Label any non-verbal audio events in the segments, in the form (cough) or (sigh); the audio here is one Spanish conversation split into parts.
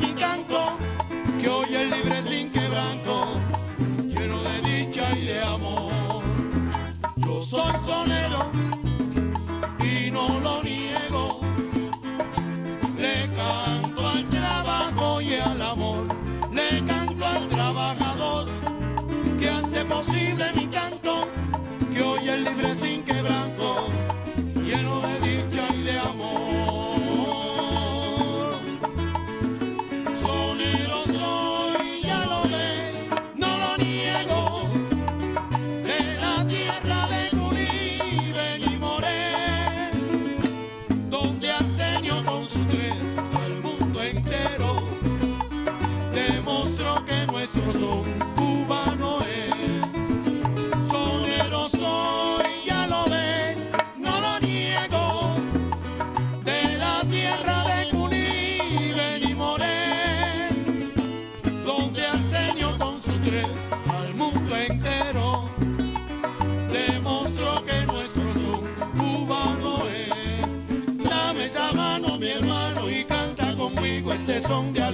mi canto. Que hoy es libre sin quebranto, lleno de dicha y de amor. Yo soy sonero y no lo niego. Le canto al trabajo y al amor. Le canto al trabajador que hace posible mi son de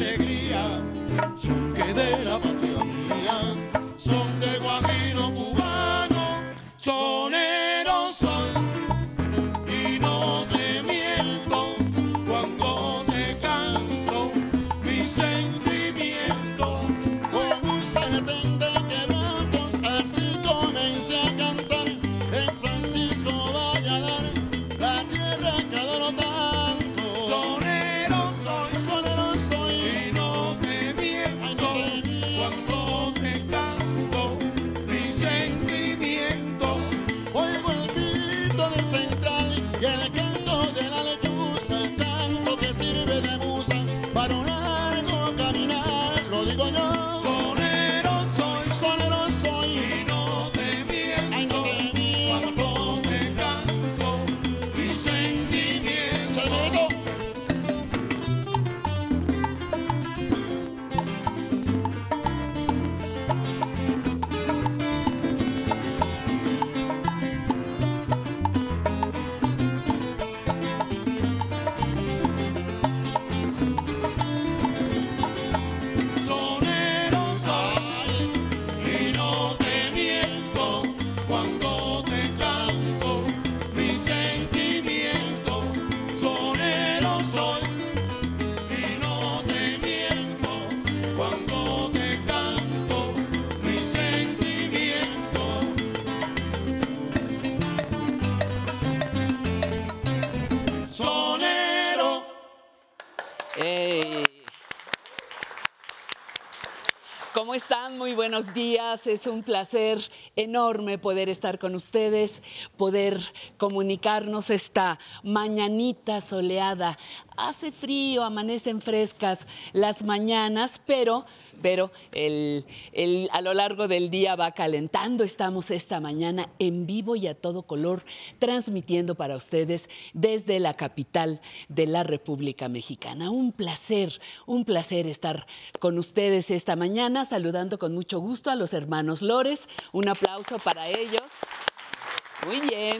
Muy buenos días. Es un placer enorme poder estar con ustedes, poder comunicarnos esta mañanita soleada. Hace frío, amanecen frescas las mañanas, pero, pero el- el- a lo largo del día va calentando. Estamos esta mañana en vivo y a todo color, transmitiendo para ustedes desde la capital de la República Mexicana. Un placer, un placer estar con ustedes esta mañana, saludando con mucho gusto a los hermanos Lores. Un aplauso para ellos. Muy bien.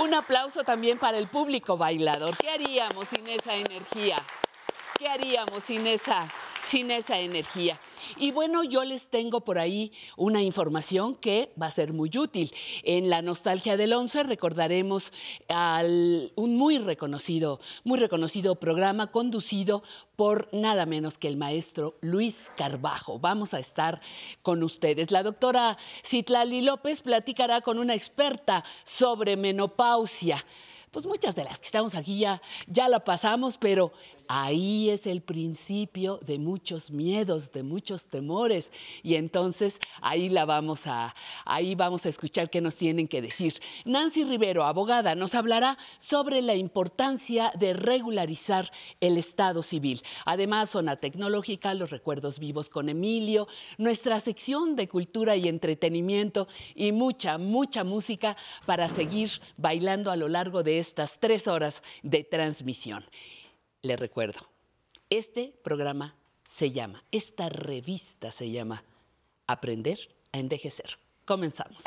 Un aplauso también para el público bailador. ¿Qué haríamos sin esa energía? ¿Qué haríamos sin esa, sin esa energía? Y bueno, yo les tengo por ahí una información que va a ser muy útil. En la nostalgia del 11 recordaremos al, un muy reconocido, muy reconocido programa conducido por nada menos que el maestro Luis Carbajo. Vamos a estar con ustedes. La doctora Citlali López platicará con una experta sobre menopausia pues muchas de las que estamos aquí ya, ya la pasamos, pero ahí es el principio de muchos miedos, de muchos temores. Y entonces ahí la vamos a, ahí vamos a escuchar qué nos tienen que decir. Nancy Rivero, abogada, nos hablará sobre la importancia de regularizar el estado civil. Además, zona tecnológica, los recuerdos vivos con Emilio, nuestra sección de cultura y entretenimiento y mucha, mucha música para seguir bailando a lo largo de estas tres horas de transmisión. Les recuerdo, este programa se llama, esta revista se llama Aprender a envejecer. Comenzamos.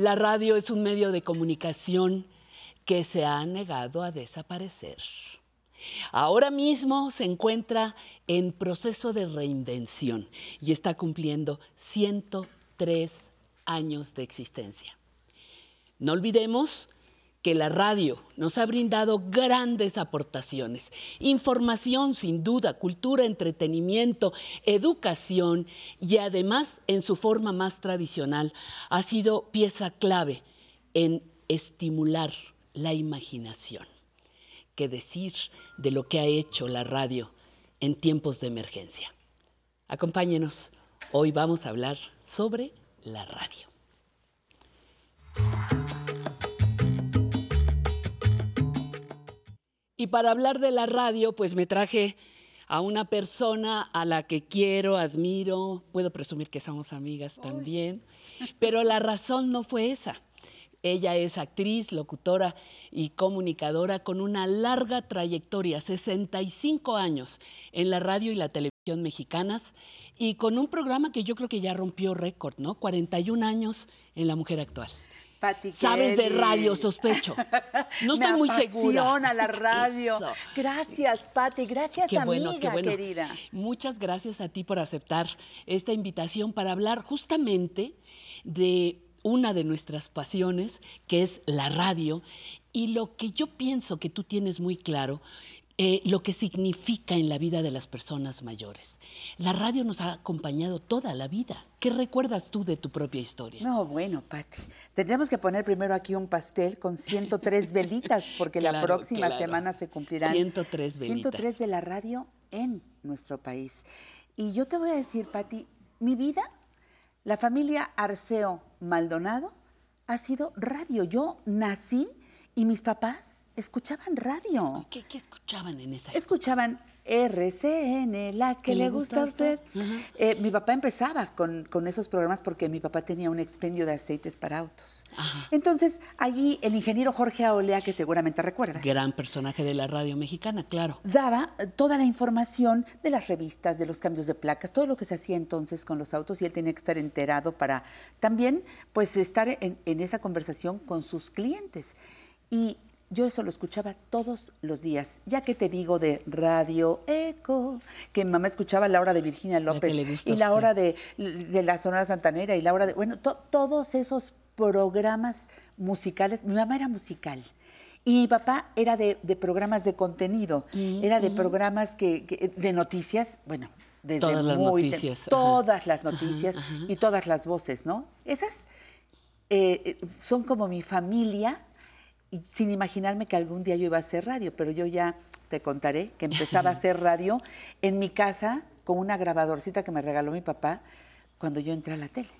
La radio es un medio de comunicación que se ha negado a desaparecer. Ahora mismo se encuentra en proceso de reinvención y está cumpliendo 103 años de existencia. No olvidemos que la radio nos ha brindado grandes aportaciones, información sin duda, cultura, entretenimiento, educación y además en su forma más tradicional ha sido pieza clave en estimular la imaginación. ¿Qué decir de lo que ha hecho la radio en tiempos de emergencia? Acompáñenos, hoy vamos a hablar sobre la radio. Y para hablar de la radio, pues me traje a una persona a la que quiero, admiro, puedo presumir que somos amigas también, pero la razón no fue esa. Ella es actriz, locutora y comunicadora con una larga trayectoria, 65 años en la radio y la televisión mexicanas y con un programa que yo creo que ya rompió récord, ¿no? 41 años en La Mujer Actual. Sabes de radio, sospecho. (laughs) No estoy muy segura. a la (laughs) radio. Gracias, Pati. Gracias, amiga querida. Muchas gracias a ti por aceptar esta invitación para hablar justamente de una de nuestras pasiones, que es la radio, y lo que yo pienso que tú tienes muy claro eh, lo que significa en la vida de las personas mayores. La radio nos ha acompañado toda la vida. ¿Qué recuerdas tú de tu propia historia? No, bueno, Patti, tendríamos que poner primero aquí un pastel con 103 (laughs) velitas, porque la próxima semana se cumplirán 103 velitas. 103 de la radio en nuestro país. Y yo te voy a decir, Patti, mi vida, la familia Arceo Maldonado, ha sido radio. Yo nací y mis papás escuchaban radio. ¿Qué, escuchaban en esa época? Escuchaban RCN, la que le, gusta a usted. Eh, mi papá empezaba con, esos programas porque mi papá tenía un expendio de aceites para autos. Entonces, allí el ingeniero Jorge Aolea, que seguramente recuerdas. Gran personaje de la radio mexicana, claro. Daba toda la información de las revistas, de los cambios de placas, todo lo que se hacía entonces con los autos y él tenía que estar enterado para también pues estar en, en esa conversación con sus clientes. Y yo eso lo escuchaba todos los días, ya que te digo de Radio Eco, que mi mamá escuchaba la hora de Virginia López y la hora de, la Sonora Santanera y la hora de, bueno, todos esos programas musicales, mi mamá era musical. Y mi papá era de, programas de contenido, mm, era de programas que, de noticias, bueno, desde todas las noticias. todas las noticias y todas las voces, ¿no? Esas eh, son como mi familia y sin imaginarme que algún día yo iba a hacer radio, pero yo ya te contaré que empezaba a (laughs) hacer radio en mi casa con una grabadorcita que me regaló mi papá cuando yo entré a la tele.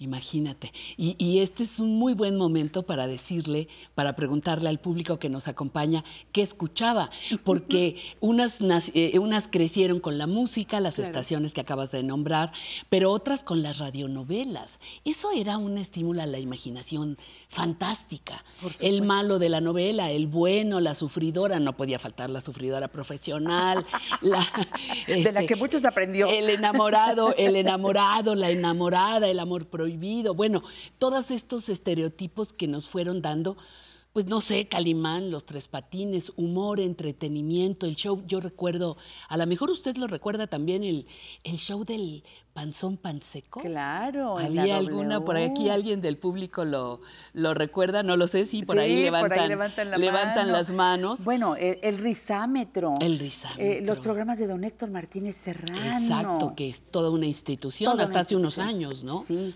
Imagínate. Y, este es un muy buen momento para decirle, para preguntarle al público que nos acompaña qué escuchaba, porque unas, eh, unas crecieron con la música, las estaciones que acabas de nombrar, pero otras con las radionovelas. Eso era un estímulo a la imaginación fantástica. El malo de la novela, el bueno, la sufridora, no podía faltar la sufridora profesional. la, de la este, que muchos aprendió. El enamorado, el enamorado, la enamorada, el amor prohibido bueno, todos estos estereotipos que nos fueron dando pues no sé, Calimán, Los Tres Patines, humor, entretenimiento, el show. Yo recuerdo, a lo mejor usted lo recuerda también, el, el show del panzón panseco. Claro. ¿Había alguna, por aquí alguien del público lo, lo recuerda? No lo sé, sí, por, ahí, levantan, levantan, las manos. Bueno, el, risámetro. El. Eh, los programas de don Héctor Martínez Serrano. Exacto, que es toda una institución, hasta hace unos años, ¿no? Sí.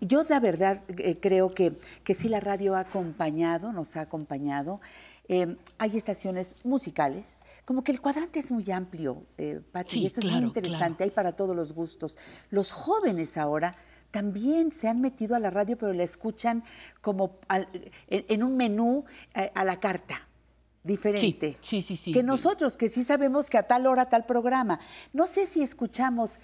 Yo la verdad eh, creo que, que sí la radio ha acompañado, ¿no? nos ha acompañado. Eh, hay estaciones musicales, como que el cuadrante es muy amplio, eh, Pati, y eso es muy interesante, hay para todos los gustos. Los jóvenes ahora también se han metido a la radio, pero la escuchan como al- en, en un menú eh, a la carta. Diferente. Sí, sí, sí, sí. Que nosotros, que sí sabemos que a tal hora tal programa. No sé si escuchamos,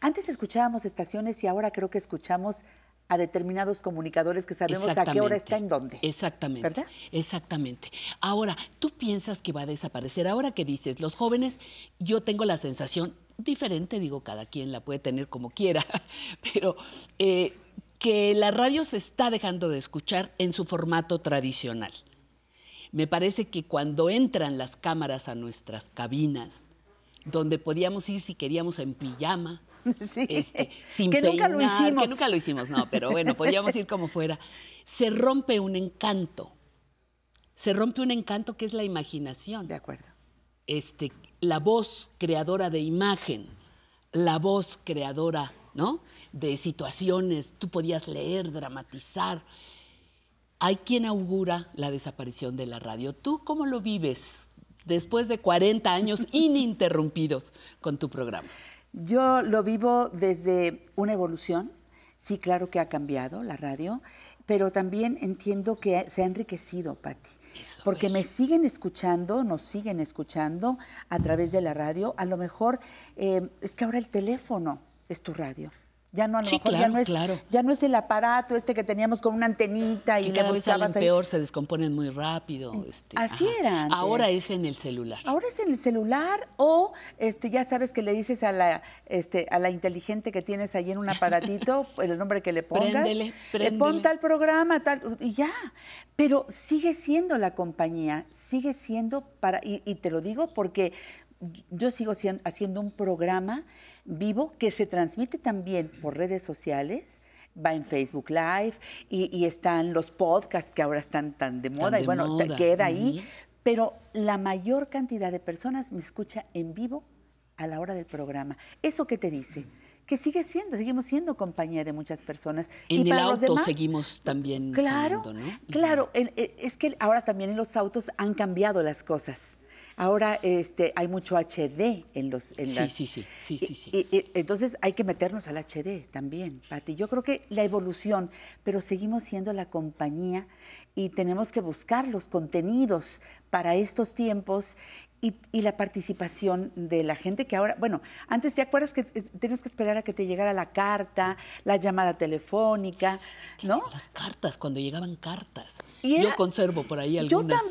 antes escuchábamos estaciones y ahora creo que escuchamos a determinados comunicadores que sabemos a qué hora está en dónde. Exactamente. ¿Verdad? Exactamente. Ahora, ¿tú piensas que va a desaparecer? Ahora que dices, los jóvenes, yo tengo la sensación diferente, digo, cada quien la puede tener como quiera, (laughs) pero eh, que la radio se está dejando de escuchar en su formato tradicional. Me parece que cuando entran las cámaras a nuestras cabinas, donde podíamos ir si queríamos en pijama, (laughs) Sí. este, sin que nunca lo hicimos. Que nunca lo hicimos, no, pero bueno, podíamos ir como fuera. Se rompe un encanto. Se rompe un encanto que es la imaginación. De acuerdo. Este, la voz creadora de imagen, la voz creadora, ¿no? De situaciones, tú podías leer, dramatizar. Hay quien augura la desaparición de la radio. ¿Tú cómo lo vives después de 40 años (laughs) ininterrumpidos con tu programa? Yo lo vivo desde una evolución. Sí, claro que ha cambiado la radio, pero también entiendo que se ha enriquecido, Patti. Porque es. me siguen escuchando, nos siguen escuchando a través de la radio. A lo mejor eh, es que ahora el teléfono es tu radio. Ya no, a lo Sí, mejor ya, no es, claro. ya no es el aparato este que teníamos con una antenita y que cada vez salen buscabas ahí. peor, se descomponen muy rápido. este, Así era. Ahora es en el celular. Ahora es en el celular o este ya sabes que le dices a la este a la inteligente que tienes ahí en un aparatito (laughs) el nombre que le pongas. Préndele, préndele. pon tal programa, tal y ya. Pero sigue siendo la compañía, sigue siendo para y, y te lo digo porque yo sigo sien- haciendo un programa vivo que se transmite también por redes sociales. Va en Facebook Live y, y están los podcasts que ahora están tan de moda y de bueno, moda, queda ahí pero la mayor cantidad de personas me escucha en vivo a la hora del programa. ¿Eso qué te dice? Que sigue siendo, seguimos siendo compañía de muchas personas. En el para los auto demás, seguimos también Claro, saliendo, ¿no? claro. el- es que ahora también en los autos han cambiado las cosas. Ahora este, hay mucho HD en los... En Sí, las- sí, sí, sí, sí, sí. y- y- entonces hay que meternos al HD también, Pati. Yo creo que la evolución, pero seguimos siendo la compañía y tenemos que buscar los contenidos para estos tiempos y, y la participación de la gente que ahora, bueno, antes te acuerdas que eh, tenías que esperar a que te llegara la carta, la llamada telefónica, ¿no? Las cartas, cuando llegaban cartas. Y Yo conservo por ahí algunas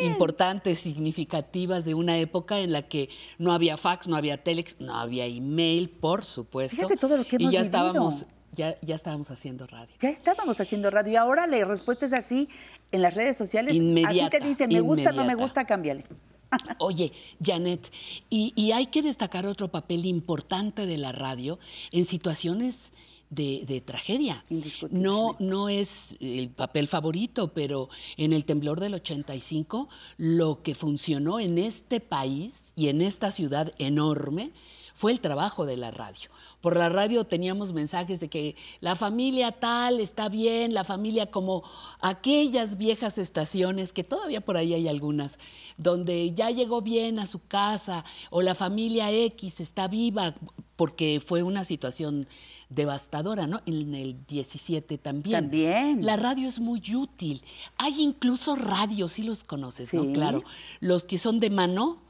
importantes, significativas de una época en la que no había fax, no había telex, no había email, por supuesto. Fíjate todo lo que y hemos ya vivido. estábamos, ya, ya estábamos haciendo radio. Ya estábamos haciendo radio y ahora la respuesta es así en las redes sociales. así Inmediata, te dicen, me gusta, no me inmediata. gusta, cámbiale. (laughs) Oye, Janet, y, y hay que destacar otro papel importante de la radio en situaciones de, de tragedia. Indiscutible. No, no es el papel favorito, pero en el temblor del 85, lo que funcionó en este país y en esta ciudad enorme fue el trabajo de la radio. Por la radio teníamos mensajes de que la familia tal está bien, la familia como aquellas viejas estaciones, que todavía por ahí hay algunas, donde ya llegó bien a su casa o la familia X está viva, porque fue una situación devastadora, ¿no? En el 17 también. También. La radio es muy útil. Hay incluso radios, sí los conoces, ¿no? Sí. Claro. Los que son de mano,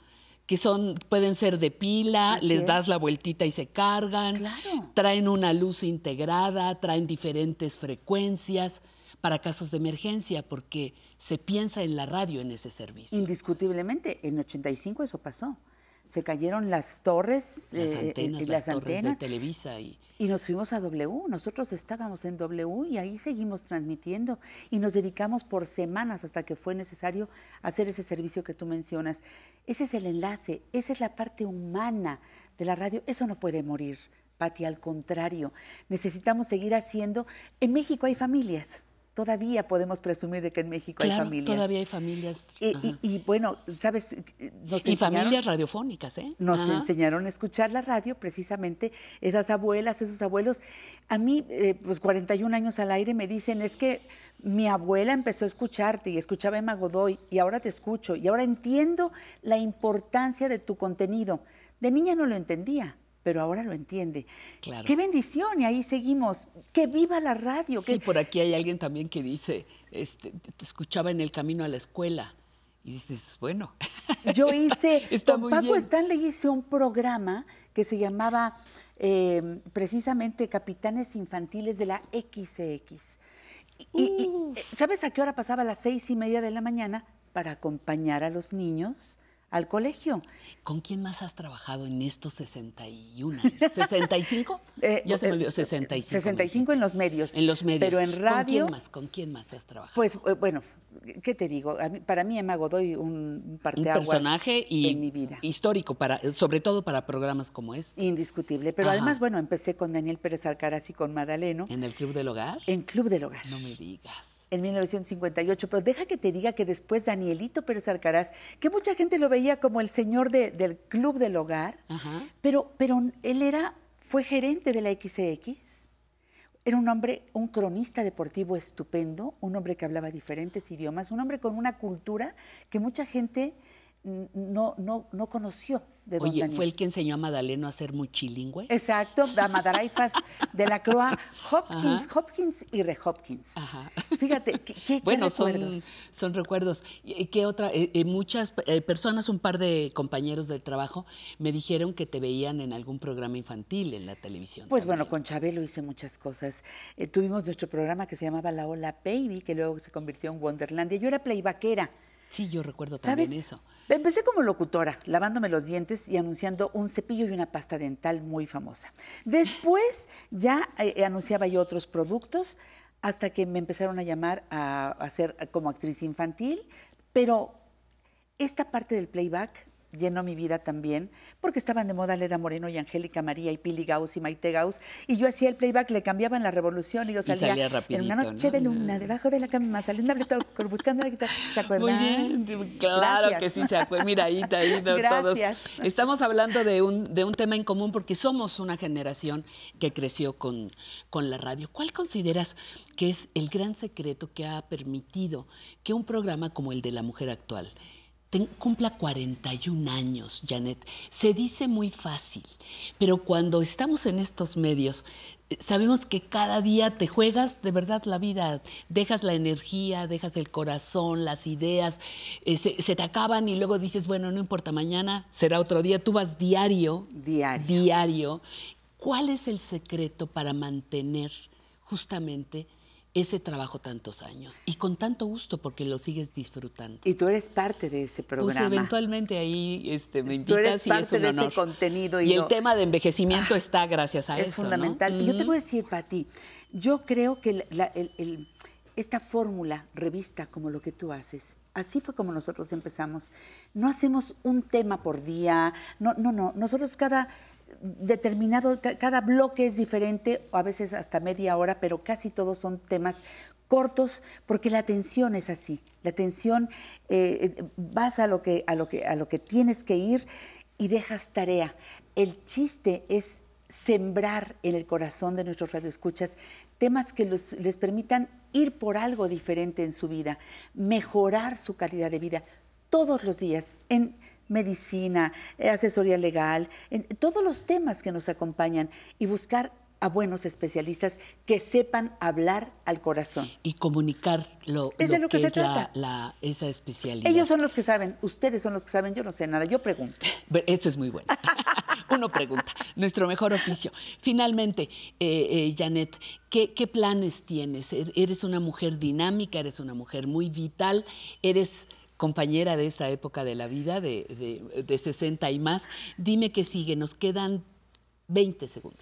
que son, pueden ser de pila, Así les es. das la vueltita y se cargan. Claro. Traen una luz integrada, traen diferentes frecuencias para casos de emergencia, porque se piensa en la radio en ese servicio. Indiscutiblemente, en 85 eso pasó. Se cayeron las torres, Las eh, antenas, eh, las, las torres antenas, de Televisa y y nos fuimos a W. Nosotros estábamos en W y ahí seguimos transmitiendo y nos dedicamos por semanas hasta que fue necesario hacer ese servicio que tú mencionas. Ese es el enlace, esa es la parte humana de la radio. Eso no puede morir, Pati, al contrario. Necesitamos seguir haciendo. En México hay familias. Todavía podemos presumir de que en México claro, hay familias. todavía hay familias. Y, y- y, bueno, sabes, nos Y familias radiofónicas, ¿eh? nos Ajá. enseñaron a escuchar la radio, precisamente esas abuelas, esos abuelos. A mí, eh, pues 41 años al aire, me dicen, es que mi abuela empezó a escucharte y escuchaba a Emma Godoy y ahora te escucho y ahora entiendo la importancia de tu contenido. De niña no lo entendía, pero ahora lo entiende. Claro. Qué bendición, y ahí seguimos. Que viva la radio. Sí, que- por aquí hay alguien también que dice, este, te escuchaba en el camino a la escuela. Y dices, bueno. (laughs) Yo hice, (laughs) Está con muy Paco bien. Stanley hice un programa que se llamaba eh, precisamente Capitanes Infantiles de la XX. Y, Uh. ¿Sabes a qué hora pasaba? A las seis y media de la mañana para acompañar a los niños al colegio. ¿Con quién más has trabajado en estos 61 años? ¿65? Eh, ya se me eh, olvidó, 65. me 65 en los medios. En los medios. Pero en ¿Con radio, quién más? ¿Con quién más has trabajado? pues eh, bueno, ¿qué te digo? Mí- para mí Emma Godoy un, un un parteaguas personaje y en mi vida. histórico, para, sobre todo para programas como este. Indiscutible. Pero Ajá. además, bueno, empecé con Daniel Pérez Alcaraz y con Madaleno ¿En el Club del Hogar? en Club del Hogar. No me digas. En 1958, pero deja que te diga que después Danielito Pérez Alcaraz, que mucha gente lo veía como el señor de- del club del hogar, Ajá. pero, pero él era, fue gerente de la XX, era un hombre, un cronista deportivo estupendo, un hombre que hablaba diferentes idiomas, un hombre con una cultura que mucha gente no, no, no conoció de Oye. ¿fue el que enseñó a Madaleno a ser multilingüe? Exacto, a Madaraifas de la Croa, (laughs) Hopkins, Ajá. Hopkins y Re Hopkins. Ajá. Fíjate, qué, qué- Bueno, son, recuerdos. son recuerdos. ¿Y qué otra? Eh, eh, muchas eh, personas, un par de compañeros del trabajo, me dijeron que te veían en algún programa infantil en la televisión. Pues también. bueno, con Chabelo hice muchas cosas. Eh, tuvimos nuestro programa que se llamaba La Ola Baby, que luego se convirtió en Wonderlandia. Yo era playbackera. Sí, yo recuerdo ¿Sabes? también eso. Empecé como locutora, lavándome los dientes y anunciando un cepillo y una pasta dental muy famosa. Después ya eh, anunciaba yo otros productos hasta que me empezaron a llamar a, a ser como actriz infantil, pero esta parte del playback llenó mi vida también, porque estaban de moda Leda Moreno y Angélica María y Pili Gauss y Maite Gauss, y yo hacía el playback, le cambiaban la revolución y yo salía, salía en una rapidito, noche ¿no? de luna, debajo de la cama, saliendo buscando la guitarra, ¿se acuerdan? Muy bien, claro Gracias. que sí se acuerda. Mira, ahí, ahí no, todos. Estamos hablando de un, de un tema en común porque somos una generación que creció con, con la radio. ¿Cuál consideras que es el gran secreto que ha permitido que un programa como el de la mujer actual ten- cumpla 41 años, Janet? Se dice muy fácil, pero cuando estamos en estos medios, eh, sabemos que cada día te juegas de verdad la vida, dejas la energía, dejas el corazón, las ideas, eh, se, se te acaban y luego dices, bueno, no importa, mañana será otro día, tú vas diario, Diario. diario. ¿Cuál es el secreto para mantener justamente ese trabajo tantos años y con tanto gusto porque lo sigues disfrutando? Y tú eres parte de ese Pues programa. eventualmente ahí este, me Tú invitas eres y es parte un de ese contenido Y, y el Ah, tema de envejecimiento está gracias a es eso, ¿no? fundamental. Y yo te voy a decir, Pati, yo creo que la- la- el- el- esta fórmula revista como lo que tú haces, así fue como nosotros empezamos. No hacemos un tema por día, no, no, no. Nosotros cada determinado, ca- cada bloque es diferente, a veces hasta media hora, pero casi todos son temas cortos, porque la atención es así. La atención eh, eh, vas a lo que, a lo que, a lo que tienes que ir y dejas tarea. El chiste es sembrar en el corazón de nuestros radioescuchas temas que les permitan ir por algo diferente en su vida, mejorar su calidad de vida todos los días en medicina, eh, asesoría legal, en todos los temas que nos acompañan y buscar a buenos especialistas que sepan hablar al corazón. Y comunicar lo, Es de lo que se es la- trata. la- esa especialidad. Ellos son los que saben, ustedes son los que saben, yo no sé nada, yo pregunto. (laughs) Ve- Eso es muy bueno. (laughs) Uno pregunta, nuestro mejor oficio. Finalmente, eh, eh, Janet, ¿qué, qué planes tienes? Er- Eres una mujer dinámica, eres una mujer muy vital, eres compañera de esta época de la vida, de, de- de 60 y más. Dime qué sigue, nos quedan 20 segundos.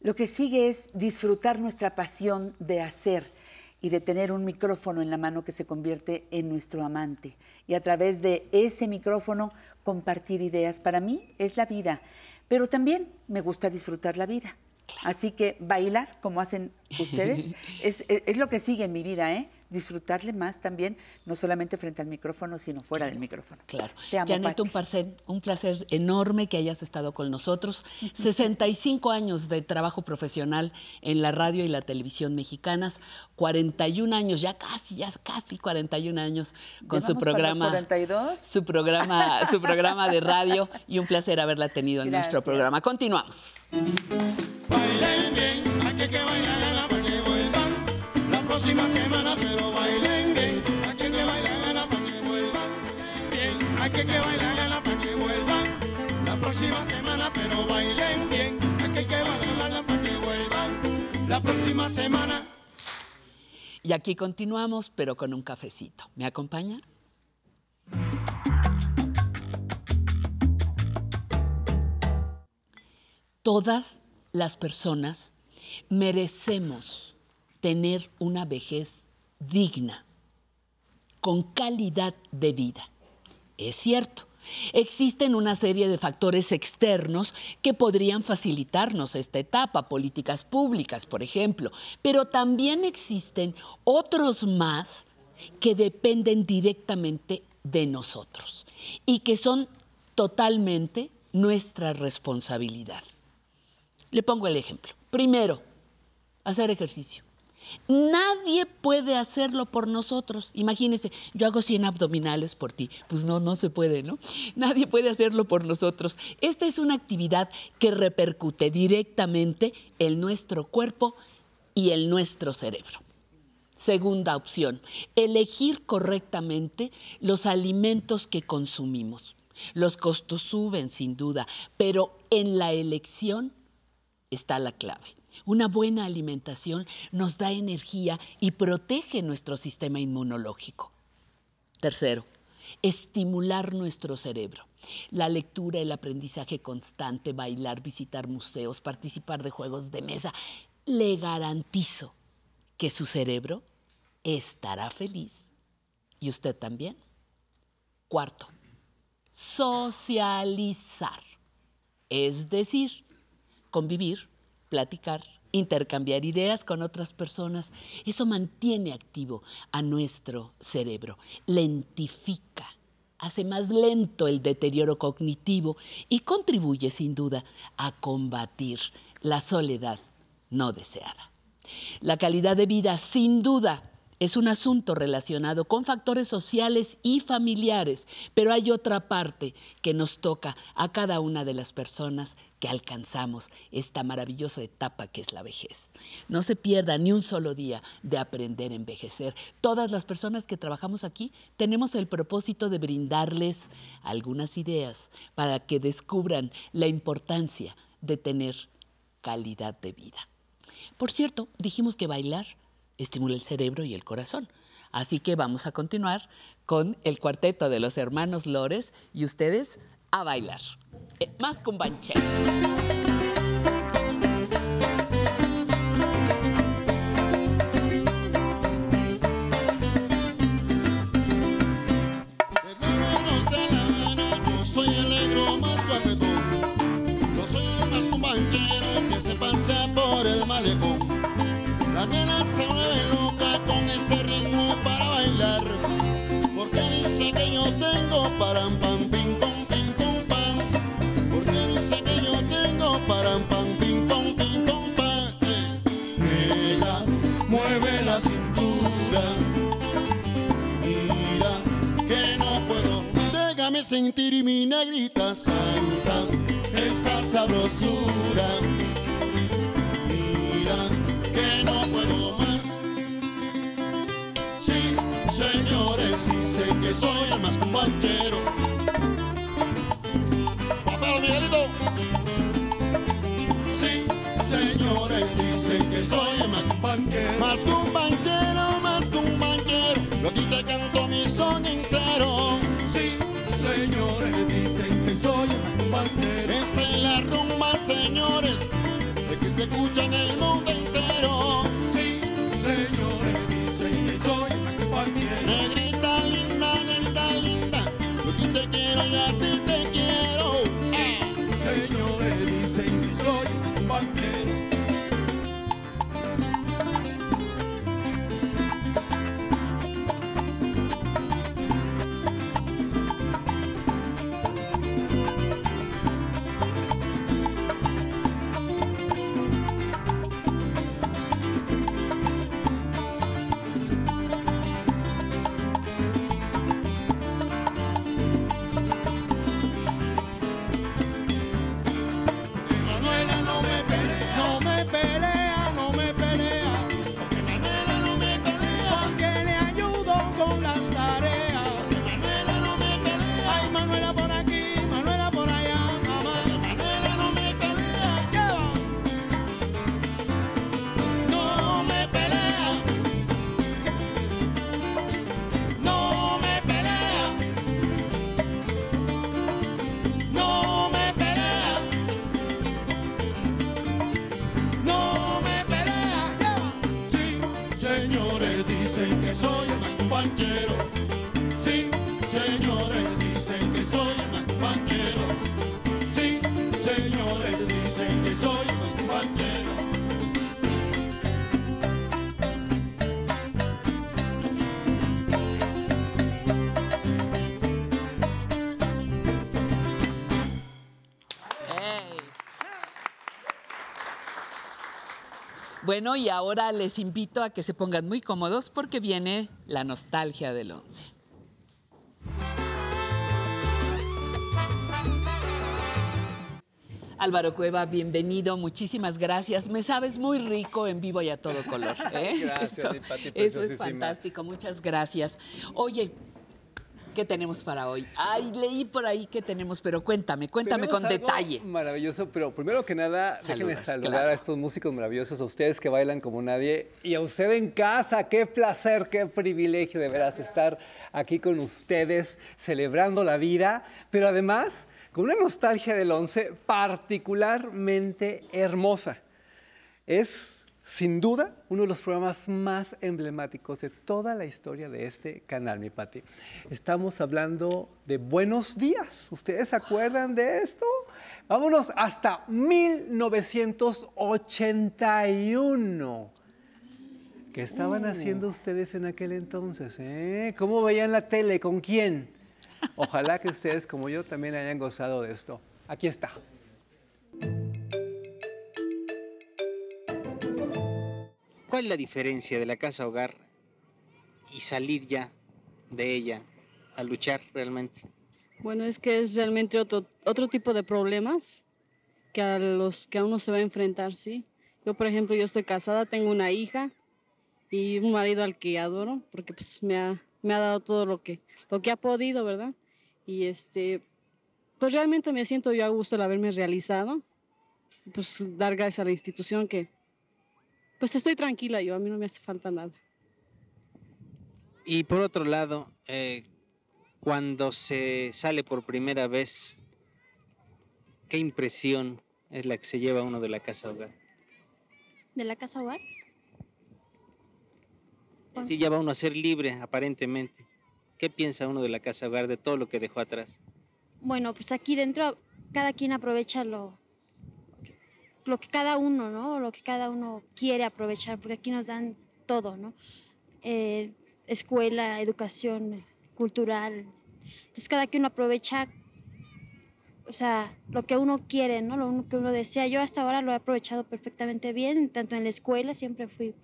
Lo que sigue es disfrutar nuestra pasión de hacer y de tener un micrófono en la mano que se convierte en nuestro amante. Y a través de ese micrófono compartir ideas. Para mí es la vida, pero también me gusta disfrutar la vida. Así que bailar, como hacen ustedes, (laughs) es, es- es lo que sigue en mi vida, ¿eh? Disfrutarle más también, no solamente frente al micrófono, sino fuera del micrófono. Claro. Te amo, Janet, un placer, un placer enorme que hayas estado con nosotros. 65 años de trabajo profesional en la radio y la televisión mexicanas, 41 años, ya casi, ya casi 41 años con ¿Ya su programa. 42? Su programa, su programa de radio y un placer haberla tenido en nuestro programa. Continuamos. Aquí continuamos, pero con un cafecito. ¿Me acompaña? Todas las personas merecemos tener una vejez digna, con calidad de vida. Es cierto, existen una serie de factores externos que podrían facilitarnos esta etapa, políticas públicas, por ejemplo, pero también existen otros más que dependen directamente de nosotros y que son totalmente nuestra responsabilidad. Le pongo el ejemplo. Primero, hacer ejercicio. Nadie puede hacerlo por nosotros. Imagínese, yo hago 100 abdominales por ti. Pues no, no se puede, ¿no? Nadie puede hacerlo por nosotros. Esta es una actividad que repercute directamente en nuestro cuerpo y en nuestro cerebro. Segunda opción, elegir correctamente los alimentos que consumimos. Los costos suben, sin duda, pero en la elección está la clave. Una buena alimentación nos da energía y protege nuestro sistema inmunológico. Tercero, estimular nuestro cerebro. La lectura, el aprendizaje constante, bailar, visitar museos, participar de juegos de mesa. Le garantizo que su cerebro estará feliz. ¿Y usted también? Cuarto, socializar. Es decir, convivir, platicar, intercambiar ideas con otras personas. Eso mantiene activo a nuestro cerebro, lentifica, hace más lento el deterioro cognitivo y contribuye sin duda a combatir la soledad no deseada. La calidad de vida, sin duda, es un asunto relacionado con factores sociales y familiares, pero hay otra parte que nos toca a cada una de las personas que alcanzamos esta maravillosa etapa que es la vejez. No se pierda ni un solo día de aprender a envejecer. Todas las personas que trabajamos aquí tenemos el propósito de brindarles algunas ideas para que descubran la importancia de tener calidad de vida. Por cierto, dijimos que bailar estimula el cerebro y el corazón. Así que vamos a continuar con el cuarteto de los hermanos Lores y ustedes a bailar. Eh, más con banchero. Déjame sentir mi negrita santa, esa sabrosura. Mira que no puedo más. Sí, señores, sí sé que soy el más cumbanchero. Papá Miguelito. Sí, señores, dicen que soy el más cumbanchero. Más cumbanchero, Bueno, y ahora les invito a que se pongan muy cómodos porque viene la nostalgia del once. Álvaro Cueva, bienvenido, muchísimas gracias. Me sabes muy rico en vivo y a todo color. ¿eh? (laughs) Gracias, eso, mi Pati eso es fantástico, muchas gracias. Oye, ¿qué tenemos para hoy? Ay, leí por ahí que tenemos, pero cuéntame, cuéntame Tenemos con algo detalle. Maravilloso, pero primero que nada, déjenme Saludas, saludar claro. a estos músicos maravillosos, a ustedes que bailan como nadie y a usted en casa. Qué placer, qué privilegio de veras estar aquí con ustedes celebrando la vida, pero además con una nostalgia del once particularmente hermosa. Es, sin duda, uno de los programas más emblemáticos de toda la historia de este canal, mi Pati. Estamos hablando de Buenos Días. ¿Ustedes se acuerdan de esto? Vámonos hasta 1981. ¿Qué estaban haciendo ustedes en aquel entonces? eh? ¿Cómo veían la tele? ¿Con quién? Ojalá que ustedes, como yo, también hayan gozado de esto. Aquí está. ¿Cuál es la diferencia de la casa hogar y salir ya de ella a luchar realmente? Bueno, es que es realmente otro, otro tipo de problemas que a los que uno se va a enfrentar, ¿sí? Yo, por ejemplo, yo estoy casada, tengo una hija y un marido al que adoro, porque pues me ha, me ha dado todo lo que, lo que ha podido, ¿verdad? Y este, pues realmente me siento yo a gusto al haberme realizado, pues dar gracias a la institución que, pues estoy tranquila yo, a mí no me hace falta nada. Y por otro lado, eh, cuando se sale por primera vez, ¿qué impresión es la que se lleva uno de la casa hogar? de la casa hogar. Si ya va uno a ser libre, aparentemente. ¿Qué piensa uno de la casa hogar, de todo lo que dejó atrás? Bueno, pues aquí dentro cada quien aprovecha lo, lo que cada uno, ¿no? Lo que cada uno quiere aprovechar, porque aquí nos dan todo, ¿no? Eh, escuela, educación cultural. Entonces cada quien aprovecha, o sea, lo que uno quiere, ¿no? Lo que uno desea. Yo hasta ahora lo he aprovechado perfectamente bien, tanto en la escuela, siempre fui,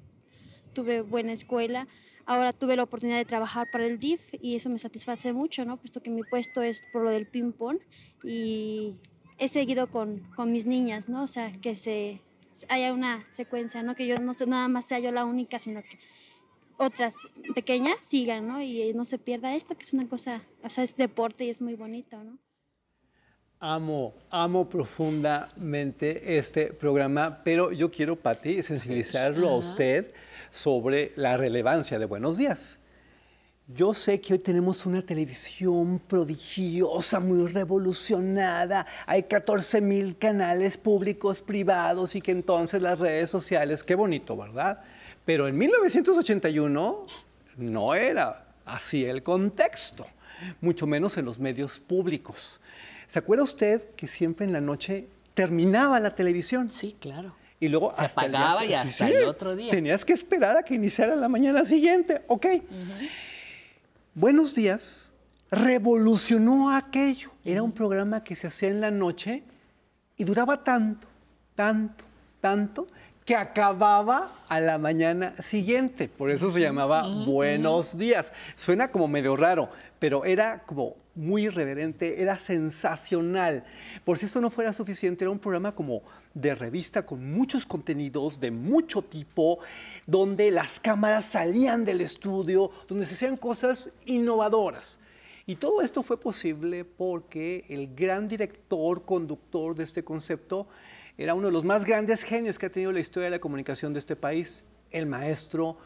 tuve buena escuela. Ahora tuve la oportunidad de trabajar para el DIF y eso me satisface mucho, ¿no? Puesto que mi puesto es por lo del ping-pong y he seguido con, con mis niñas, ¿no? O sea, que se haya una secuencia, ¿no? Que yo no sé, nada más sea yo la única, sino que otras pequeñas sigan, ¿no? Y no se pierda esto, que es una cosa, o sea, es deporte y es muy bonito, ¿no? Amo, amo profundamente este programa, pero yo quiero, Pati, sensibilizarlo a usted sobre la relevancia de Buenos Días. Yo sé que hoy tenemos una televisión prodigiosa, muy revolucionada. Hay 14 mil canales públicos, privados y que entonces las redes sociales, qué bonito, ¿verdad? Pero en 1981 no era así el contexto, mucho menos en los medios públicos. ¿Se acuerda usted que siempre en la noche terminaba la televisión? Sí, claro. Y luego Se hasta el día apagaba y hasta el otro día. Tenías que esperar a que iniciara la mañana siguiente. Ok. Buenos días. Revolucionó aquello. Era un programa que se hacía en la noche y duraba tanto, tanto, tanto que acababa a la mañana siguiente. Por eso se llamaba Buenos días. Suena como medio raro, pero era como muy irreverente, era sensacional. Por si eso no fuera suficiente, era un programa como de revista con muchos contenidos de mucho tipo, donde las cámaras salían del estudio, donde se hacían cosas innovadoras. Y todo esto fue posible porque el gran director, conductor de este concepto, era uno de los más grandes genios que ha tenido la historia de la comunicación de este país, el maestro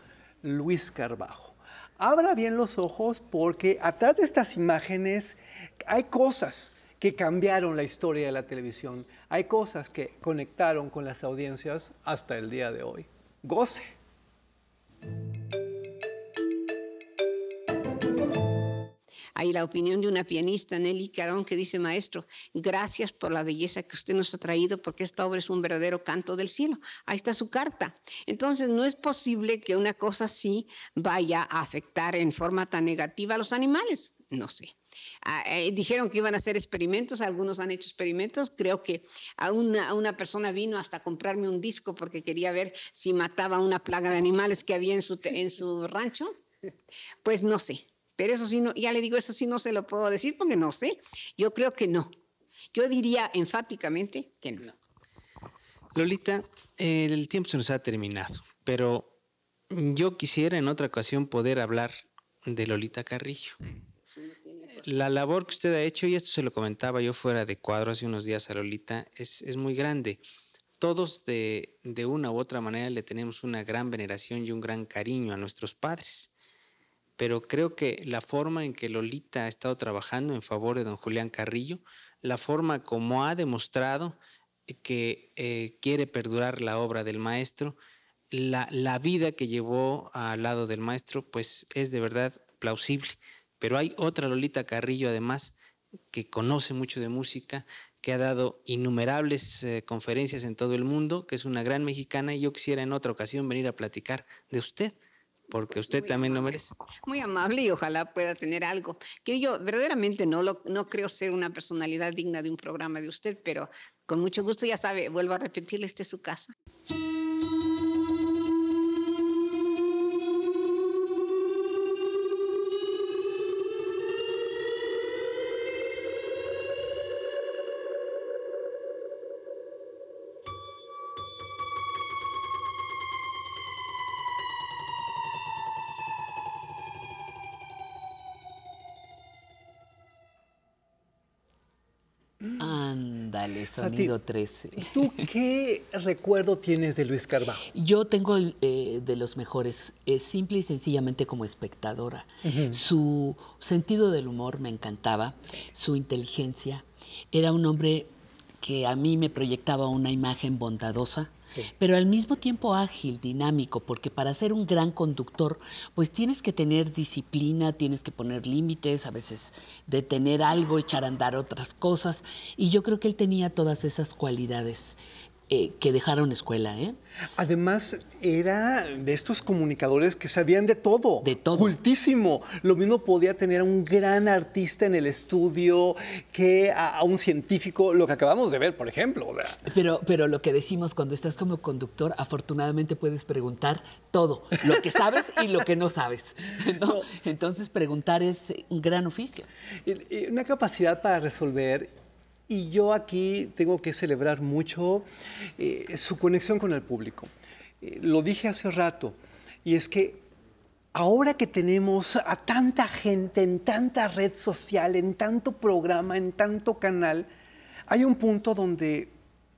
Luis Carbajo. Abra bien los ojos porque atrás de estas imágenes hay cosas que cambiaron la historia de la televisión, hay cosas que conectaron con las audiencias hasta el día de hoy. Goce. Hay la opinión de una pianista, Nelly Carón, que dice, maestro, gracias por la belleza que usted nos ha traído, porque esta obra es un verdadero canto del cielo. Ahí está su carta. Entonces, no es posible que una cosa así vaya a afectar en forma tan negativa a los animales. No sé. Eh, dijeron que iban a hacer experimentos, algunos han hecho experimentos, creo que a una, una, persona vino hasta comprarme un disco porque quería ver si mataba una plaga de animales que había en su, en su rancho. (laughs) Pues no sé, pero eso sí, no, ya le digo, eso sí no se lo puedo decir porque no sé. Yo creo que no. Yo diría enfáticamente que no. Lolita, el tiempo se nos ha terminado, pero yo quisiera en otra ocasión poder hablar de Lolita Carrillo la labor que usted ha hecho, y esto se lo comentaba yo fuera de cuadro hace unos días a Lolita, es, es muy grande. Todos de, de, una u otra manera le tenemos una gran veneración y un gran cariño a nuestros padres. Pero creo que la forma en que Lolita ha estado trabajando en favor de don Julián Carrillo, la forma como ha demostrado que eh, quiere perdurar la obra del maestro, la, la vida que llevó al lado del maestro, pues es de verdad plausible. Pero hay otra Lolita Carrillo, además, que conoce mucho de música, que ha dado innumerables eh, conferencias en todo el mundo, que es una gran mexicana, y yo quisiera en otra ocasión venir a platicar de usted, porque Pues usted también lo amable. merece. Muy amable y ojalá pueda tener algo. Que yo verdaderamente no, lo, no creo ser una personalidad digna de un programa de usted, pero con mucho gusto, ya sabe, vuelvo a repetirle, este es su casa. Sonido 13. ¿Tú qué recuerdo tienes de Luis Carbajo? Yo tengo eh, de los mejores, eh, simple y sencillamente como espectadora. Su sentido del humor me encantaba, su inteligencia. Era un hombre que a mí me proyectaba una imagen bondadosa, Sí. pero al mismo tiempo ágil, dinámico, porque para ser un gran conductor, pues tienes que tener disciplina, tienes que poner límites, a veces detener algo, echar a andar otras cosas, y yo creo que él tenía todas esas cualidades eh, que dejaron escuela, ¿eh? Además, era de estos comunicadores que sabían de todo. De todo. Cultísimo. Lo mismo podía tener a un gran artista en el estudio que a, a un científico, lo que acabamos de ver, por ejemplo. o sea, Pero, pero lo que decimos cuando estás como conductor, afortunadamente puedes preguntar todo, lo que sabes y lo que no sabes. (laughs) ¿no? Entonces preguntar es un gran oficio. y- y una capacidad para resolver. Y yo aquí tengo que celebrar mucho eh, su conexión con el público. Eh, lo dije hace rato, y es que ahora que tenemos a tanta gente en tanta red social, en tanto programa, en tanto canal, hay un punto donde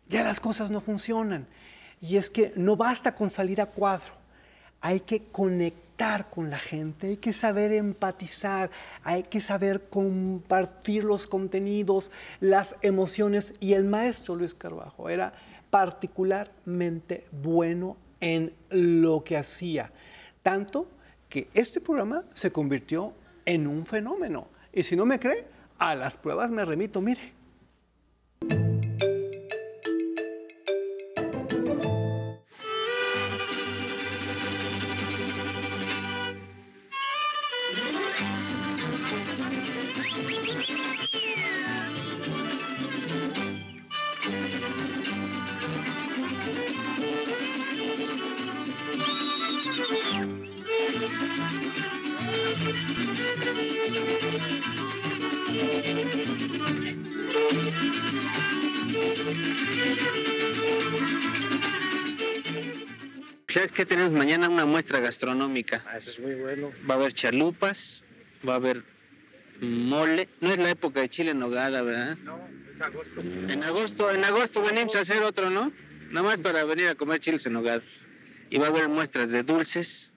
ya las cosas no funcionan. Y es que no basta con salir a cuadro, hay que conectar con la gente, hay que saber empatizar, hay que saber compartir los contenidos, las emociones. Y el maestro Luis Carbajo era particularmente bueno en lo que hacía, tanto que este programa se convirtió en un fenómeno. Y si no me cree, a las pruebas me remito, mire. ¿Sabes qué tenemos mañana? Una muestra gastronómica. Eso es muy bueno. Va a haber chalupas, va a haber mole. No es la época de chile en nogada, ¿verdad? No, es agosto. En agosto, en agosto venimos a hacer otro, ¿no? Nada más para venir a comer chiles en nogada. Y va a haber muestras de dulces.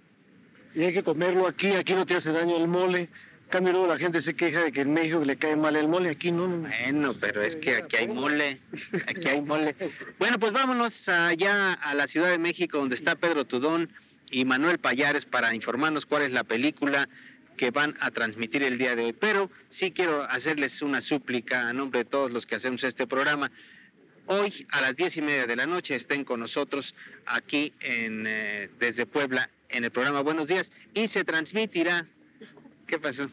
Y hay que comerlo aquí, aquí no te hace daño el mole. Cambio, luego la gente se queja de que en México le cae mal el mole, aquí no. no. Bueno, pero es que aquí hay mole, aquí hay mole. (laughs) Bueno, pues vámonos allá a la Ciudad de México, donde está Pedro Tudón y Manuel Payares para informarnos cuál es la película que van a transmitir el día de hoy. Pero sí quiero hacerles una súplica a nombre de todos los que hacemos este programa. Hoy a las diez y media de la noche estén con nosotros aquí en, eh, desde Puebla en el programa Buenos Días y se transmitirá, ¿qué pasó?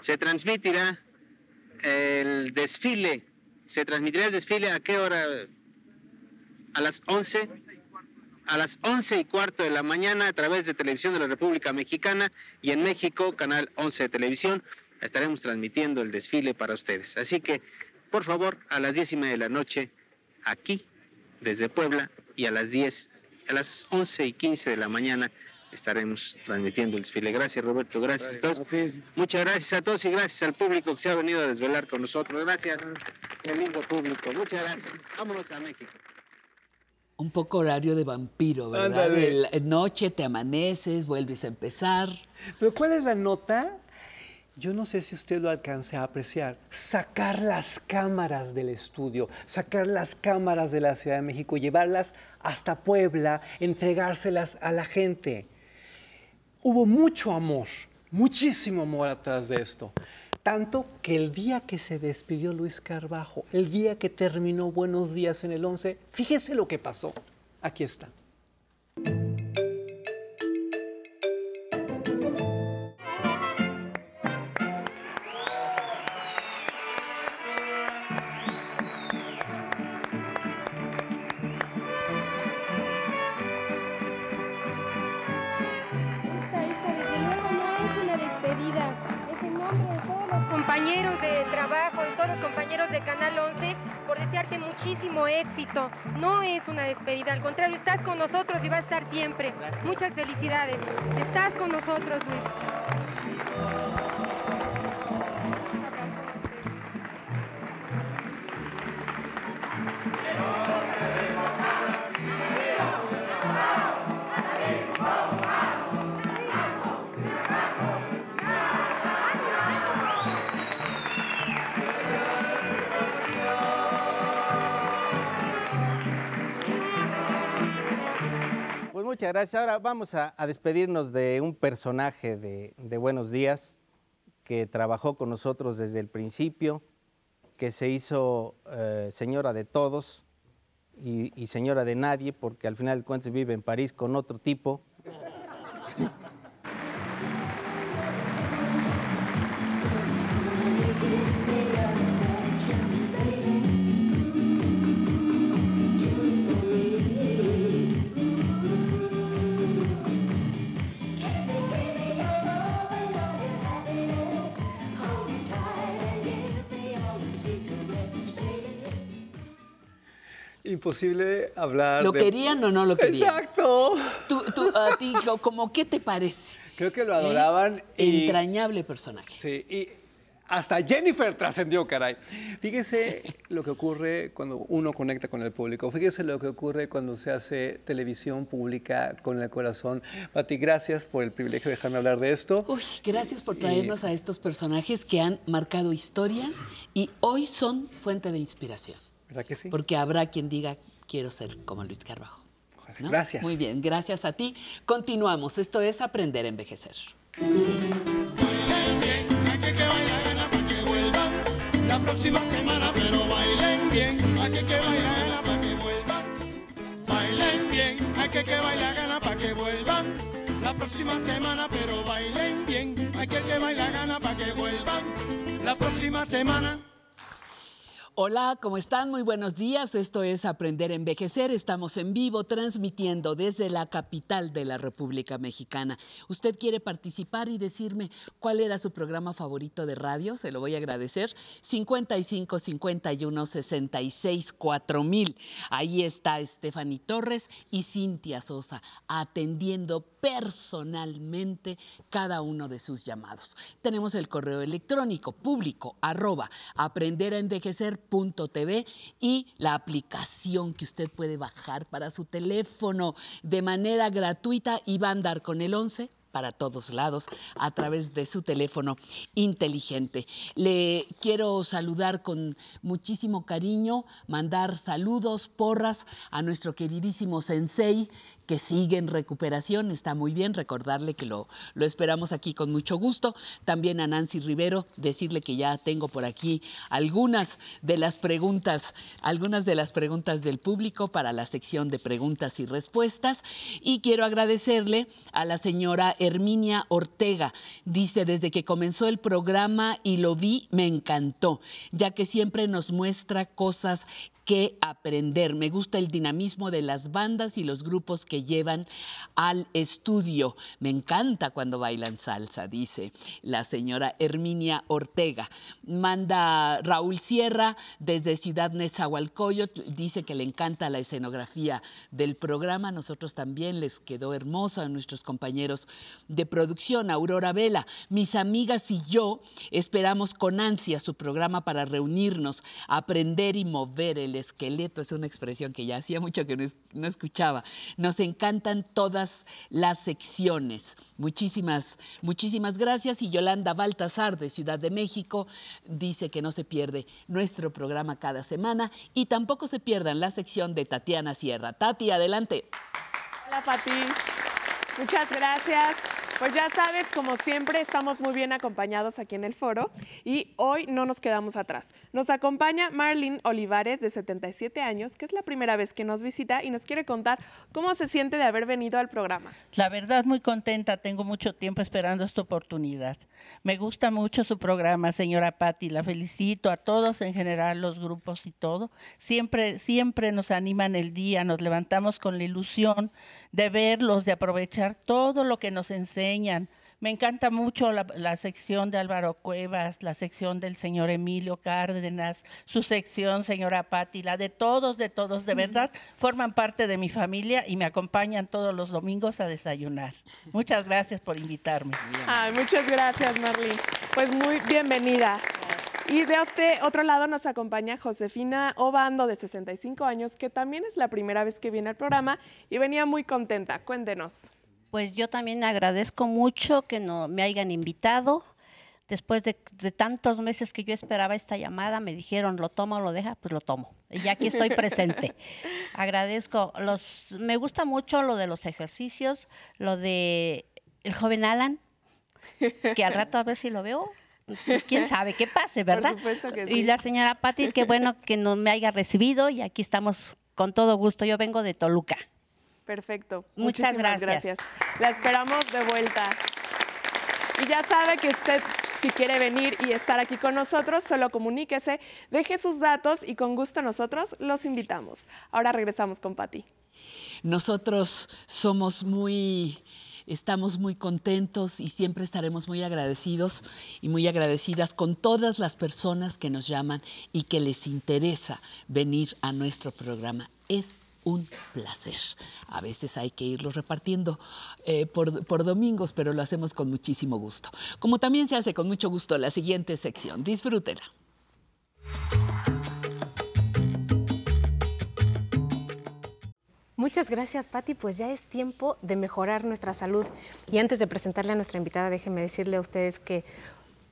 Se transmitirá el desfile, se transmitirá el desfile a qué hora? A las 11 a las once y cuarto de la mañana a través de Televisión de la República Mexicana y en México, Canal 11 de Televisión, estaremos transmitiendo el desfile para ustedes. Así que, por favor, a las diez y media de la noche, aquí, desde Puebla, y a las diez, a las once y quince de la mañana, estaremos transmitiendo el desfile. Gracias, Roberto. Gracias, a todos. Muchas gracias a todos y gracias al público que se ha venido a desvelar con nosotros. Gracias, el lindo público. Muchas gracias. Vámonos a México. Un poco horario de vampiro, ¿verdad? El- noche, te amaneces, vuelves a empezar. Pero ¿cuál es la nota? Yo no sé si usted lo alcance a apreciar. Sacar las cámaras del estudio, sacar las cámaras de la Ciudad de México, llevarlas hasta Puebla, entregárselas a la gente. Hubo mucho amor, muchísimo amor atrás de esto. Tanto que el día que se despidió Luis Carbajo, el día que terminó Buenos Días en el 11, fíjese lo que pasó. Aquí está. De Canal 11, por desearte muchísimo éxito. No es una despedida, al contrario, estás con nosotros y va a estar siempre. Muchas felicidades. Estás con nosotros, Luis. Muchas gracias. Ahora vamos a, despedirnos de un personaje de, Buenos Días que trabajó con nosotros desde el principio, que se hizo eh, señora de todos y, y señora de nadie, porque al final de cuentas vive en París con otro tipo. (laughs) Imposible hablar ¿Lo de- querían o no lo querían? Exacto. Tú, tú, a ti, co- ¿cómo qué te parece? Creo que lo adoraban. y- Entrañable personaje. Sí, y hasta Jennifer trascendió, caray. Fíjese lo que ocurre cuando uno conecta con el público. Fíjese lo que ocurre cuando se hace televisión pública con el corazón. Pati, gracias por el privilegio de dejarme hablar de esto. Uy, gracias por traernos a estos personajes que han marcado historia y hoy son fuente de inspiración. ¿Verdad que sí? Porque habrá quien diga, quiero ser como Luis Carbajo. ¿no? Gracias. Muy bien, gracias a ti. Continuamos. Esto es Aprender a Envejecer. Hay que que baila gana para que vuelvan la próxima semana, pero bailen bien. Hay que que baila gana para que vuelvan. Bailen bien. Hay que que baila gana para que vuelvan la próxima semana, pero bailen bien. Hay que que baila gana para que vuelvan la próxima semana. Hola, ¿cómo están? Muy buenos días. Esto es Aprender a Envejecer. Estamos en vivo transmitiendo desde la capital de la República Mexicana. ¿Usted quiere participar y decirme cuál era su programa favorito de radio? Se lo voy a agradecer. 55 51 66 4000. Ahí está Stephanie Torres y Cintia Sosa atendiendo personalmente cada uno de sus llamados. Tenemos el correo electrónico público arroba y la aplicación que usted puede bajar para su teléfono de manera gratuita y va a andar con el 11 para todos lados a través de su teléfono inteligente. Le quiero saludar con muchísimo cariño, mandar saludos, porras a nuestro queridísimo sensei que sigue en recuperación, está muy bien, recordarle que lo, lo esperamos aquí con mucho gusto. También a Nancy Rivero, decirle que ya tengo por aquí algunas de las preguntas, algunas de las preguntas del público para la sección de preguntas y respuestas. Y quiero agradecerle a la señora Herminia Ortega. Dice, desde que comenzó el programa y lo vi, me encantó, ya que siempre nos muestra cosas que aprender. Me gusta el dinamismo de las bandas y los grupos que llevan al estudio. Me encanta cuando bailan salsa, dice la señora Herminia Ortega. Manda Raúl Sierra desde Ciudad Nezahualcóyotl, dice que le encanta la escenografía del programa. Nosotros también les quedó hermoso a nuestros compañeros de producción. Aurora Vela, mis amigas y yo esperamos con ansia su programa para reunirnos, aprender y mover el esqueleto, es una expresión que ya hacía mucho que no, escuchaba. Nos encantan todas las secciones. Muchísimas, muchísimas gracias. Y Yolanda Baltasar de Ciudad de México dice que no se pierde nuestro programa cada semana y tampoco se pierdan la sección de Tatiana Sierra. Tati, adelante. Hola, Pati. Muchas gracias. Pues ya sabes, como siempre, estamos muy bien acompañados aquí en el foro y hoy no nos quedamos atrás. Nos acompaña Marlene Olivares, de 77 años, que es la primera vez que nos visita y nos quiere contar cómo se siente de haber venido al programa. La verdad, muy contenta. Tengo mucho tiempo esperando esta oportunidad. Me gusta mucho su programa, señora Patti. La felicito a todos en general, los grupos y todo. Siempre, siempre nos animan el día, nos levantamos con la ilusión de verlos, de aprovechar todo lo que nos enseñan. Me encanta mucho la, sección de Álvaro Cuevas, la sección del señor Emilio Cárdenas, su sección, señora Patti, la de todos, de todos, de verdad, forman parte de mi familia y me acompañan todos los domingos a desayunar. Muchas gracias por invitarme. Ay, muchas gracias, Marlene. Pues muy bienvenida. Y de este otro lado nos acompaña Josefina Obando, de 65 años, que también es la primera vez que viene al programa y venía muy contenta. Cuéntenos. Pues yo también agradezco mucho que no, me hayan invitado. Después de, tantos meses que yo esperaba esta llamada, me dijeron, ¿lo toma o lo deja? Pues lo tomo. Y aquí estoy presente. (laughs) Agradezco. Los, me gusta mucho lo de los ejercicios, lo de el joven Alan, que al rato a ver si lo veo, pues quién sabe qué pase, ¿verdad? Y la señora Patti, qué bueno (laughs) que no me haya recibido y aquí estamos con todo gusto. Yo vengo de Toluca. Perfecto. Muchas gracias. gracias. La esperamos de vuelta. Y ya sabe que usted, si quiere venir y estar aquí con nosotros, solo comuníquese, deje sus datos y con gusto nosotros los invitamos. Ahora regresamos con Patti. Nosotros somos muy Estamos muy contentos y siempre estaremos muy agradecidos y muy agradecidas con todas las personas que nos llaman y que les interesa venir a nuestro programa. Es un placer. A veces hay que irlo repartiendo eh, por, por, domingos, pero lo hacemos con muchísimo gusto. Como también se hace con mucho gusto la siguiente sección. Disfrútela. Muchas gracias, Patti. Pues ya es tiempo de mejorar nuestra salud. Y antes de presentarle a nuestra invitada, déjenme decirle a ustedes que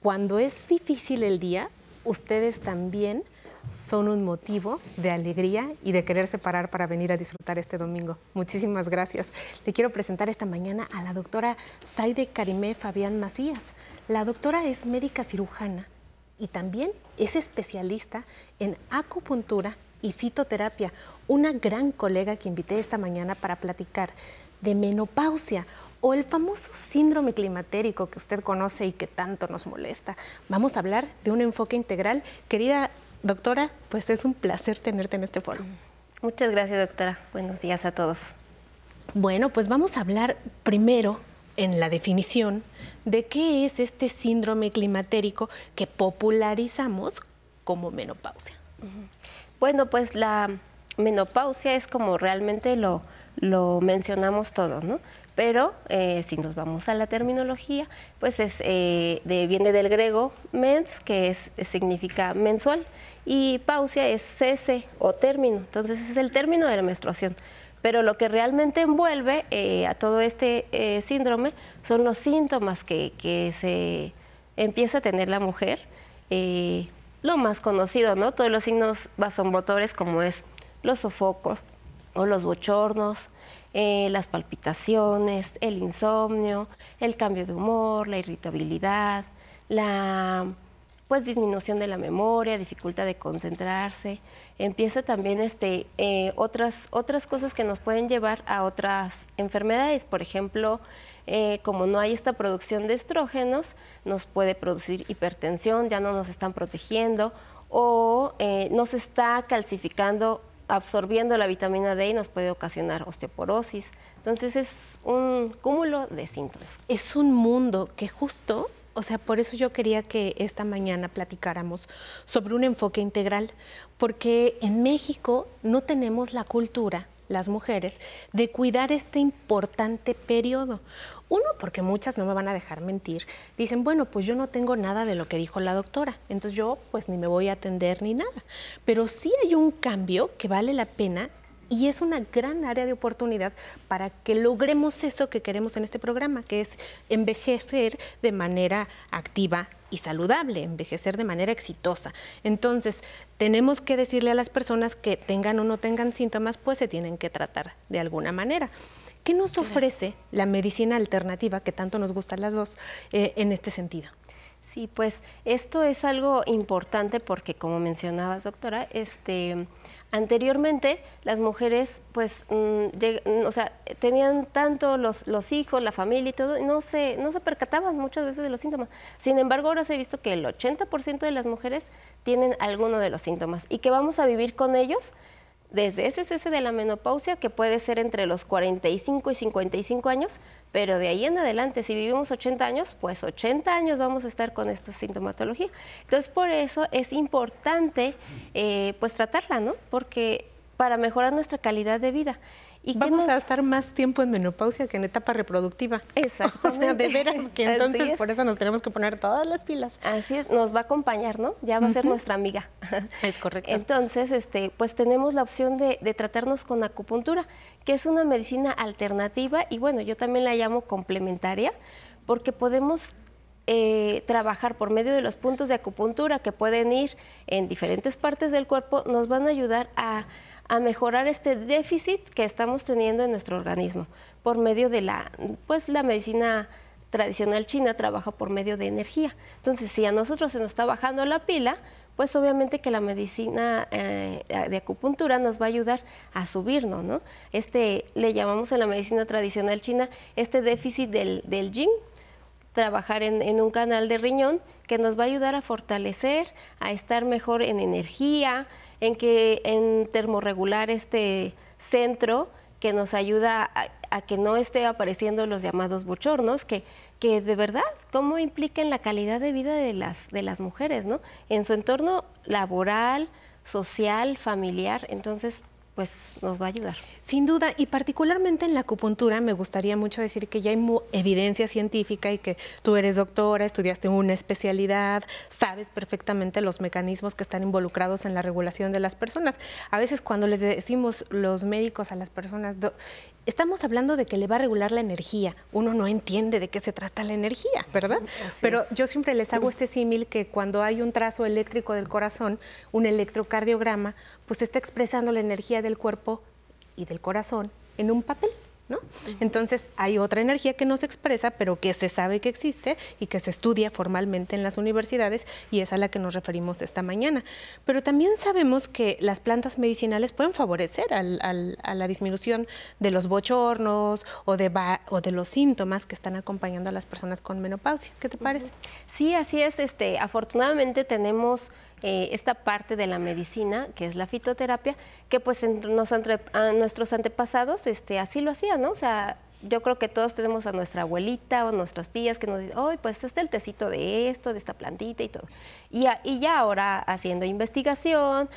cuando es difícil el día, ustedes también son un motivo de alegría y de querer separar para venir a disfrutar este domingo. Muchísimas gracias. Le quiero presentar esta mañana a la doctora Saide Karimé Fabián Macías. La doctora es médica cirujana y también es especialista en acupuntura y fitoterapia, una gran colega que invité esta mañana para platicar de menopausia o el famoso síndrome climatérico que usted conoce y que tanto nos molesta. Vamos a hablar de un enfoque integral. Querida doctora, pues es un placer tenerte en este foro. Muchas gracias, doctora. Buenos días a todos. Bueno, pues vamos a hablar primero en la definición de qué es este síndrome climatérico que popularizamos como menopausia. Bueno, pues la menopausia es como realmente lo, lo mencionamos todos, ¿no? Pero eh, si nos vamos a la terminología, pues es, eh, viene del griego mens, que significa mensual, y pausia es cese o término. Entonces es el término de la menstruación. Pero lo que realmente envuelve eh, a todo este síndrome son los síntomas que, que, se empieza a tener la mujer lo más conocido, ¿no? Todos los signos vasomotores como es los sofocos o los bochornos, eh, las palpitaciones, el insomnio, el cambio de humor, la irritabilidad, la pues disminución de la memoria, dificultad de concentrarse. Empieza también este, eh, otras, otras cosas que nos pueden llevar a otras enfermedades. Por ejemplo, eh, como no hay esta producción de estrógenos, nos puede producir hipertensión, ya no nos están protegiendo o eh, no se está calcificando, absorbiendo la vitamina D y nos puede ocasionar osteoporosis. Entonces es un cúmulo de síntomas. Es un mundo que justo o sea, por eso yo quería que esta mañana platicáramos sobre un enfoque integral, porque en México no tenemos la cultura, las mujeres, de cuidar este importante periodo. Uno, porque muchas no me van a dejar mentir, dicen, bueno, pues yo no tengo nada de lo que dijo la doctora, entonces yo pues ni me voy a atender ni nada. Pero sí hay un cambio que vale la pena y es una gran área de oportunidad para que logremos eso que queremos en este programa, que es envejecer de manera activa y saludable, envejecer de manera exitosa. Entonces, tenemos que decirle a las personas que tengan o no tengan síntomas, pues se tienen que tratar de alguna manera. ¿Qué nos ofrece la medicina alternativa, que tanto nos gustan las dos, eh, en este sentido? Sí, pues esto es algo importante porque, como mencionabas, doctora, este, Anteriormente, las mujeres, pues, mm, mm, o sea, tenían tanto los, los, hijos, la familia y todo, y no se, no se percataban muchas veces de los síntomas. Sin embargo, ahora se ha visto que el 80% de las mujeres tienen alguno de los síntomas y que vamos a vivir con ellos desde ese cese de la menopausia, que puede ser entre los 45 y 55 años, pero de ahí en adelante, si vivimos 80 años, pues 80 años vamos a estar con esta sintomatología. Entonces, por eso es importante eh, pues tratarla, ¿no? Porque para mejorar nuestra calidad de vida. ¿Y Vamos a estar más tiempo en menopausia que en etapa reproductiva. (laughs) Exacto. o sea, de veras que entonces por eso nos tenemos que poner todas las pilas. Así es, nos va a acompañar, ¿no? Ya va a ser nuestra amiga. (laughs) Es correcto. Entonces, este, pues tenemos la opción de, tratarnos con acupuntura, que es una medicina alternativa y bueno, yo también la llamo complementaria, porque podemos eh, trabajar por medio de los puntos de acupuntura que pueden ir en diferentes partes del cuerpo, nos van a ayudar a a mejorar este déficit que estamos teniendo en nuestro organismo por medio de la, pues la medicina tradicional china trabaja por medio de energía. Entonces, si a nosotros se nos está bajando la pila, pues obviamente que la medicina eh, de acupuntura nos va a ayudar a subirnos, ¿no? Este le llamamos en la medicina tradicional china este déficit del, del yin, trabajar en, en, un canal de riñón que nos va a ayudar a fortalecer, a estar mejor en energía, en que en termorregular este centro que nos ayuda a, que no esté apareciendo los llamados bochornos, que, que de verdad, cómo implican la calidad de vida de las, de las mujeres, ¿no? En su entorno laboral, social, familiar. Entonces, pues nos va a ayudar. Sin duda, y particularmente en la acupuntura me gustaría mucho decir que ya hay evidencia científica y que tú eres doctora, estudiaste una especialidad, sabes perfectamente los mecanismos que están involucrados en la regulación de las personas. A veces cuando les decimos los médicos a las personas, estamos hablando de que le va a regular la energía. Uno no entiende de qué se trata la energía, ¿verdad? Pero yo siempre les hago este símil que cuando hay un trazo eléctrico del corazón, un electrocardiograma, pues está expresando la energía del cuerpo y del corazón en un papel. Entonces hay otra energía que no se expresa, pero que se sabe que existe y que se estudia formalmente en las universidades y es a la que nos referimos esta mañana. Pero también sabemos que las plantas medicinales pueden favorecer a la disminución de los bochornos o de, o de los síntomas que están acompañando a las personas con menopausia. ¿Qué te parece? Sí, así es. Este, afortunadamente tenemos eh, esta parte de la medicina, que es la fitoterapia, que pues nos, a nuestros antepasados este, así lo hacían, ¿no? O sea, yo creo que todos tenemos a nuestra abuelita o nuestras tías que nos dicen, hoy pues este el tecito de esto, de esta plantita y todo. Y, ya ahora haciendo investigación,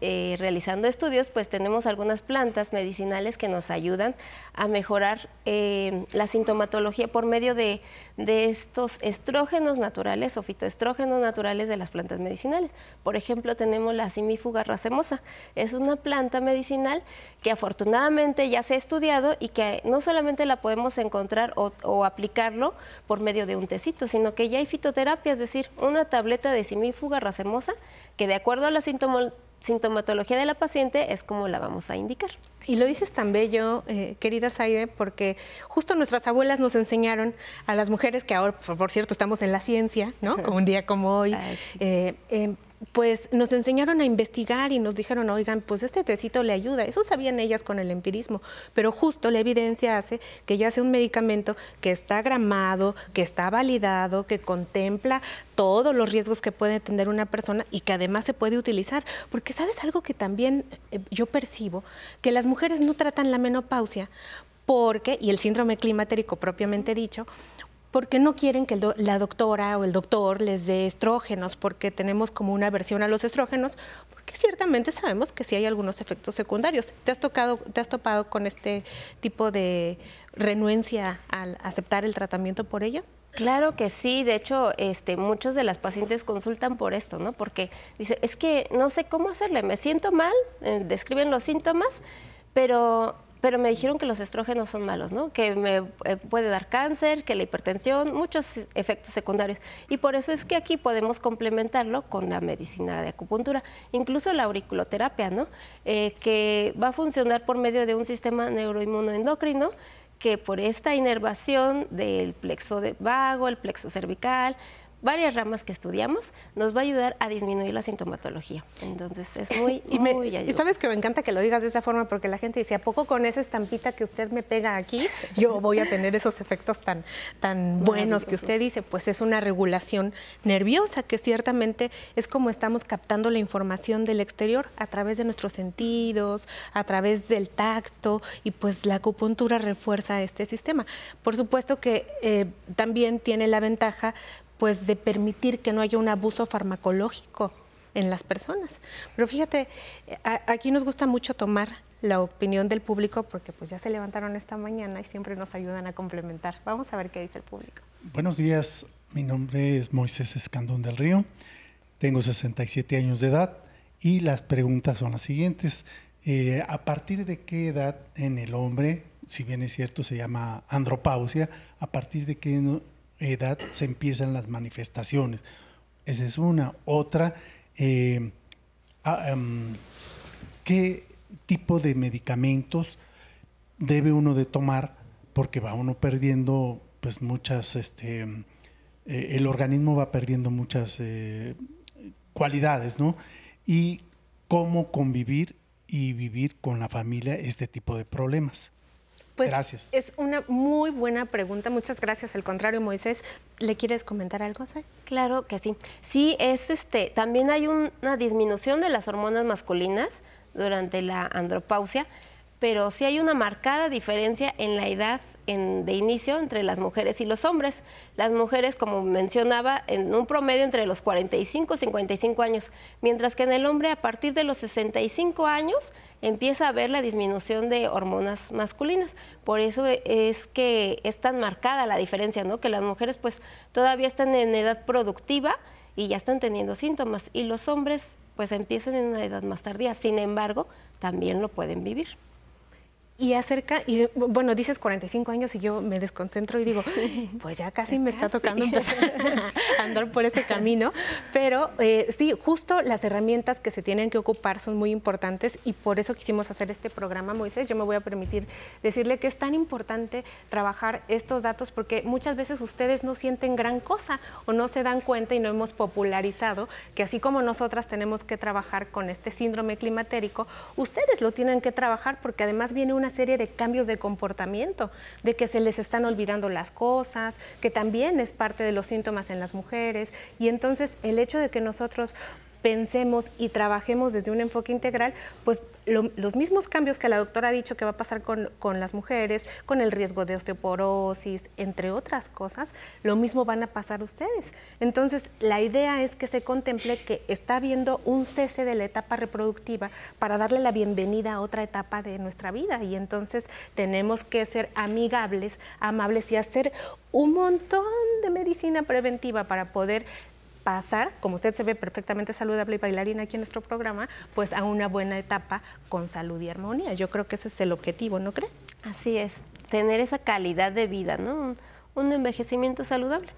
eh, realizando estudios, pues tenemos algunas plantas medicinales que nos ayudan a mejorar eh, la sintomatología por medio de, estos estrógenos naturales o fitoestrógenos naturales de las plantas medicinales. Por ejemplo, tenemos la simifuga racemosa. Es una planta medicinal que afortunadamente ya se ha estudiado y que no solamente la podemos encontrar o, o aplicarlo por medio de un tecito, sino que ya hay fitoterapia, es decir, una tableta de fuga racemosa, que de acuerdo a la sintomatología de la paciente es como la vamos a indicar. Y lo dices tan bello, eh, querida Saide, porque justo nuestras abuelas nos enseñaron a las mujeres que ahora, por, por cierto, estamos en la ciencia, ¿no? (laughs) Como un día como hoy, eh, eh, pues nos enseñaron a investigar y nos dijeron, oigan, pues este tecito le ayuda. Eso sabían ellas con el empirismo, pero justo la evidencia hace que ya sea un medicamento que está gramado, que está validado, que contempla todos los riesgos que puede tener una persona y que además se puede utilizar. Porque sabes algo que también eh, yo percibo, que las mujeres no tratan la menopausia porque, y el síndrome climatérico propiamente dicho, porque no quieren que do- la doctora o el doctor les dé estrógenos, porque tenemos como una aversión a los estrógenos, porque ciertamente sabemos que sí hay algunos efectos secundarios. ¿Te has, tocado, te has topado con este tipo de renuencia al aceptar el tratamiento por ello? Claro que sí, de hecho, este, muchos de las pacientes consultan por esto, ¿no? Porque dice, es que no sé cómo hacerle, me siento mal, eh, describen los síntomas, pero, pero me dijeron que los estrógenos son malos, ¿no? Que me eh, puede dar cáncer, que la hipertensión, muchos efectos secundarios. Y por eso es que aquí podemos complementarlo con la medicina de acupuntura, incluso la auriculoterapia, ¿no? Eh, que va a funcionar por medio de un sistema neuroinmunoendocrino que por esta inervación del plexo de vago, el plexo cervical, varias ramas que estudiamos, nos va a ayudar a disminuir la sintomatología. Entonces es muy, (laughs) Y, me- muy y sabes que me encanta que lo digas de esa forma porque la gente dice, ¿a poco con esa estampita que usted me pega aquí, yo voy a tener esos efectos tan, tan (laughs) buenos que usted dice? Pues es una regulación nerviosa que ciertamente es como estamos captando la información del exterior a través de nuestros sentidos, a través del tacto y pues la acupuntura refuerza este sistema. Por supuesto que eh, también tiene la ventaja pues de permitir que no haya un abuso farmacológico en las personas. Pero fíjate, aquí nos gusta mucho tomar la opinión del público porque pues ya se levantaron esta mañana y siempre nos ayudan a complementar. Vamos a ver qué dice el público. Buenos días, mi nombre es Moisés Escandón del Río, tengo 67 años de edad y las preguntas son las siguientes. Eh, ¿A partir de qué edad en el hombre, si bien es cierto se llama andropausia, a partir de qué edad se empiezan las manifestaciones? Esa es una. Otra, eh, ah, em, ¿qué tipo de medicamentos debe uno de tomar porque va uno perdiendo pues muchas este eh, el organismo va perdiendo muchas eh, cualidades no y cómo convivir y vivir con la familia este tipo de problemas Pues gracias es una muy buena pregunta. Muchas gracias. Al contrario, Moisés, ¿le quieres comentar algo? Claro que sí. Sí, es este, también hay un- una disminución de las hormonas masculinas durante la andropausia, pero sí hay una marcada diferencia en la edad en- de inicio entre las mujeres y los hombres. Las mujeres, como mencionaba, en un promedio entre los 45 y 55 años, mientras que en el hombre a partir de los 65 años empieza a haber la disminución de hormonas masculinas. Por eso es que es tan marcada la diferencia, ¿no? Que las mujeres pues todavía están en edad productiva y ya están teniendo síntomas y los hombres pues empiezan en una edad más tardía. Sin embargo, también lo pueden vivir. Y acerca, y bueno, dices 45 años y yo me desconcentro y digo, (laughs) pues ya casi me está tocando empezar a andar por ese camino. Pero eh, sí, justo las herramientas que se tienen que ocupar son muy importantes y por eso quisimos hacer este programa, Moisés. Yo me voy a permitir decirle que es tan importante trabajar estos datos porque muchas veces ustedes no sienten gran cosa o no se dan cuenta y no hemos popularizado que así como nosotras tenemos que trabajar con este síndrome climatérico, ustedes lo tienen que trabajar porque además viene una serie de cambios de comportamiento, de que se les están olvidando las cosas, que también es parte de los síntomas en las mujeres. Y entonces el hecho de que nosotros pensemos y trabajemos desde un enfoque integral, pues lo- los mismos cambios que la doctora ha dicho que va a pasar con, con las mujeres, con el riesgo de osteoporosis, entre otras cosas, lo mismo van a pasar ustedes. Entonces, la idea es que se contemple que está habiendo un cese de la etapa reproductiva para darle la bienvenida a otra etapa de nuestra vida. Y entonces tenemos que ser amigables, amables y hacer un montón de medicina preventiva para poder pasar, como usted se ve perfectamente saludable y bailarina aquí en nuestro programa, pues a una buena etapa con salud y armonía. Yo creo que ese es el objetivo, ¿no crees? Así es, tener esa calidad de vida, ¿no? Un, un envejecimiento saludable.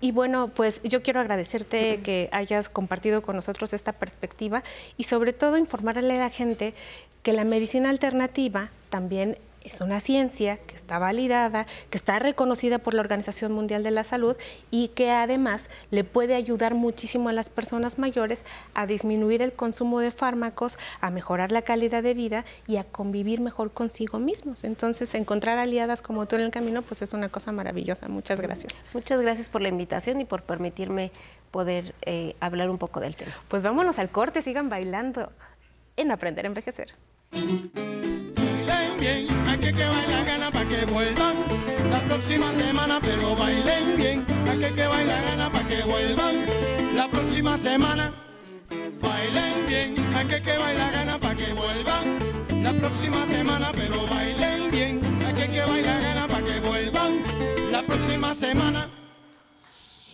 Y bueno, pues yo quiero agradecerte que hayas compartido con nosotros esta perspectiva y sobre todo informarle a la gente que la medicina alternativa también es una ciencia que está validada, que está reconocida por la Organización Mundial de la Salud y que además le puede ayudar muchísimo a las personas mayores a disminuir el consumo de fármacos, a mejorar la calidad de vida y a convivir mejor consigo mismos. Entonces, encontrar aliadas como tú en el camino, pues es una cosa maravillosa. Muchas gracias. Muchas gracias por la invitación y por permitirme poder eh, hablar un poco del tema. Pues vámonos al corte, sigan bailando en Aprender a Envejecer. Vuelvan la próxima semana, pero bailen bien, aquí que bailan gana para que vuelvan la próxima semana. Bailen bien, aquí que bailan gana para que vuelvan la próxima semana, pero bailen bien, aquí que bailan gana para que vuelvan la próxima semana.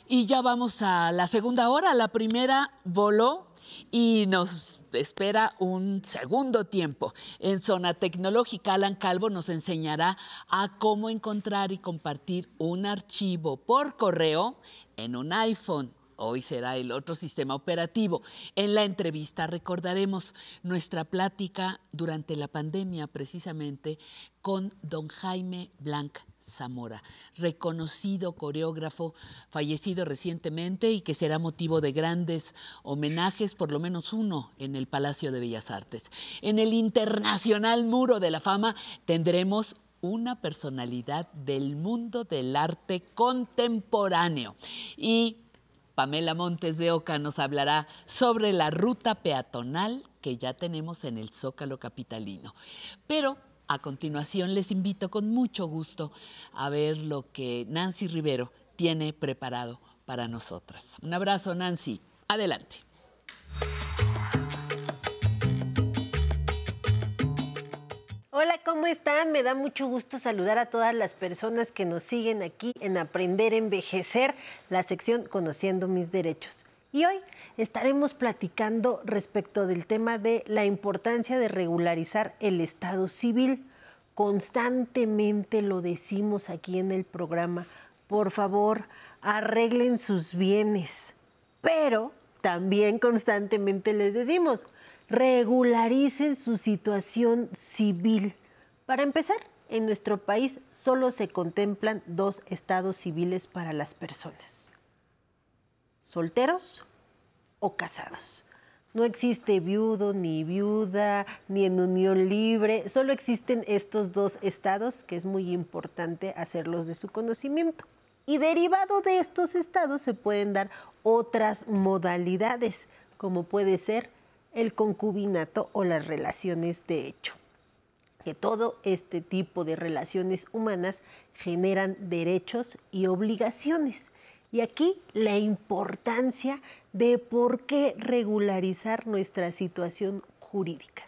Y ya vamos a la segunda hora. La primera voló y nos espera un segundo tiempo. En Zona Tecnológica, Alan Calvo nos enseñará a cómo encontrar y compartir un archivo por correo en un iPhone. Hoy será el otro sistema operativo. En la entrevista recordaremos nuestra plática durante la pandemia precisamente con don Jaime Blanc Zamora, reconocido coreógrafo fallecido recientemente y que será motivo de grandes homenajes, por lo menos uno en el Palacio de Bellas Artes. En el Internacional Muro de la Fama tendremos una personalidad del mundo del arte contemporáneo y Pamela Montes de Oca nos hablará sobre la ruta peatonal que ya tenemos en el Zócalo Capitalino. Pero a continuación les invito con mucho gusto a ver lo que Nancy Rivero tiene preparado para nosotras. Un abrazo, Nancy. Adelante. Hola, ¿cómo están? Me da mucho gusto saludar a todas las personas que nos siguen aquí en Aprender a Envejecer, la sección Conociendo mis derechos. Y hoy estaremos platicando respecto del tema de la importancia de regularizar el estado civil. Constantemente lo decimos aquí en el programa. Por favor, arreglen sus bienes. Pero también constantemente les decimos, regularicen su situación civil. Para empezar, en nuestro país solo se contemplan dos estados civiles para las personas, solteros o casados. No existe viudo ni viuda, ni en unión libre, solo existen estos dos estados que es muy importante hacerlos de su conocimiento. Y derivado de estos estados se pueden dar otras modalidades, como puede ser el concubinato o las relaciones de hecho. Que todo este tipo de relaciones humanas generan derechos y obligaciones. Y aquí la importancia de por qué regularizar nuestra situación jurídica.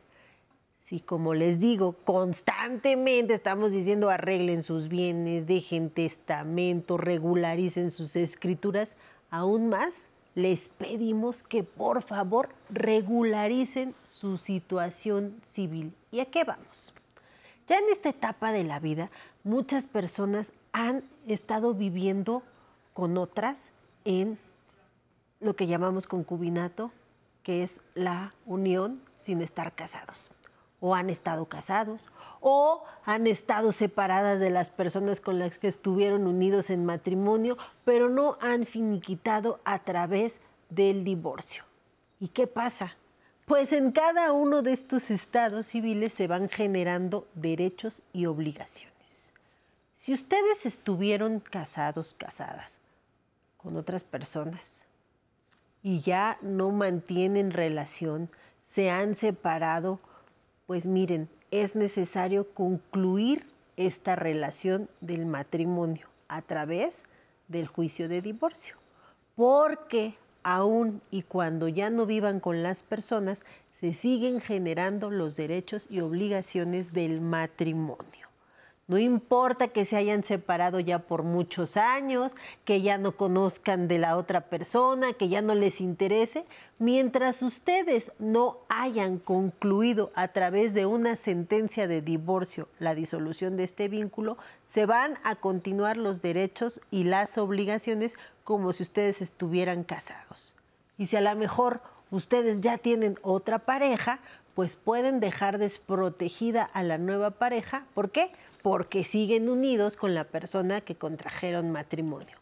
Si como les digo, constantemente estamos diciendo arreglen sus bienes, dejen testamento, regularicen sus escrituras, aún más les pedimos que por favor regularicen su situación civil. ¿Y a qué vamos? Ya en esta etapa de la vida, muchas personas han estado viviendo con otras en lo que llamamos concubinato, que es la unión sin estar casados. O han estado casados, o han estado separadas de las personas con las que estuvieron unidos en matrimonio, pero no han finiquitado a través del divorcio. ¿Y qué pasa? Pues en cada uno de estos estados civiles se van generando derechos y obligaciones. Si ustedes estuvieron casados, casadas con otras personas y ya no mantienen relación, se han separado, pues miren, es necesario concluir esta relación del matrimonio a través del juicio de divorcio, porque aún y cuando ya no vivan con las personas, se siguen generando los derechos y obligaciones del matrimonio. No importa que se hayan separado ya por muchos años, que ya no conozcan de la otra persona, que ya no les interese, mientras ustedes no hayan concluido a través de una sentencia de divorcio la disolución de este vínculo, se van a continuar los derechos y las obligaciones como si ustedes estuvieran casados. Y si a lo mejor ustedes ya tienen otra pareja, pues pueden dejar desprotegida a la nueva pareja. ¿Por qué? Porque siguen unidos con la persona que contrajeron matrimonio.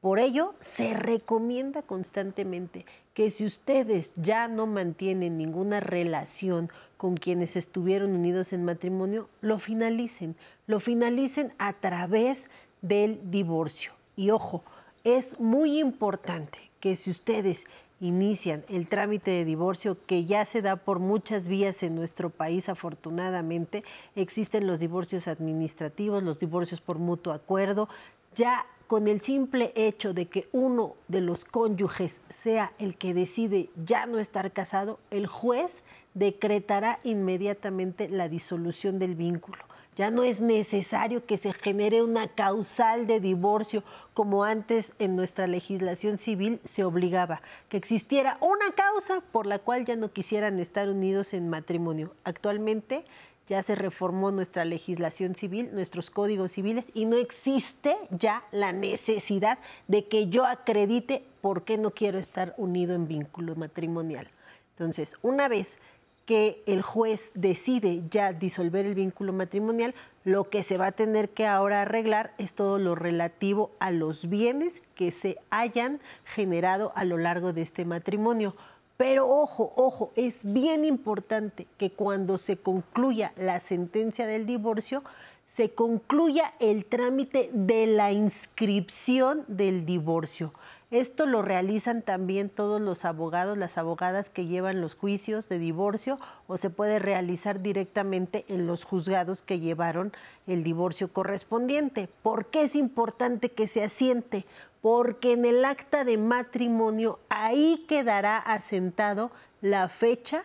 Por ello, se recomienda constantemente que si ustedes ya no mantienen ninguna relación con quienes estuvieron unidos en matrimonio, lo finalicen. Lo finalicen a través del divorcio. Y ojo, es muy importante que si ustedes inician el trámite de divorcio que ya se da por muchas vías en nuestro país, afortunadamente, existen los divorcios administrativos, los divorcios por mutuo acuerdo, ya con el simple hecho de que uno de los cónyuges sea el que decide ya no estar casado, el juez decretará inmediatamente la disolución del vínculo. Ya no es necesario que se genere una causal de divorcio como antes en nuestra legislación civil se obligaba, que existiera una causa por la cual ya no quisieran estar unidos en matrimonio. Actualmente ya se reformó nuestra legislación civil, nuestros códigos civiles, y no existe ya la necesidad de que yo acredite por qué no quiero estar unido en vínculo matrimonial. Entonces, una vez que el juez decide ya disolver el vínculo matrimonial, lo que se va a tener que ahora arreglar es todo lo relativo a los bienes que se hayan generado a lo largo de este matrimonio. Pero ojo, ojo, es bien importante que cuando se concluya la sentencia del divorcio, se concluya el trámite de la inscripción del divorcio. Esto lo realizan también todos los abogados, las abogadas que llevan los juicios de divorcio o se puede realizar directamente en los juzgados que llevaron el divorcio correspondiente. ¿Por qué es importante que se asiente? porque en el acta de matrimonio ahí quedará asentado la fecha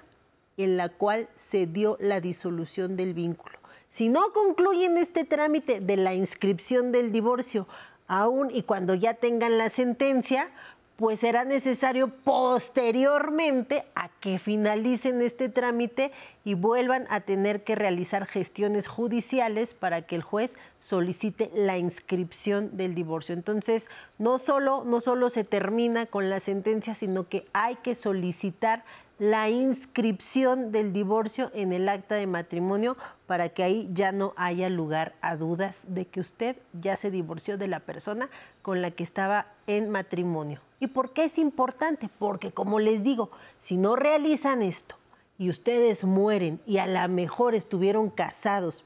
en la cual se dio la disolución del vínculo. Si no concluyen este trámite de la inscripción del divorcio, aún y cuando ya tengan la sentencia, pues será necesario posteriormente a que finalicen este trámite y vuelvan a tener que realizar gestiones judiciales para que el juez solicite la inscripción del divorcio. Entonces, no solo, no solo se termina con la sentencia, sino que hay que solicitar la inscripción del divorcio en el acta de matrimonio para que ahí ya no haya lugar a dudas de que usted ya se divorció de la persona con la que estaba en matrimonio. ¿Y por qué es importante? Porque como les digo, si no realizan esto y ustedes mueren y a lo mejor estuvieron casados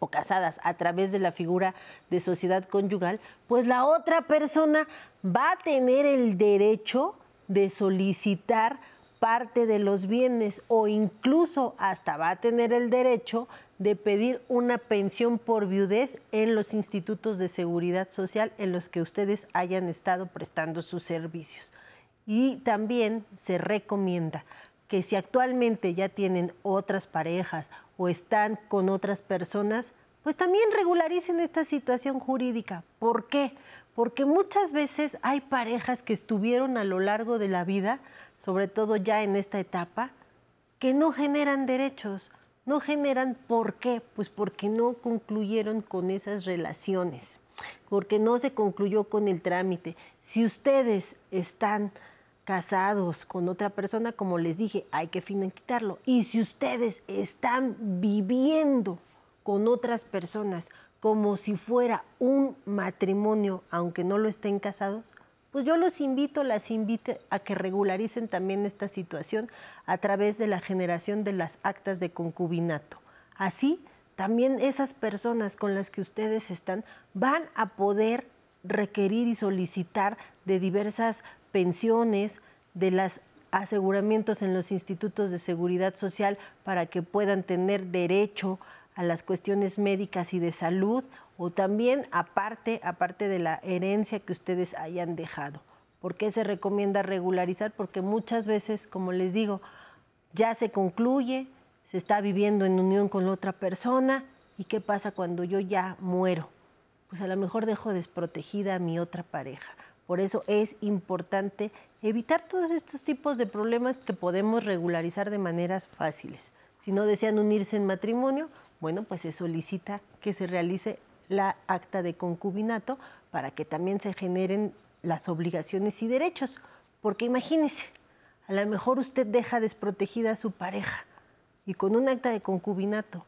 o casadas a través de la figura de sociedad conyugal, pues la otra persona va a tener el derecho de solicitar parte de los bienes o incluso hasta va a tener el derecho de pedir una pensión por viudez en los institutos de seguridad social en los que ustedes hayan estado prestando sus servicios. Y también se recomienda que si actualmente ya tienen otras parejas o están con otras personas, pues también regularicen esta situación jurídica. ¿Por qué? Porque muchas veces hay parejas que estuvieron a lo largo de la vida, sobre todo ya en esta etapa, que no generan derechos. No generan, ¿por qué? Pues porque no concluyeron con esas relaciones, porque no se concluyó con el trámite. Si ustedes están casados con otra persona, como les dije, hay que quitarlo. Y si ustedes están viviendo con otras personas como si fuera un matrimonio, aunque no lo estén casados, pues yo los invito, las invito a que regularicen también esta situación a través de la generación de las actas de concubinato. Así, también esas personas con las que ustedes están van a poder requerir y solicitar de diversas pensiones, de los aseguramientos en los institutos de seguridad social para que puedan tener derecho a las cuestiones médicas y de salud o también aparte, aparte de la herencia que ustedes hayan dejado. ¿Por qué se recomienda regularizar? Porque muchas veces, como les digo, ya se concluye, se está viviendo en unión con otra persona y qué pasa cuando yo ya muero. Pues a lo mejor dejo desprotegida a mi otra pareja. Por eso es importante evitar todos estos tipos de problemas que podemos regularizar de maneras fáciles. Si no desean unirse en matrimonio, bueno, pues se solicita que se realice la acta de concubinato para que también se generen las obligaciones y derechos. Porque imagínese, a lo mejor usted deja desprotegida a su pareja y con un acta de concubinato,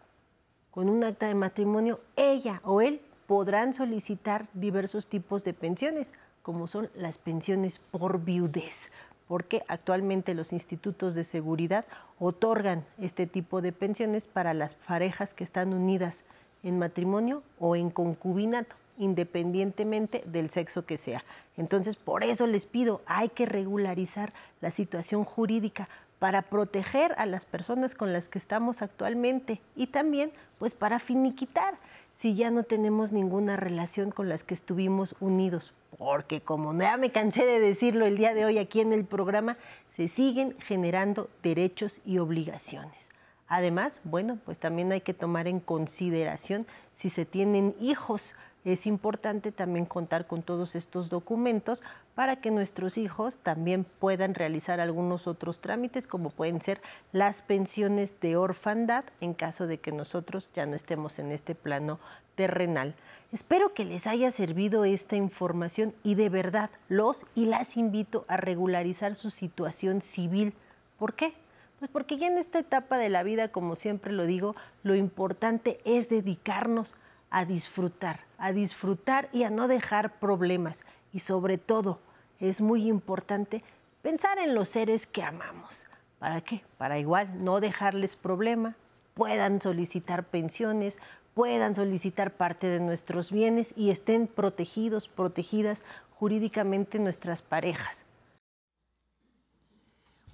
con un acta de matrimonio, ella o él podrán solicitar diversos tipos de pensiones, como son las pensiones por viudez, porque actualmente los institutos de seguridad otorgan este tipo de pensiones para las parejas que están unidas en matrimonio o en concubinato, independientemente del sexo que sea. Entonces, por eso les pido, hay que regularizar la situación jurídica para proteger a las personas con las que estamos actualmente y también pues para finiquitar si ya no tenemos ninguna relación con las que estuvimos unidos. Porque como ya me cansé de decirlo el día de hoy aquí en el programa, se siguen generando derechos y obligaciones. Además, bueno, pues también hay que tomar en consideración si se tienen hijos. Es importante también contar con todos estos documentos para que nuestros hijos también puedan realizar algunos otros trámites, como pueden ser las pensiones de orfandad en caso de que nosotros ya no estemos en este plano terrenal. Espero que les haya servido esta información y de verdad los y las invito a regularizar su situación civil. ¿Por qué? Pues porque ya en esta etapa de la vida, como siempre lo digo, lo importante es dedicarnos a disfrutar, a disfrutar y a no dejar problemas. Y sobre todo, es muy importante pensar en los seres que amamos. ¿Para qué? Para igual no dejarles problema, puedan solicitar pensiones, puedan solicitar parte de nuestros bienes y estén protegidos, protegidas jurídicamente nuestras parejas.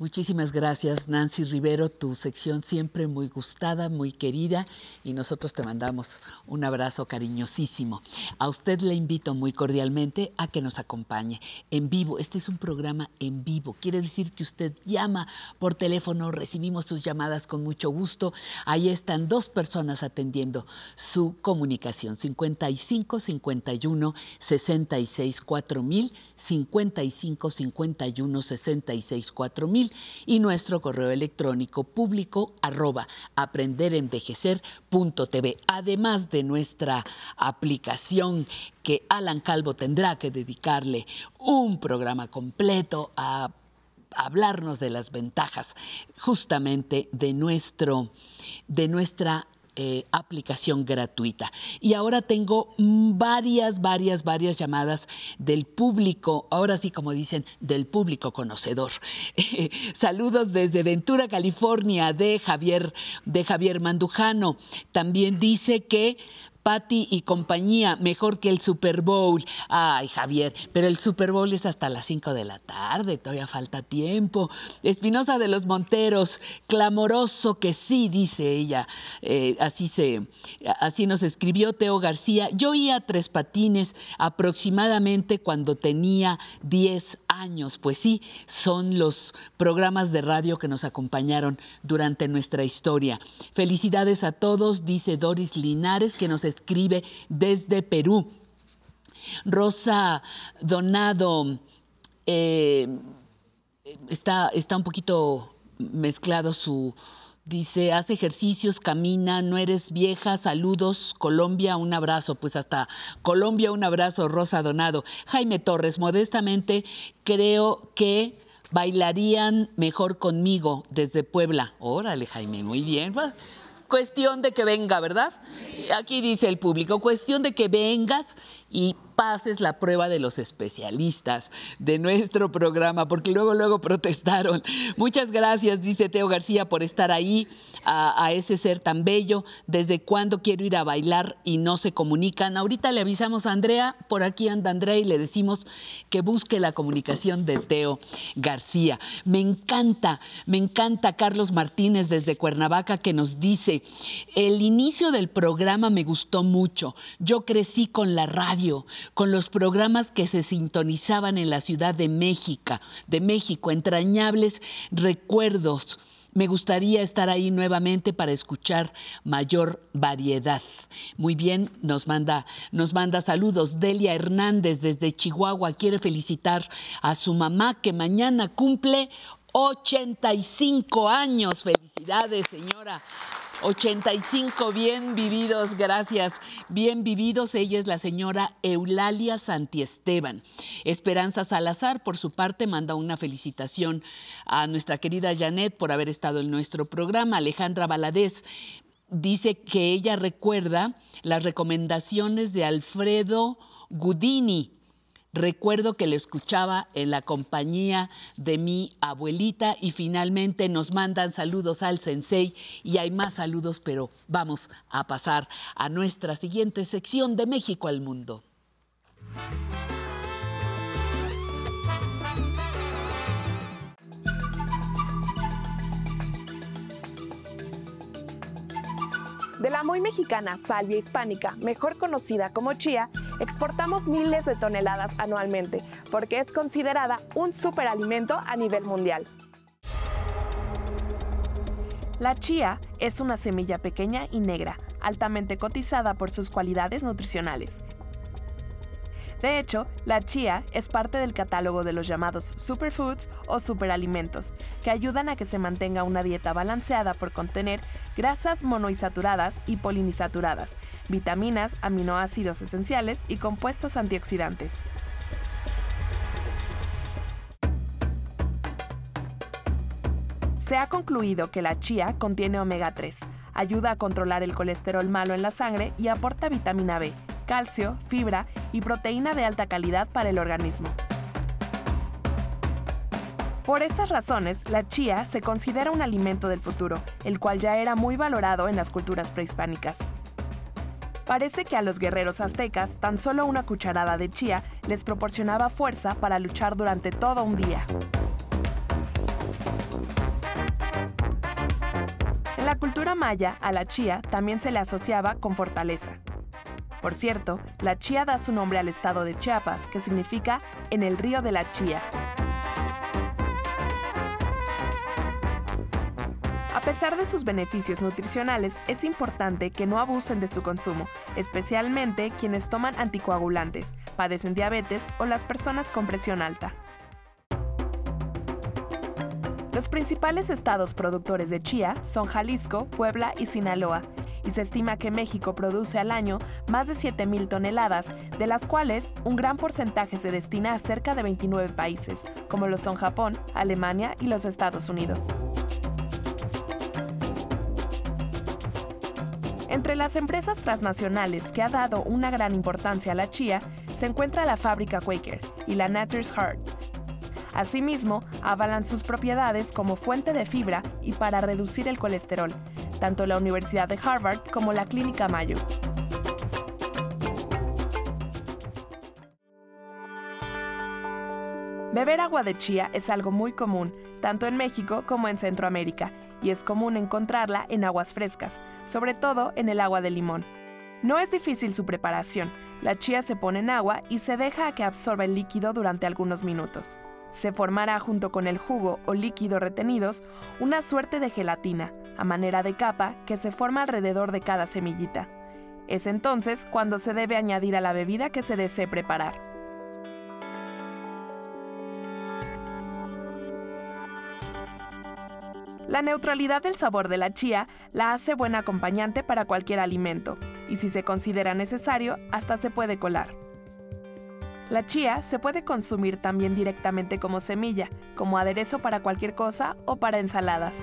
Muchísimas gracias, Nancy Rivero. Tu sección siempre muy gustada, muy querida y nosotros te mandamos un abrazo cariñosísimo. A usted le invito muy cordialmente a que nos acompañe en vivo. Este es un programa en vivo. Quiere decir que usted llama por teléfono, recibimos sus llamadas con mucho gusto. Ahí están dos personas atendiendo su comunicación: 55 51 66 4000, 55 51 66 4000 y nuestro correo electrónico público arroba aprenderenvejecer.tv. Además de nuestra aplicación que Alan Calvo tendrá que dedicarle un programa completo a hablarnos de las ventajas justamente de nuestro de nuestra eh, aplicación gratuita. Y ahora tengo varias, varias, varias llamadas del público, ahora sí como dicen, del público conocedor. (laughs) saludos desde Ventura, California, de Javier, de Javier Mandujano. También dice que Patty y compañía, mejor que el Super Bowl. Ay, Javier, pero el Super Bowl es hasta las 5 de la tarde, todavía falta tiempo. Espinosa de los Monteros, clamoroso que sí, dice ella. Eh, así, se, así nos escribió Teo García. Yo oía Tres Patines aproximadamente cuando tenía 10 años. Pues sí, son los programas de radio que nos acompañaron durante nuestra historia. Felicidades a todos, dice Doris Linares, que nos escribe desde Perú. Rosa Donado eh, está, está un poquito mezclado su, Dice, hace ejercicios, camina, no eres vieja, saludos, Colombia, un abrazo. Pues hasta Colombia, un abrazo, Rosa Donado. Jaime Torres, modestamente, creo que bailarían mejor conmigo desde Puebla. Órale, Jaime, muy bien. Cuestión de que venga, ¿verdad? Aquí dice el público, cuestión de que vengas y pases la prueba de los especialistas de nuestro programa, porque luego, luego protestaron. Muchas gracias, dice Teo García, por estar ahí, a, ese ser tan bello. ¿Desde cuándo quiero ir a bailar y no se comunican? Ahorita le avisamos a Andrea, por aquí anda Andrea y le decimos que busque la comunicación de Teo García. Me encanta, me encanta Carlos Martínez desde Cuernavaca que nos dice, el inicio del programa me gustó mucho. Yo crecí con la radio con los programas que se sintonizaban en la Ciudad de México, de México, entrañables recuerdos. Me gustaría estar ahí nuevamente para escuchar mayor variedad. Muy bien, nos manda, nos manda saludos. Delia Hernández desde Chihuahua quiere felicitar a su mamá que mañana cumple 85 años. Felicidades, señora. 85 bien vividos, gracias. Bien vividos, ella es la señora Eulalia Santiesteban. Esperanza Salazar, por su parte, manda una felicitación a nuestra querida Janet por haber estado en nuestro programa. Alejandra Valadez dice que ella recuerda las recomendaciones de Alfredo Gudini Recuerdo que lo escuchaba en la compañía de mi abuelita y finalmente nos mandan saludos al sensei y hay más saludos, pero vamos a pasar a nuestra siguiente sección de México al Mundo. De la muy mexicana salvia hispánica, mejor conocida como chía, exportamos miles de toneladas anualmente, porque es considerada un superalimento a nivel mundial. La chía es una semilla pequeña y negra, altamente cotizada por sus cualidades nutricionales. De hecho, la chía es parte del catálogo de los llamados superfoods o superalimentos, que ayudan a que se mantenga una dieta balanceada por contener grasas monoinsaturadas y poliinsaturadas, vitaminas, aminoácidos esenciales y compuestos antioxidantes. Se ha concluido que la chía contiene omega 3, ayuda a controlar el colesterol malo en la sangre y aporta vitamina B, calcio, fibra y proteína de alta calidad para el organismo. Por estas razones, la chía se considera un alimento del futuro, el cual ya era muy valorado en las culturas prehispánicas. Parece que a los guerreros aztecas tan solo una cucharada de chía les proporcionaba fuerza para luchar durante todo un día. La cultura maya, a la chía también se le asociaba con fortaleza. Por cierto, la chía da su nombre al estado de Chiapas, que significa en el río de la chía. A pesar de sus beneficios nutricionales, es importante que no abusen de su consumo, especialmente quienes toman anticoagulantes, padecen diabetes o las personas con presión alta. Los principales estados productores de chía son Jalisco, Puebla y Sinaloa, y se estima que México produce al año más de 7.000 toneladas, de las cuales un gran porcentaje se destina a cerca de 29 países, como lo son Japón, Alemania y los Estados Unidos. Entre las empresas transnacionales que ha dado una gran importancia a la chía se encuentra la fábrica Quaker y la Natures Heart. Asimismo, avalan sus propiedades como fuente de fibra y para reducir el colesterol, tanto la Universidad de Harvard como la Clínica Mayo. Beber agua de chía es algo muy común, tanto en México como en Centroamérica, y es común encontrarla en aguas frescas, sobre todo en el agua de limón. No es difícil su preparación. La chía se pone en agua y se deja a que absorba el líquido durante algunos minutos. Se formará junto con el jugo o líquido retenidos una suerte de gelatina, a manera de capa, que se forma alrededor de cada semillita. Es entonces cuando se debe añadir a la bebida que se desee preparar. La neutralidad del sabor de la chía la hace buen acompañante para cualquier alimento, y si se considera necesario, hasta se puede colar. La chía se puede consumir también directamente como semilla, como aderezo para cualquier cosa o para ensaladas.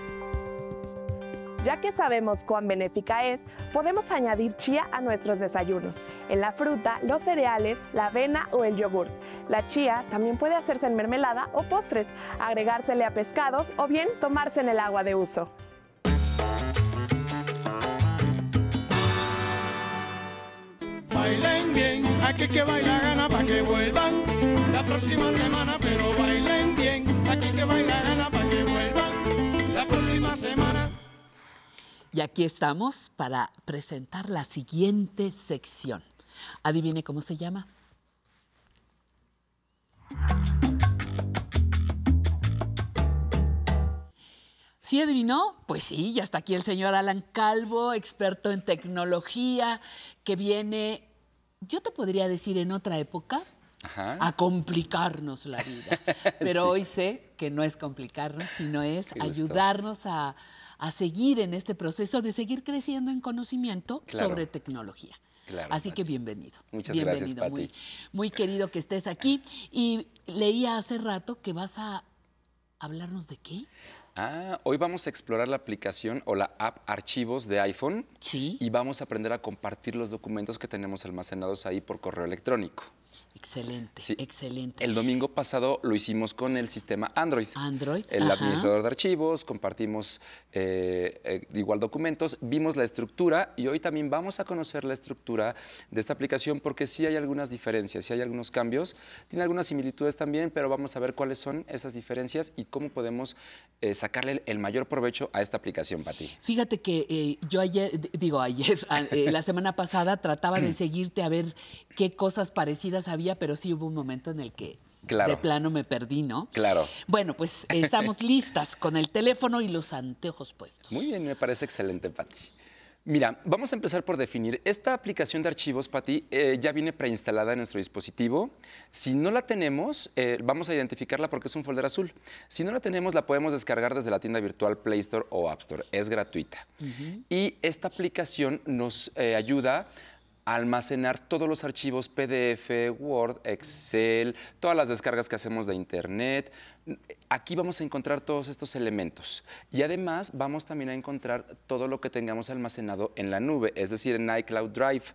Ya que sabemos cuán benéfica es, podemos añadir chía a nuestros desayunos, en la fruta, los cereales, la avena o el yogur. La chía también puede hacerse en mermelada o postres, agregársele a pescados o bien tomarse en el agua de uso. Bailen bien, aquí que baila gana para que vuelvan la próxima semana, pero bailen bien, aquí que baila gana para que vuelvan la próxima semana. Y aquí estamos para presentar la siguiente sección. Adivine cómo se llama. ¿Sí adivinó? Pues sí, ya está aquí el señor Alan Calvo, experto en tecnología, que viene, yo te podría decir en otra época, Ajá. a complicarnos la vida. (laughs) Pero Sí. hoy sé que no es complicarnos, sino es Qué ayudarnos a, a seguir en este proceso de seguir creciendo en conocimiento Claro. sobre tecnología. Claro, Así que bienvenido. Muchas bienvenido, gracias, Pati. Muy, muy querido que estés aquí. Y leía hace rato que vas a hablarnos de qué. Ah, hoy vamos a explorar la aplicación o la app Archivos de iPhone. Sí. Y vamos a aprender a compartir los documentos que tenemos almacenados ahí por correo electrónico. Excelente, Sí. excelente. El domingo pasado lo hicimos con el sistema Android. Android. El ajá. administrador de archivos, compartimos eh, eh, igual documentos, vimos la estructura y hoy también vamos a conocer la estructura de esta aplicación porque sí hay algunas diferencias, sí hay algunos cambios, tiene algunas similitudes también, pero vamos a ver cuáles son esas diferencias y cómo podemos eh, sacarle el mayor provecho a esta aplicación, Pati. Fíjate que yo ayer, digo ayer, la semana pasada trataba de (clears throat) seguirte a ver qué cosas parecidas había, pero sí hubo un momento en el que Claro. de plano me perdí, ¿no? Claro. Bueno, pues (laughs) estamos listas con el teléfono y los anteojos puestos. Muy bien, me parece excelente, Pati. Mira, vamos a empezar por definir. Esta aplicación de archivos, Pati, eh, ya viene preinstalada en nuestro dispositivo. Si no la tenemos, eh, vamos a identificarla porque es un folder azul. Si no la tenemos, la podemos descargar desde la tienda virtual Play Store o App Store. Es gratuita. Y esta aplicación nos eh, ayuda a almacenar todos los archivos PDF, Word, Excel, todas las descargas que hacemos de Internet. Aquí vamos a encontrar todos estos elementos. Y además vamos también a encontrar todo lo que tengamos almacenado en la nube, es decir, en iCloud Drive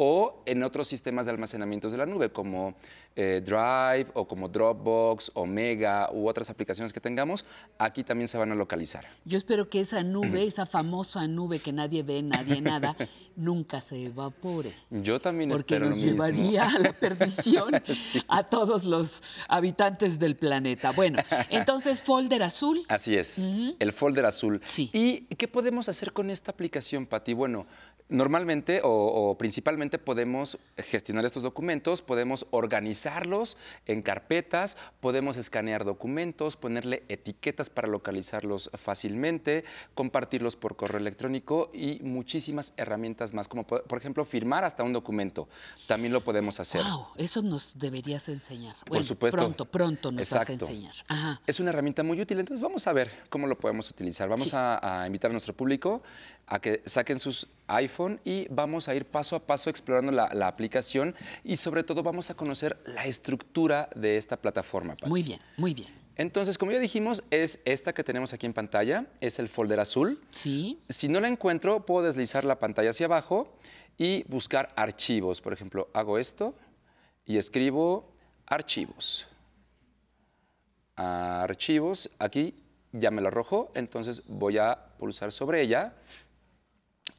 o en otros sistemas de almacenamientos de la nube como eh, Drive o como Dropbox, Omega u otras aplicaciones que tengamos, aquí también se van a localizar. Yo espero que esa nube, (clears throat) esa famosa nube que nadie ve, nadie nada, (laughs) nunca se evapore. Yo también Porque espero nos lo mismo. llevaría a la perdición (laughs) Sí. a todos los habitantes del planeta. Bueno, (laughs) entonces folder azul. Así es, el folder azul. ¿Y qué podemos hacer con esta aplicación, Pati? Bueno, normalmente o, o principalmente podemos gestionar estos documentos, podemos organizarlos en carpetas, podemos escanear documentos, ponerle etiquetas para localizarlos fácilmente, compartirlos por correo electrónico y muchísimas herramientas más, como por ejemplo firmar hasta un documento. También lo podemos hacer. Wow, eso nos deberías enseñar. Por Bueno, supuesto. Pronto, pronto nos vas a enseñar. Ajá. Es una herramienta muy útil, entonces vamos a ver cómo lo podemos utilizar. Vamos Sí. a, a invitar a nuestro público a que saquen sus iPhone y vamos a ir paso a paso explorando la, la aplicación y sobre todo vamos a conocer la estructura de esta plataforma. Muy bien, muy bien. Entonces, como ya dijimos, es esta que tenemos aquí en pantalla, es el folder azul. Sí. Si no la encuentro, puedo deslizar la pantalla hacia abajo y buscar archivos. Por ejemplo, hago esto y escribo archivos. Archivos, aquí ya me lo arrojó, entonces voy a pulsar sobre ella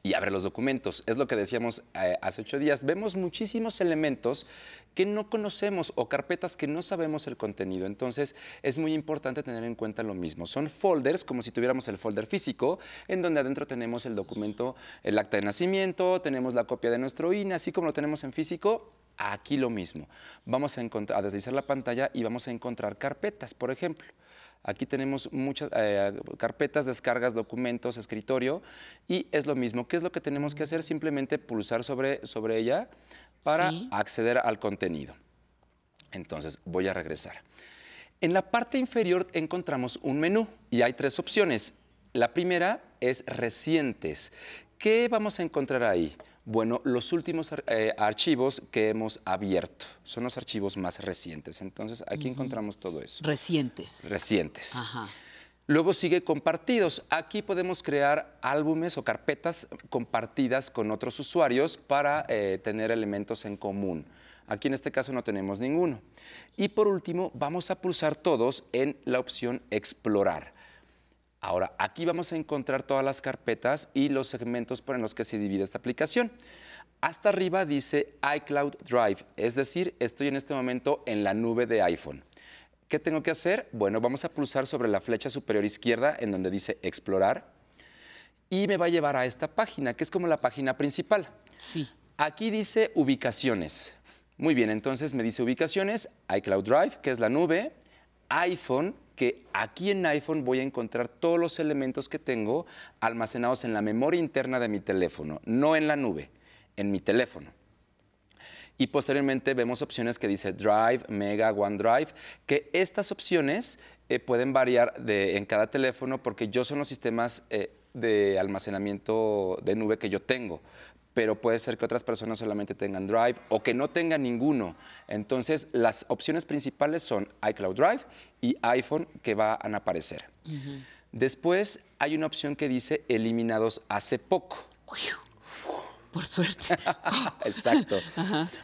y abre los documentos. Es lo que decíamos eh, hace ocho días. Vemos muchísimos elementos que no conocemos o carpetas que no sabemos el contenido. Entonces es muy importante tener en cuenta lo mismo. Son folders, como si tuviéramos el folder físico, en donde adentro tenemos el documento, el acta de nacimiento, tenemos la copia de nuestro INE, así como lo tenemos en físico. Aquí lo mismo. Vamos a, a deslizar la pantalla y vamos a encontrar carpetas, por ejemplo. Aquí tenemos muchas eh, carpetas, descargas, documentos, escritorio y es lo mismo. ¿Qué es lo que tenemos que hacer? Simplemente pulsar sobre, sobre ella para Sí. acceder al contenido. Entonces voy a regresar. En la parte inferior encontramos un menú y hay tres opciones. La primera es recientes. ¿Qué vamos a encontrar ahí? Bueno, los últimos eh, archivos que hemos abierto son los archivos más recientes. Entonces aquí encontramos todo eso. Recientes. Recientes. Ajá. Luego sigue compartidos. Aquí podemos crear álbumes o carpetas compartidas con otros usuarios para eh, tener elementos en común. Aquí en este caso no tenemos ninguno. Y por último, vamos a pulsar todos en la opción Explorar. Ahora, aquí vamos a encontrar todas las carpetas y los segmentos por en los que se divide esta aplicación. Hasta arriba dice iCloud Drive, es decir, estoy en este momento en la nube de iPhone. ¿Qué tengo que hacer? Bueno, vamos a pulsar sobre la flecha superior izquierda en donde dice Explorar y me va a llevar a esta página, que es como la página principal. Sí. Aquí dice ubicaciones. Muy bien, entonces me dice ubicaciones, iCloud Drive, que es la nube, iPhone, que aquí en iPhone voy a encontrar todos los elementos que tengo almacenados en la memoria interna de mi teléfono, no en la nube, en mi teléfono. Y posteriormente vemos opciones que dice Drive, Mega, OneDrive, que estas opciones eh, pueden variar en cada teléfono porque yo son los sistemas eh, de almacenamiento de nube que yo tengo pero puede ser que otras personas solamente tengan Drive o que no tengan ninguno. Entonces, las opciones principales son iCloud Drive y iPhone que van a aparecer. Después hay una opción que dice eliminados hace poco. Por suerte. (laughs) Exacto.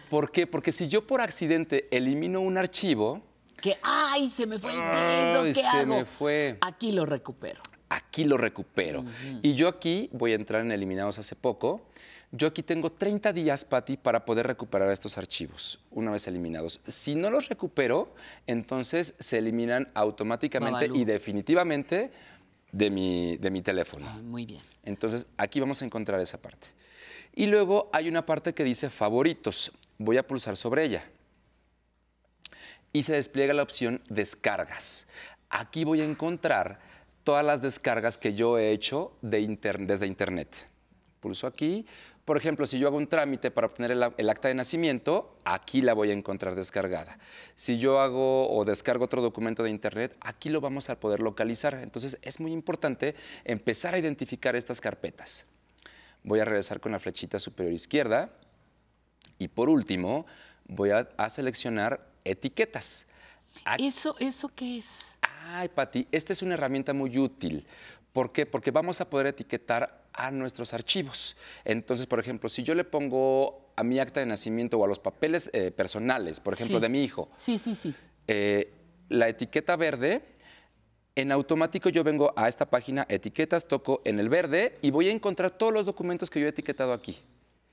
¿Por qué? Porque si yo por accidente elimino un archivo, Que, ay, se me fue el dedo, Ay, ¿qué se hago? me fue. Aquí lo recupero. aquí lo recupero. Y yo aquí voy a entrar en eliminados hace poco. Yo aquí tengo 30 días, Patti, para poder recuperar estos archivos una vez eliminados. Si no los recupero, entonces se eliminan automáticamente Babalú. y definitivamente de mi, de mi teléfono. Muy bien. Entonces aquí vamos a encontrar esa parte. Y luego hay una parte que dice favoritos. Voy a pulsar sobre ella. Y se despliega la opción descargas. Aquí voy a encontrar todas las descargas que yo he hecho de inter- desde internet. Pulso aquí. Por ejemplo, si yo hago un trámite para obtener el, el acta de nacimiento, aquí la voy a encontrar descargada. Si yo hago o descargo otro documento de internet, aquí lo vamos a poder localizar. Entonces es muy importante empezar a identificar estas carpetas. Voy a regresar con la flechita superior izquierda. Y por último, voy a, a seleccionar etiquetas. ¿Eso, ¿Eso qué es? Ay, Pati, esta es una herramienta muy útil. ¿Por qué? Porque vamos a poder etiquetar a nuestros archivos. Entonces, por ejemplo, si yo le pongo a mi acta de nacimiento o a los papeles eh, personales, por ejemplo, Sí. de mi hijo, Sí, sí, sí. eh, la etiqueta verde, en automático yo vengo a esta página etiquetas, toco en el verde y voy a encontrar todos los documentos que yo he etiquetado aquí.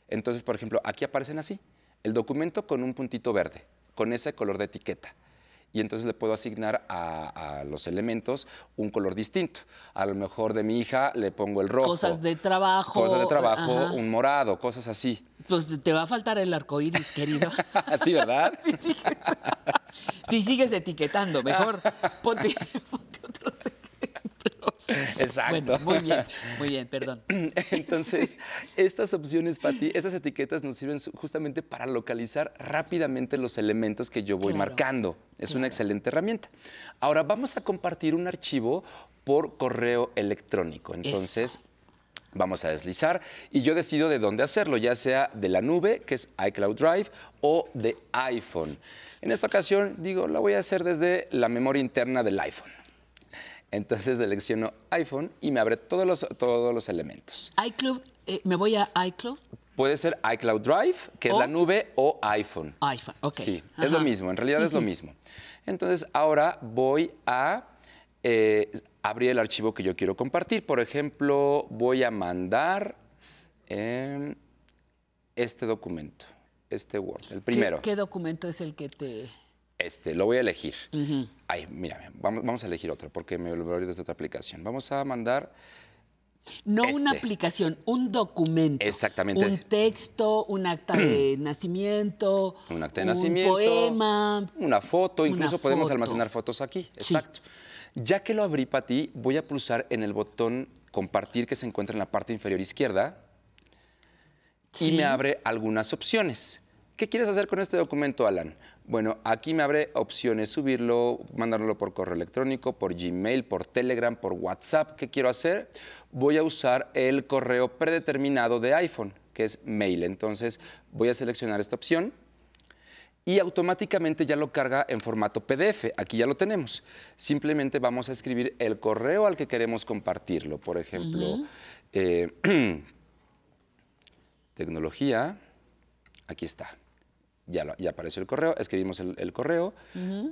Entonces, por ejemplo, aquí aparecen así, el documento con un puntito verde, con ese color de etiqueta. Y entonces le puedo asignar a, a los elementos un color distinto. A lo mejor de mi hija le pongo el rojo. Cosas de trabajo. Cosas de trabajo, ajá. un morado, cosas así. Pues te va a faltar el arco iris, querido. (laughs) Así, ¿verdad? (laughs) si, sigues, si sigues etiquetando, mejor (laughs) ponte, ponte otros (laughs) Exacto. Bueno, muy bien, muy bien, perdón. (laughs) Entonces, estas opciones, Pati, estas etiquetas nos sirven justamente para localizar rápidamente los elementos que yo voy Claro, marcando. Es una excelente herramienta. Ahora, vamos a compartir un archivo por correo electrónico. Entonces, vamos a deslizar y yo decido de dónde hacerlo, ya sea de la nube, que es iCloud Drive, o de iPhone. En esta ocasión, digo, la voy a hacer desde la memoria interna del iPhone. Entonces selecciono iPhone y me abre todos los, todos los elementos. iCloud, eh, me voy a iCloud. Puede ser iCloud Drive, que es la nube, o iPhone. iPhone, ok. Sí, Ajá. es lo mismo, en realidad Sí, es lo mismo. Entonces ahora voy a eh, abrir el archivo que yo quiero compartir. Por ejemplo, voy a mandar este documento, este Word, el ¿Qué- primero. ¿Qué, documento es el que te...? Este, lo voy a elegir. Ay, mira, vamos, vamos a elegir otro porque me lo voy a abrir desde otra aplicación. Vamos a mandar No una Este. aplicación, un documento. exactamente Un texto, un acta de (clears throat) nacimiento. un acta de un nacimiento, poema. una foto, una incluso podemos foto. almacenar fotos aquí. Exacto. Ya que lo abrí para ti, voy a pulsar en el botón compartir que se encuentra en la parte inferior izquierda y me abre algunas opciones. ¿Qué quieres hacer con este documento, Alan? Bueno, aquí me abre opciones, subirlo, mandarlo por correo electrónico, por Gmail, por Telegram, por WhatsApp. ¿Qué quiero hacer? Voy a usar el correo predeterminado de iPhone, que es mail. Entonces voy a seleccionar esta opción y automáticamente ya lo carga en formato PDF. Aquí ya lo tenemos. Simplemente vamos a escribir el correo al que queremos compartirlo. Por ejemplo, eh, (clears throat) tecnología, aquí está. Ya, lo- ya apareció el correo, escribimos el, el correo,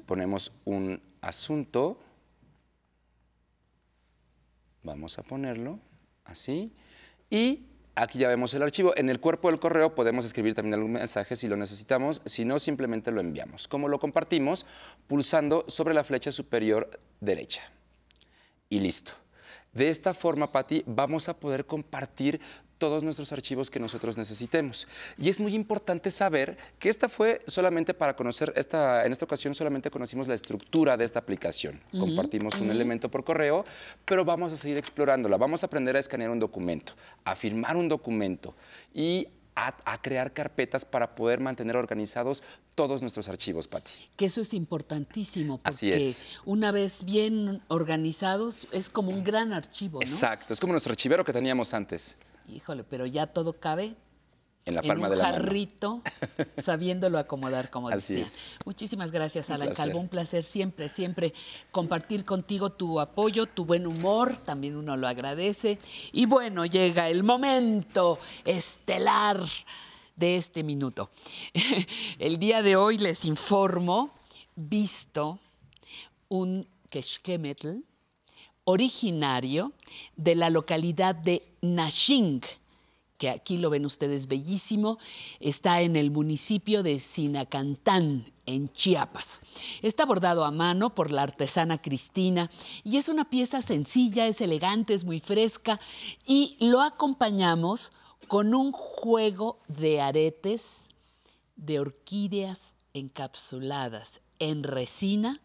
ponemos un asunto, vamos a ponerlo así, y aquí ya vemos el archivo. En el cuerpo del correo podemos escribir también algún mensaje si lo necesitamos, si no, simplemente lo enviamos. ¿Cómo lo compartimos? Pulsando sobre la flecha superior derecha. Y listo. De esta forma, Patti, vamos a poder compartir todos nuestros archivos que nosotros necesitemos. Y es muy importante saber que esta fue solamente para conocer, esta, en esta ocasión solamente conocimos la estructura de esta aplicación. Ujú, Compartimos un ujú. elemento por correo, pero vamos a seguir explorándola. Vamos a aprender a escanear un documento, a firmar un documento y a, a crear carpetas para poder mantener organizados todos nuestros archivos, Patti. Que eso es importantísimo, porque Así es. una vez bien organizados es como un gran archivo, ¿no? Exacto, es como nuestro archivero que teníamos antes, Híjole, pero ya todo cabe en la en palma un de la mano. jarrito, (laughs) sabiéndolo acomodar, como Así decía. es. Muchísimas gracias, Un Alan placer. Calvo. Un placer siempre, siempre compartir contigo tu apoyo, tu buen humor. También uno lo agradece. Y bueno, llega el momento estelar de este minuto. (laughs) El día de hoy les informo, visto un quechquemetl originario de la localidad de Nashing, que aquí lo ven ustedes bellísimo, está en el municipio de Sinacantán, en Chiapas. Está bordado a mano por la artesana Cristina y es una pieza sencilla, es elegante, es muy fresca y lo acompañamos con un juego de aretes de orquídeas encapsuladas en resina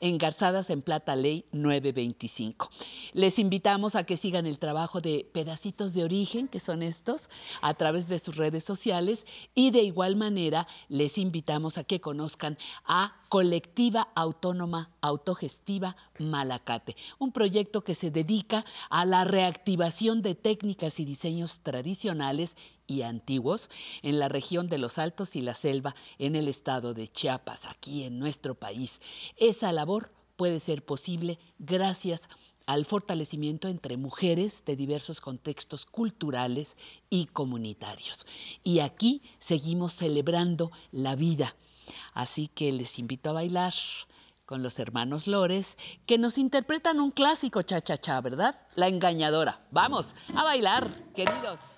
engarzadas en plata ley 925. Les invitamos a que sigan el trabajo de pedacitos de origen, que son estos, a través de sus redes sociales y de igual manera les invitamos a que conozcan a Colectiva Autónoma Autogestiva Malacate, un proyecto que se dedica a la reactivación de técnicas y diseños tradicionales y antiguos en la región de los Altos y la Selva en el estado de Chiapas, aquí en nuestro país. Esa labor puede ser posible gracias al fortalecimiento entre mujeres de diversos contextos culturales y comunitarios. Y aquí seguimos celebrando la vida. Así que les invito a bailar con los hermanos Lores, que nos interpretan un clásico cha-cha-cha, ¿verdad? La engañadora. Vamos a bailar, queridos.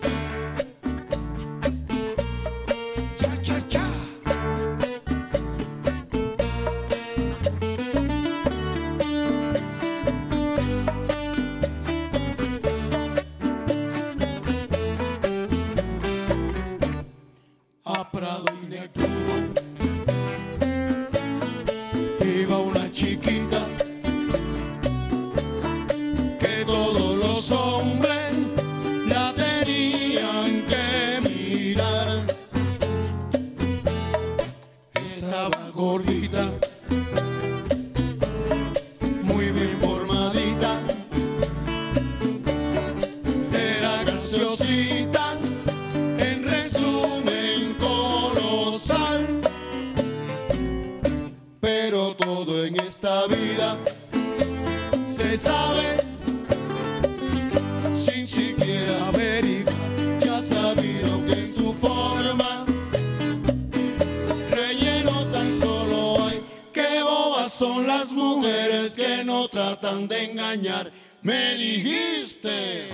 Me dijiste,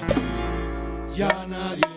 ya nadie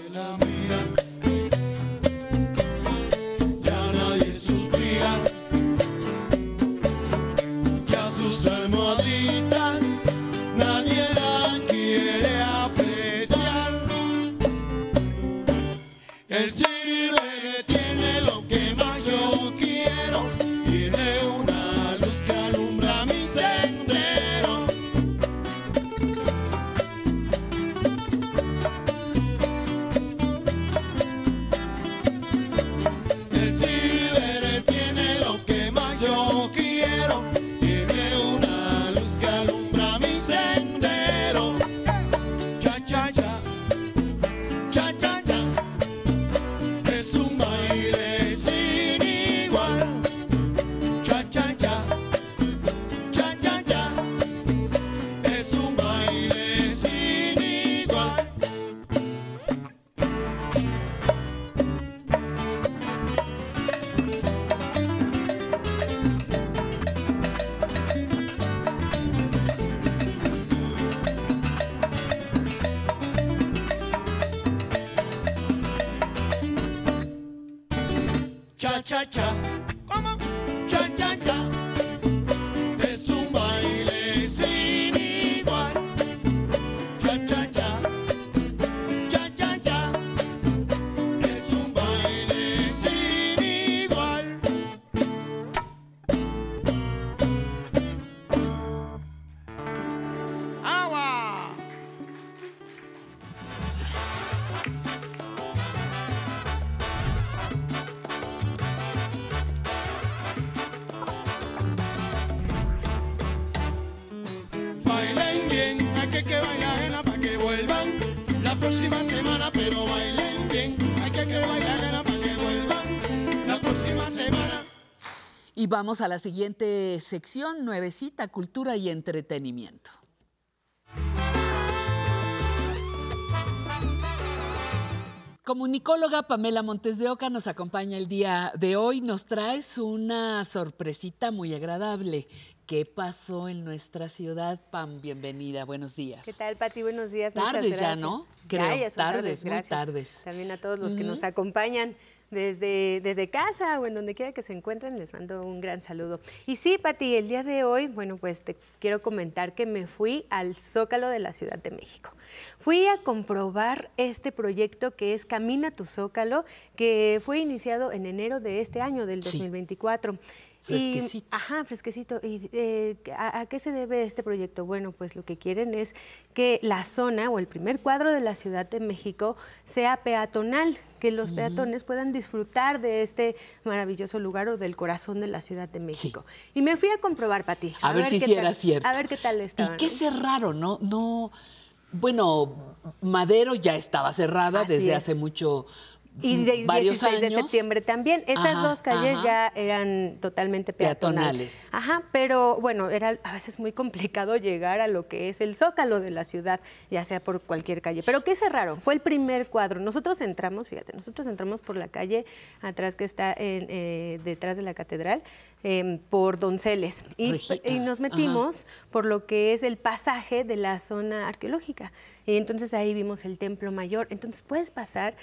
vamos a la siguiente sección, nuevecita, cultura y entretenimiento. Comunicóloga Pamela Montes de Oca nos acompaña el día de hoy. Nos traes una sorpresita muy agradable. ¿Qué pasó en nuestra ciudad, Pam? Bienvenida, buenos días. ¿Qué tal, Pati? Buenos días. Muchas Tardes ya, gracias. ¿no? Ya, Creo, ya tardes, muy tardes. También a todos los que nos acompañan desde, desde casa o en donde quiera que se encuentren, les mando un gran saludo. Y sí, Pati, el día de hoy, bueno, pues te quiero comentar que me fui al Zócalo de la Ciudad de México. Fui a comprobar este proyecto que es Camina tu Zócalo, que fue iniciado en enero de este año, del Sí. 2024. Fresquecito. Y, ajá, fresquecito. ¿Y eh, ¿a, a qué se debe este proyecto? Bueno, pues lo que quieren es que la zona o el primer cuadro de la Ciudad de México sea peatonal, que los peatones puedan disfrutar de este maravilloso lugar o del corazón de la Ciudad de México. Y me fui a comprobar, Pati. A ver si qué sí tal- era cierto. A ver qué tal estaba. ¿Y qué cerraron? No, no. Bueno, Madero ya estaba cerrada Así desde es. hace mucho. Y de mm, varios 16 de septiembre también. Esas Ajá, dos calles ajá. ya eran totalmente peatonales. Peatonales. Ajá, pero bueno, era a veces muy complicado llegar a lo que es el zócalo de la ciudad, ya sea por cualquier calle. Pero ¿qué cerraron? Fue el primer cuadro. Nosotros entramos, fíjate, nosotros entramos por la calle atrás que está en, eh, detrás de la catedral, em, por Donceles. Y, nos ajá. metimos por lo que es el pasaje de la zona arqueológica. Y entonces ahí vimos el Templo Mayor. Entonces puedes pasar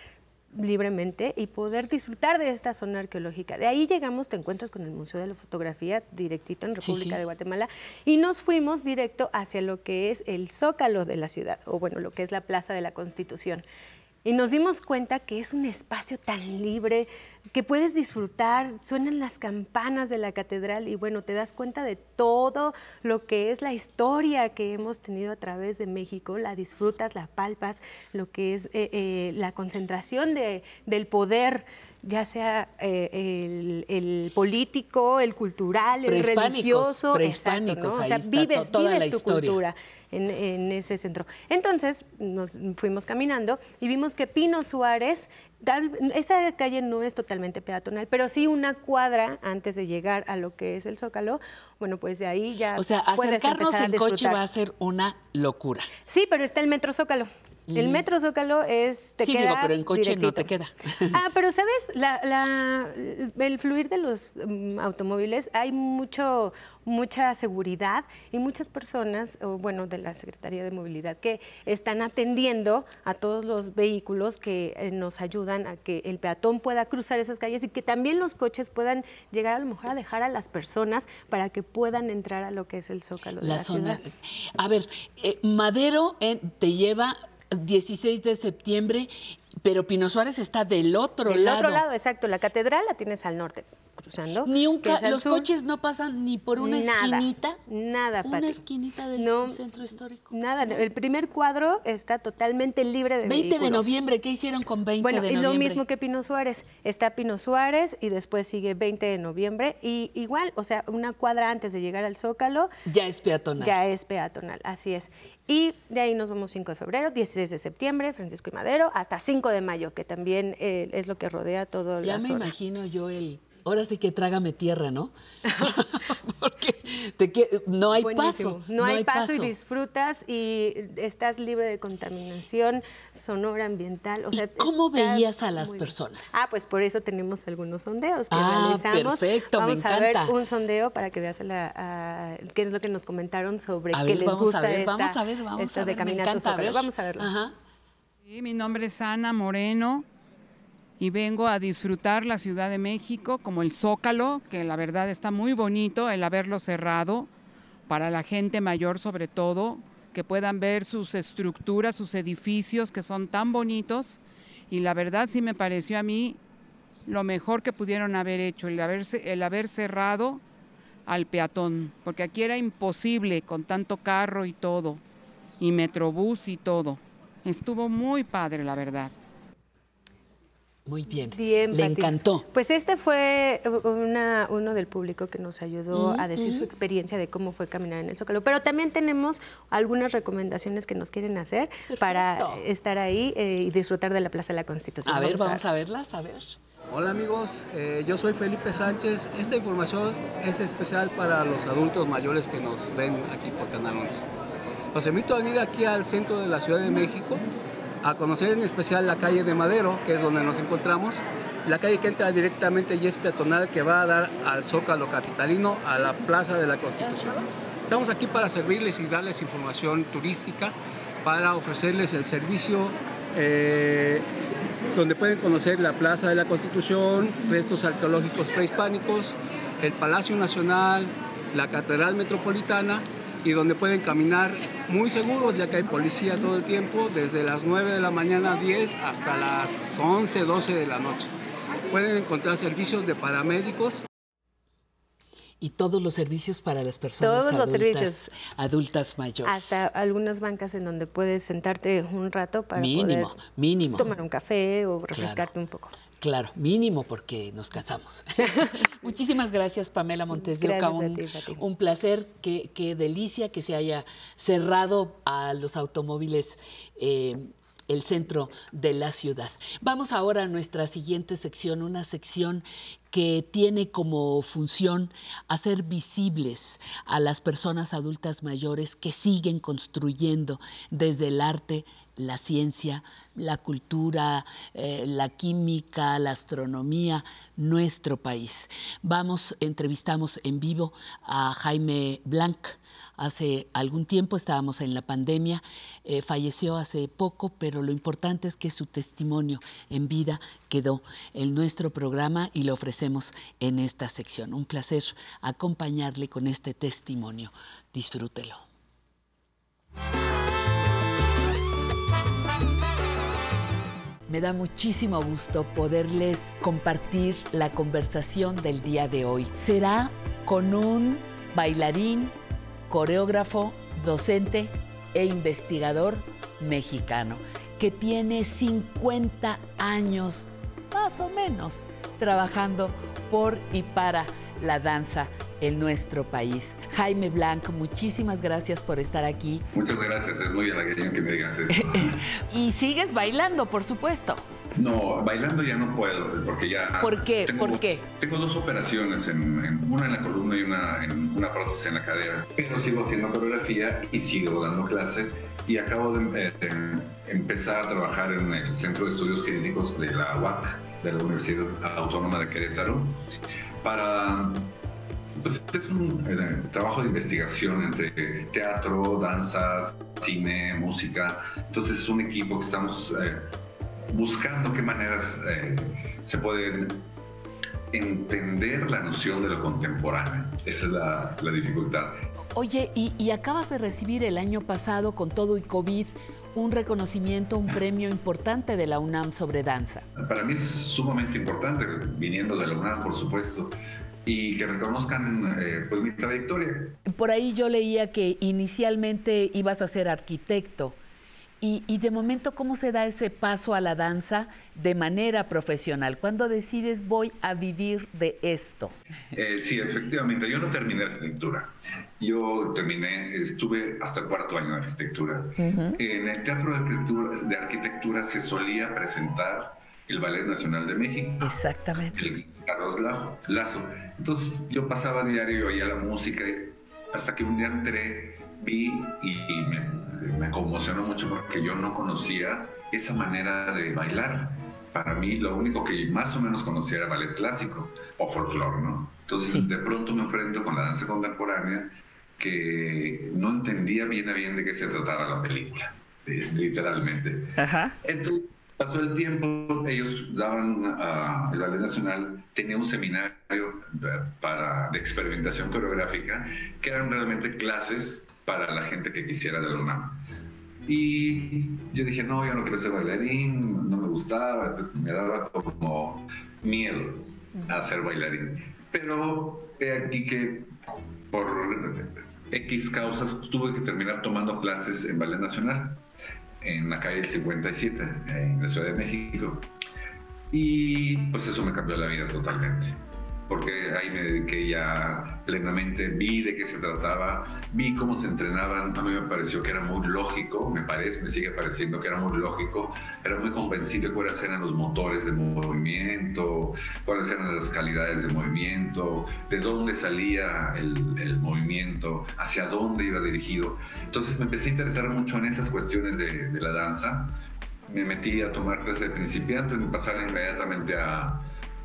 libremente y poder disfrutar de esta zona arqueológica. De ahí llegamos, te encuentras con el Museo de la Fotografía directito en Sí, República sí. de Guatemala y nos fuimos directo hacia lo que es el zócalo de la ciudad, o bueno, lo que es la Plaza de la Constitución. Y nos dimos cuenta que es un espacio tan libre, que puedes disfrutar, suenan las campanas de la catedral y bueno, te das cuenta de todo lo que es la historia que hemos tenido a través de México, la disfrutas, la palpas, lo que es eh, eh, la concentración de- del poder ya sea eh, el, el político, el cultural, el religioso, prehispánicos, exacto, ¿no? O sea, vives, to- toda vives la tu historia. cultura en, en ese centro. Entonces nos fuimos caminando y vimos que Pino Suárez, tal- esta calle no es totalmente peatonal, pero sí una cuadra antes de llegar a lo que es el Zócalo, bueno, pues de ahí ya O sea, puedes acercarnos a en coche va a ser una locura. Sí, pero está el Metro Zócalo. El. Metro Zócalo es, te sí, queda digo, pero en coche no te queda. (laughs) Ah, pero sabes, La- la- el fluir de los mm, automóviles, hay mucho, mucha seguridad y muchas personas, o bueno, de la Secretaría de Movilidad, que están atendiendo a todos los vehículos que eh, nos ayudan a que el peatón pueda cruzar esas calles y que también los coches puedan llegar a lo mejor a dejar a las personas para que puedan entrar a lo que es el zócalo de la, La zona. ciudad. A ver, eh, Madero eh, te lleva 16 de septiembre, pero Pino Suárez está del otro Del lado. otro lado, exacto. La catedral la tienes al norte, cruzando. Ni un los sur. coches no pasan ni por una Nada, esquinita. Nada, Una Pati. esquinita del No, centro histórico. Nada, el primer cuadro está totalmente libre de 20 de vehículos. noviembre, ¿qué hicieron con 20 Bueno, de noviembre? lo mismo que Pino Suárez. Está Pino Suárez y después sigue 20 de noviembre. Y igual, o sea, una cuadra antes de llegar al Zócalo, Ya es peatonal. ya es peatonal, así es. Y de ahí nos vamos 5 de febrero, 16 de septiembre, Francisco y Madero, hasta 5 de mayo, que también eh, es lo que rodea todo Ya me imagino yo el. Ahora sí que trágame tierra, ¿no? (laughs) (laughs) Porque te que- no hay Buenísimo. paso. No, hay paso, y disfrutas y estás libre de contaminación sonora, ambiental. O sea, cómo está veías a las bien. personas? Ah, pues por eso tenemos algunos sondeos que Ah, realizamos. perfecto, me Vamos a ver encanta. un sondeo para que veas a la- a- qué es lo que nos comentaron sobre A qué ver, les vamos a gusta ver, esta, vamos a ver, vamos esta a de ver, me encanta, a ver. Vamos a verlo. Ajá. Sí, mi nombre es Ana Moreno y vengo a disfrutar la Ciudad de México como el Zócalo, que la verdad está muy bonito el haberlo cerrado para la gente mayor sobre todo, que puedan ver sus estructuras, sus edificios que son tan bonitos y la verdad sí me pareció a mí lo mejor que pudieron haber hecho, el, el haber cerrado al peatón, porque aquí era imposible con tanto carro y todo, y metrobús y todo. Estuvo muy padre, la verdad. Muy bien. Bien, Le Pati. encantó. Pues este fue una- uno del público que nos ayudó Ujú, a decir su ujú. experiencia de cómo fue caminar en el Zócalo. Pero también tenemos algunas recomendaciones que nos quieren hacer para estar ahí eh, y disfrutar de la Plaza de la Constitución. A ver, vamos a verlas, a ver. Hola amigos, eh, yo soy Felipe Sánchez. Esta información es especial para los adultos mayores que nos ven aquí por Canal 11. Los invito a venir aquí al centro de la Ciudad de México a conocer en especial la calle de Madero, que es donde nos encontramos. La calle que entra directamente y es peatonal que va a dar al Zócalo Capitalino, a la Plaza de la Constitución. Estamos aquí para servirles y darles información turística, para ofrecerles el servicio eh, donde pueden conocer la Plaza de la Constitución, restos arqueológicos prehispánicos, el Palacio Nacional, la Catedral Metropolitana y donde pueden caminar muy seguros ya que hay policía todo el tiempo, desde las 9 de la mañana 10 hasta las 11, 12 de la noche. Pueden encontrar servicios de paramédicos y todos los servicios para las personas Todos los adultas, servicios. adultas mayores. Hasta algunas bancas en donde puedes sentarte un rato para Mínimo, poder mínimo. tomar un café o refrescarte un poco. Claro, mínimo porque nos cansamos. (laughs) (laughs) Muchísimas gracias, Pamela Montes de Oca. Un placer, qué, qué delicia que se haya cerrado a los automóviles eh, el centro de la ciudad. Vamos ahora a nuestra siguiente sección, una sección que tiene como función hacer visibles a las personas adultas mayores que siguen construyendo desde el arte, la ciencia, la cultura, eh, la química, la astronomía, nuestro país. Vamos, entrevistamos en vivo a Jaime Blanc. Hace algún tiempo estábamos en la pandemia, eh, falleció hace poco, pero lo importante es que su testimonio en vida quedó en nuestro programa y lo ofrecemos en esta sección. Un placer acompañarle con este testimonio. Disfrútelo. Me da muchísimo gusto poderles compartir la conversación del día de hoy. Será con un bailarín, coreógrafo, docente e investigador mexicano que tiene 50 años más o menos trabajando por y para la danza en nuestro país. Jaime Blanco, muchísimas gracias por estar aquí. Muchas gracias, es muy halagüeño que me digas eso. (laughs) Y sigues bailando, por supuesto. No, bailando ya no puedo, porque ya... ¿Por qué? Tengo, ¿Por qué? Tengo dos operaciones, en, en- una en la columna y una en una prótesis en la cadera. Pero sigo haciendo coreografía y sigo dando clase y acabo de eh, em- empezar a trabajar en el Centro de Estudios Críticos de la UAC, de la Universidad Autónoma de Querétaro, para pues es un eh, trabajo de investigación entre teatro, danzas, cine, música. Entonces es un equipo que estamos eh, buscando qué maneras eh, se pueden entender la noción de lo contemporáneo. Esa es la, la dificultad. Oye, y, y acabas de recibir el año pasado, con todo y COVID, un reconocimiento, un premio importante de la UNAM sobre danza. Para mí es sumamente importante, viniendo de la UNAM, por supuesto, y que reconozcan eh, pues, mi trayectoria. Por ahí yo leía que inicialmente ibas a ser arquitecto. Y, y de momento, ¿cómo se da ese paso a la danza de manera profesional? ¿Cuándo decides voy a vivir de esto? Eh, sí, efectivamente, yo no terminé arquitectura. Yo terminé, estuve hasta el cuarto año de arquitectura. En el Teatro de Arquitectura, de Arquitectura se solía presentar el Ballet Nacional de México. Exactamente. El Carlos La- Lazo. Entonces yo pasaba diario, oía la música, hasta que un día entré, vi y, me, me conmocionó mucho porque yo no conocía esa manera de bailar. Para mí lo único que más o menos conocía era ballet clásico o folclore, ¿no? Entonces de pronto me enfrento con la danza contemporánea que no entendía bien a bien de qué se trataba la película, eh, literalmente. Entonces pasó el tiempo, ellos daban, ah, el Ballet Nacional tenía un seminario de- para, de experimentación coreográfica que eran realmente clases para la gente que quisiera de la UNAM. Y yo dije, no, yo no quiero ser bailarín, no me gustaba, me daba como miedo a ser bailarín. Pero he aquí que por X causas tuve que terminar tomando clases en Ballet Nacional, en la calle del 57, en la Ciudad de México. Y pues eso me cambió la vida totalmente. Porque ahí me dediqué ya plenamente, vi de qué se trataba, vi cómo se entrenaban, a mí me pareció que era muy lógico, me parece, me sigue pareciendo que era muy lógico, era muy convencible cuáles eran los motores de movimiento, cuáles eran las calidades de movimiento, de dónde salía el, el movimiento, hacia dónde iba dirigido. Entonces me empecé a interesar mucho en esas cuestiones de, de la danza, me metí a tomar clases de principiantes, me pasaron inmediatamente a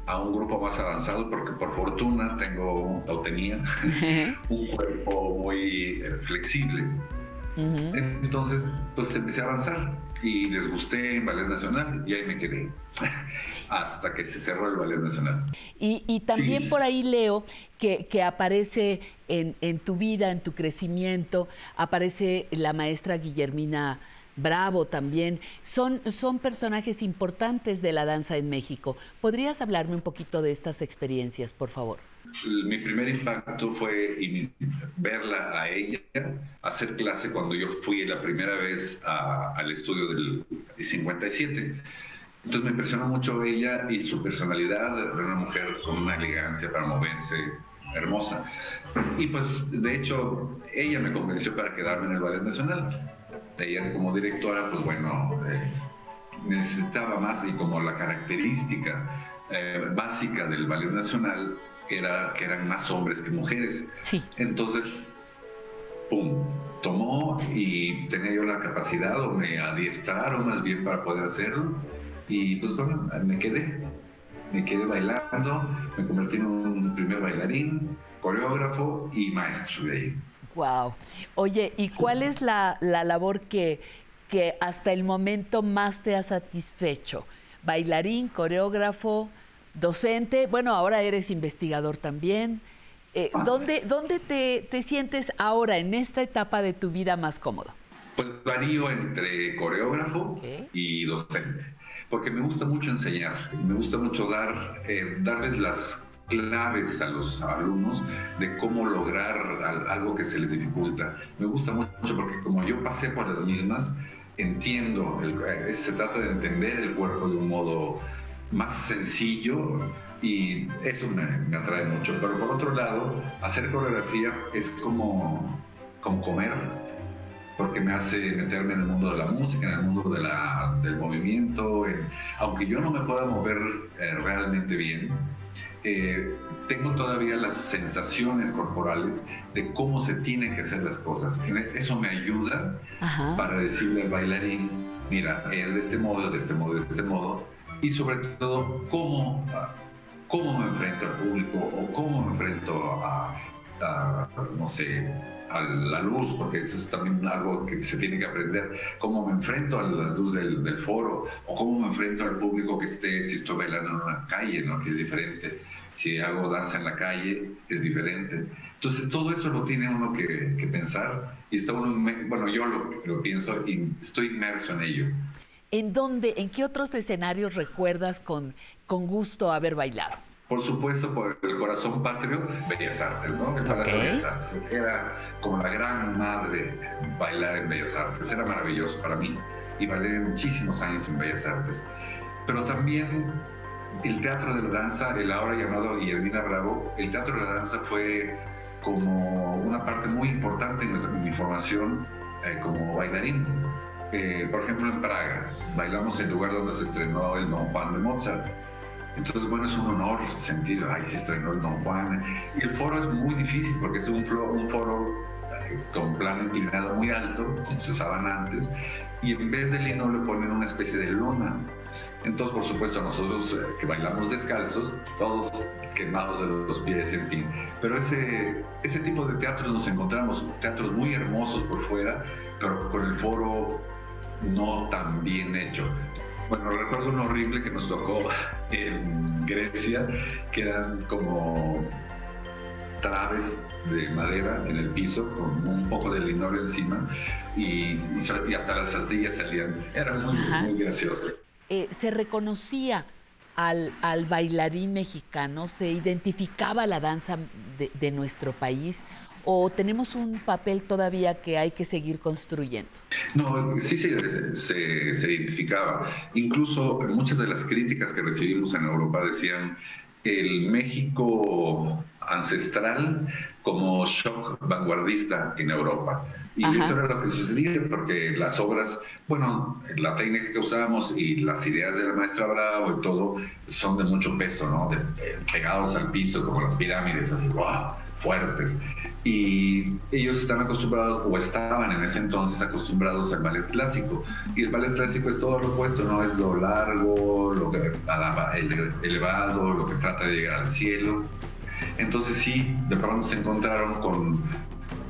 a un grupo más avanzado porque por fortuna tengo o tenía (laughs) un cuerpo muy eh, flexible. Entonces, pues empecé a avanzar y les gusté en Ballet Nacional y ahí me quedé (laughs) hasta que se cerró el Ballet Nacional. Y, también por ahí leo que, que aparece en, en, tu vida, en tu crecimiento, aparece la maestra Guillermina Bravo también, son, son personajes importantes de la danza en México. ¿Podrías hablarme un poquito de estas experiencias, por favor? Mi primer impacto fue verla a ella hacer clase cuando yo fui la primera vez al estudio del 57. Entonces me impresionó mucho ella y su personalidad, de una mujer con una elegancia para moverse hermosa. Y pues de hecho ella me convenció para quedarme en el Ballet Nacional ella como directora, pues bueno, eh, necesitaba más y como la característica eh, básica del Ballet Nacional era que eran más hombres que mujeres. Sí. Entonces, ¡pum! Tomó y tenía yo la capacidad o me adiestraron más bien para poder hacerlo y pues bueno, me quedé. Me quedé bailando, me convertí en un primer bailarín, coreógrafo y maestro de ahí. Wow. Oye, ¿y cuál es la, labor que, que hasta el momento más te ha satisfecho? Bailarín, coreógrafo, docente, bueno, ahora eres investigador también. Eh, ah. ¿Dónde, dónde te, te, sientes ahora, en esta etapa de tu vida más cómodo? Pues varío entre coreógrafo y docente, porque me gusta mucho enseñar, me gusta mucho dar, eh, darles las claves a los alumnos de cómo lograr algo que se les dificulta. Me gusta mucho porque como yo pasé por las mismas, entiendo, eh, se trata de entender el cuerpo de un modo más sencillo y eso me, atrae mucho. Pero por otro lado, hacer coreografía es como, como comer, porque me hace meterme en el mundo de la música, en el mundo del movimiento. aunque yo no me pueda mover eh, realmente bien, eh, tengo todavía las sensaciones corporales de cómo se tienen que hacer las cosas. Eso me ayuda para decirle al bailarín, mira, es de este modo, de este modo, de este modo, y sobre todo cómo, cómo me enfrento al público o cómo me enfrento a, no sé, a la luz, porque eso es también algo que se tiene que aprender, cómo me enfrento a la luz del, del, foro, o cómo me enfrento al público que esté, si estoy bailando en una calle, ¿no? que es diferente si hago danza en la calle es diferente. Entonces todo eso lo tiene uno que, pensar y está uno, bueno, yo lo, pienso y estoy inmerso en ello. ¿En dónde, en qué otros escenarios recuerdas con, con gusto haber bailado? Por supuesto, por el corazón patrio, Bellas Artes, ¿no? El Palacio Bellas Artes. Era como la gran madre bailar en Bellas Artes. Era maravilloso para mí y bailé muchísimos años en Bellas Artes. Pero también el teatro de la danza, el ahora llamado Guillermina Bravo, el teatro de la danza fue como una parte muy importante en, mi formación eh, como bailarín. Eh, por ejemplo, en Praga, bailamos en el lugar donde se estrenó el Don Juan de Mozart. Entonces, bueno, es un honor sentir, ay, se estrenó el Don Juan. Y el foro es muy difícil porque es un, foro eh, con plano inclinado muy alto, como se usaban antes, y en vez de lino le ponen una especie de lona entonces, por supuesto, nosotros eh, que bailamos descalzos, todos quemados de los pies, en fin. Pero ese, ese tipo de teatros nos encontramos, teatros muy hermosos por fuera, pero con el foro no tan bien hecho. Bueno, recuerdo un horrible que nos tocó en Grecia, que eran como traves de madera en el piso con un poco de linol encima y, hasta las astillas salían. Era muy, muy gracioso. Eh, se reconocía al, bailarín mexicano, se identificaba la danza de, nuestro país o tenemos un papel todavía que hay que seguir construyendo? No, sí se, identificaba. Incluso muchas de las críticas que recibimos en Europa decían el México ancestral como shock vanguardista en Europa. Y Ajá. eso era lo que sucedía, porque las obras, bueno, la técnica que usábamos y las ideas de la maestra Bravo y todo son de mucho peso, ¿no? De- eh, pegados al piso, como las pirámides, así, ¡guau! fuertes. Y ellos están acostumbrados, o estaban en ese entonces acostumbrados al ballet clásico. Y el ballet clásico es todo lo opuesto, ¿no? Es lo largo, lo que, elevado, lo que trata de llegar al cielo. Entonces sí, de pronto se encontraron con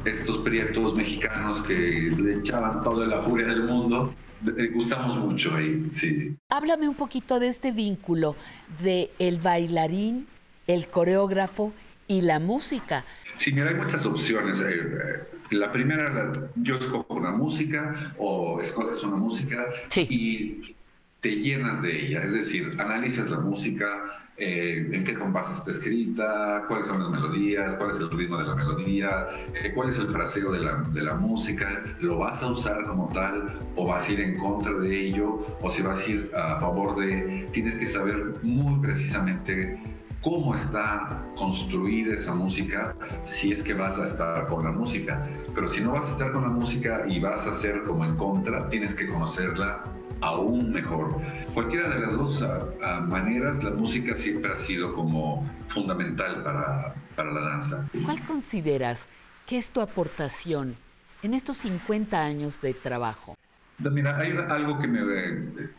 estos prietos mexicanos que le echaban toda la furia del mundo. Eh, Gustamos mucho ahí, sí. Háblame un poquito de este vínculo de el bailarín, el coreógrafo y la música. Sí, mira, hay muchas opciones. Eh, eh, La primera, yo escojo una música o escoges una música y te llenas de ella. Es decir, analizas la música, eh, en qué compás está escrita, cuáles son las melodías, cuál es el ritmo de la melodía, eh, cuál es el fraseo de la, de la música, lo vas a usar como tal o vas a ir en contra de ello o si vas a ir a favor de... Tienes que saber muy precisamente cómo está construida esa música si es que vas a estar con la música. Pero si no vas a estar con la música y vas a ser como en contra, tienes que conocerla aún mejor. Cualquiera de las dos ah, ah, maneras, la música siempre ha sido como fundamental para, para la danza. ¿Cuál consideras que es tu aportación en estos 50 años de trabajo? Mira, hay algo que me,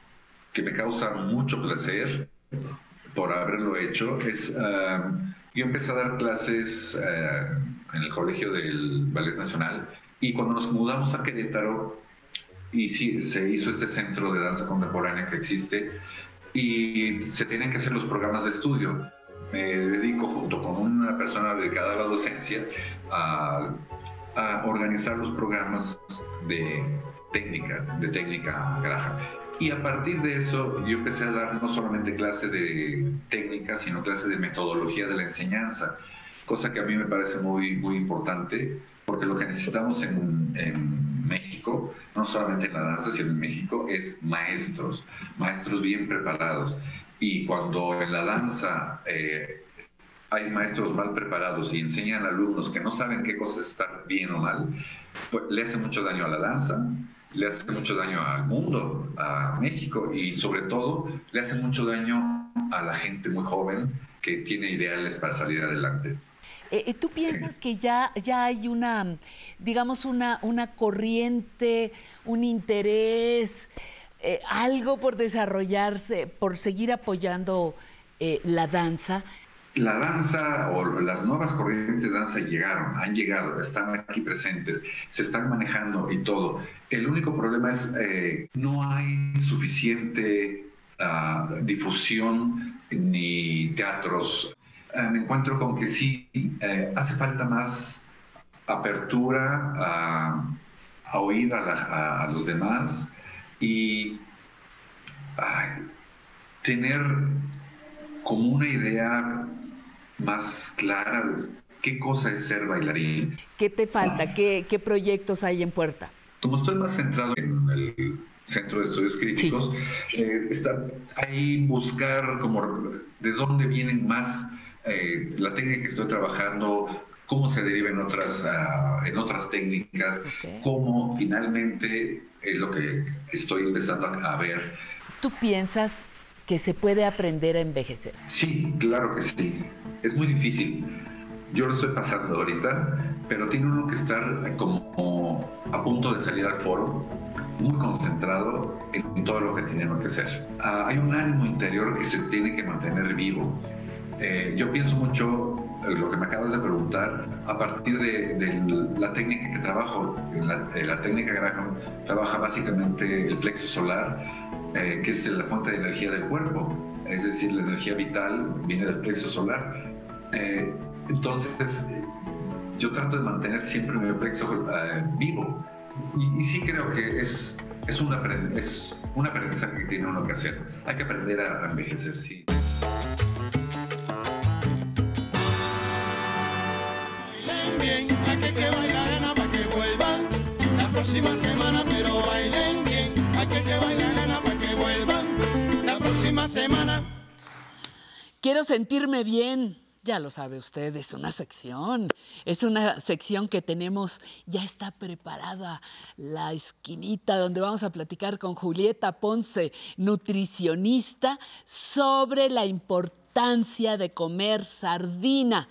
que me causa mucho placer por haberlo hecho. Es, ah, yo empecé a dar clases ah, en el Colegio del Ballet Nacional y cuando nos mudamos a Querétaro, y sí, se hizo este centro de danza contemporánea que existe y se tienen que hacer los programas de estudio. Me dedico junto con una persona dedicada a la docencia a, organizar los programas de técnica, de técnica Graham. Y a partir de eso yo empecé a dar no solamente clases de técnica, sino clases de metodología de la enseñanza, cosa que a mí me parece muy, muy importante, porque lo que necesitamos en, en México, no solamente en la danza, sino en México, es maestros, maestros bien preparados. Y cuando en la danza eh, hay maestros mal preparados y enseñan a alumnos que no saben qué cosa es estar bien o mal, pues le hace mucho daño a la danza, le hace mucho daño al mundo, a México y sobre todo le hace mucho daño a la gente muy joven que tiene ideales para salir adelante. Eh, eh, ¿Tú piensas que ya, ya hay una, digamos, una, una corriente, un interés, eh, algo por desarrollarse, por seguir apoyando la danza? La danza o las nuevas corrientes de danza llegaron, han llegado, están aquí presentes, se están manejando y todo. El único problema es no hay suficiente ah, difusión ni teatros. Eh, me encuentro con que sí, eh, hace falta más apertura a, a oír a, la- a- a los demás y ay, tener como una idea más clara de qué cosa es ser bailarín. ¿Qué te falta? ¿Qué, qué proyectos hay en puerta? Como estoy más centrado en el Centro de Estudios Críticos, eh, está ahí buscar como de dónde vienen más eh, la técnica que estoy trabajando, cómo se deriva en otras, ah, en otras técnicas, cómo finalmente es lo que estoy empezando a, a ver. ¿Tú piensas que se puede aprender a envejecer? Sí, claro que sí. Es muy difícil. Yo lo estoy pasando ahorita, pero tiene uno que estar como a punto de salir al foro, muy concentrado en todo lo que tiene que hacer. Ah, hay un ánimo interior que se tiene que mantener vivo. Eh, yo pienso mucho lo que me acabas de preguntar a partir de, la técnica que trabajo. La, técnica Graham trabaja básicamente el plexo solar, eh, que es la fuente de energía del cuerpo. Es decir, la energía vital viene del plexo solar. Eh, entonces, yo trato de mantener siempre mi plexo vivo. Y, sí creo que es, es, un es un aprendizaje que tiene uno que hacer. Hay que aprender a envejecer, sí. Que para que vuelvan la próxima semana, pero bailen bien, que para que vuelvan la próxima semana. quiero sentirme bien. Ya lo sabe usted, es una sección, es una sección que tenemos, ya está preparada la esquinita donde vamos a platicar con Julieta Ponce, nutricionista, sobre la importancia de comer sardina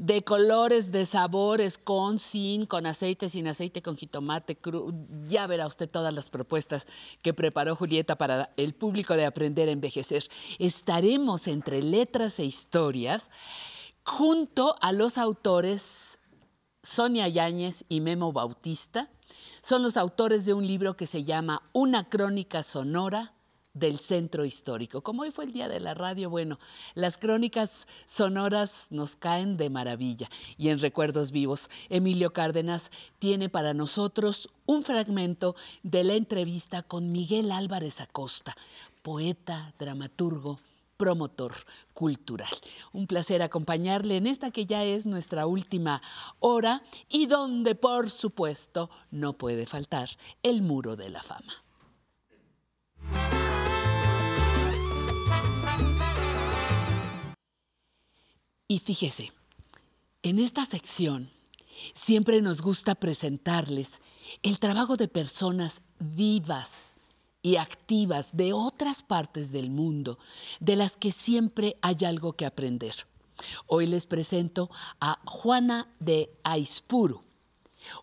de colores, de sabores, con, sin, con aceite, sin aceite, con jitomate, cru. Ya verá usted todas las propuestas que preparó Julieta para el público de Aprender a Envejecer. Estaremos entre letras e historias junto a los autores Sonia Yáñez y Memo Bautista. Son los autores de un libro que se llama Una crónica sonora del centro histórico. Como hoy fue el día de la radio, bueno, las crónicas sonoras nos caen de maravilla. Y en Recuerdos Vivos, Emilio Cárdenas tiene para nosotros un fragmento de la entrevista con Miguel Álvarez Acosta, poeta, dramaturgo, promotor cultural. Un placer acompañarle en esta que ya es nuestra última hora y donde, por supuesto, no puede faltar el muro de la fama. Y fíjese, en esta sección siempre nos gusta presentarles el trabajo de personas vivas y activas de otras partes del mundo, de las que siempre hay algo que aprender. Hoy les presento a Juana de Aispuru,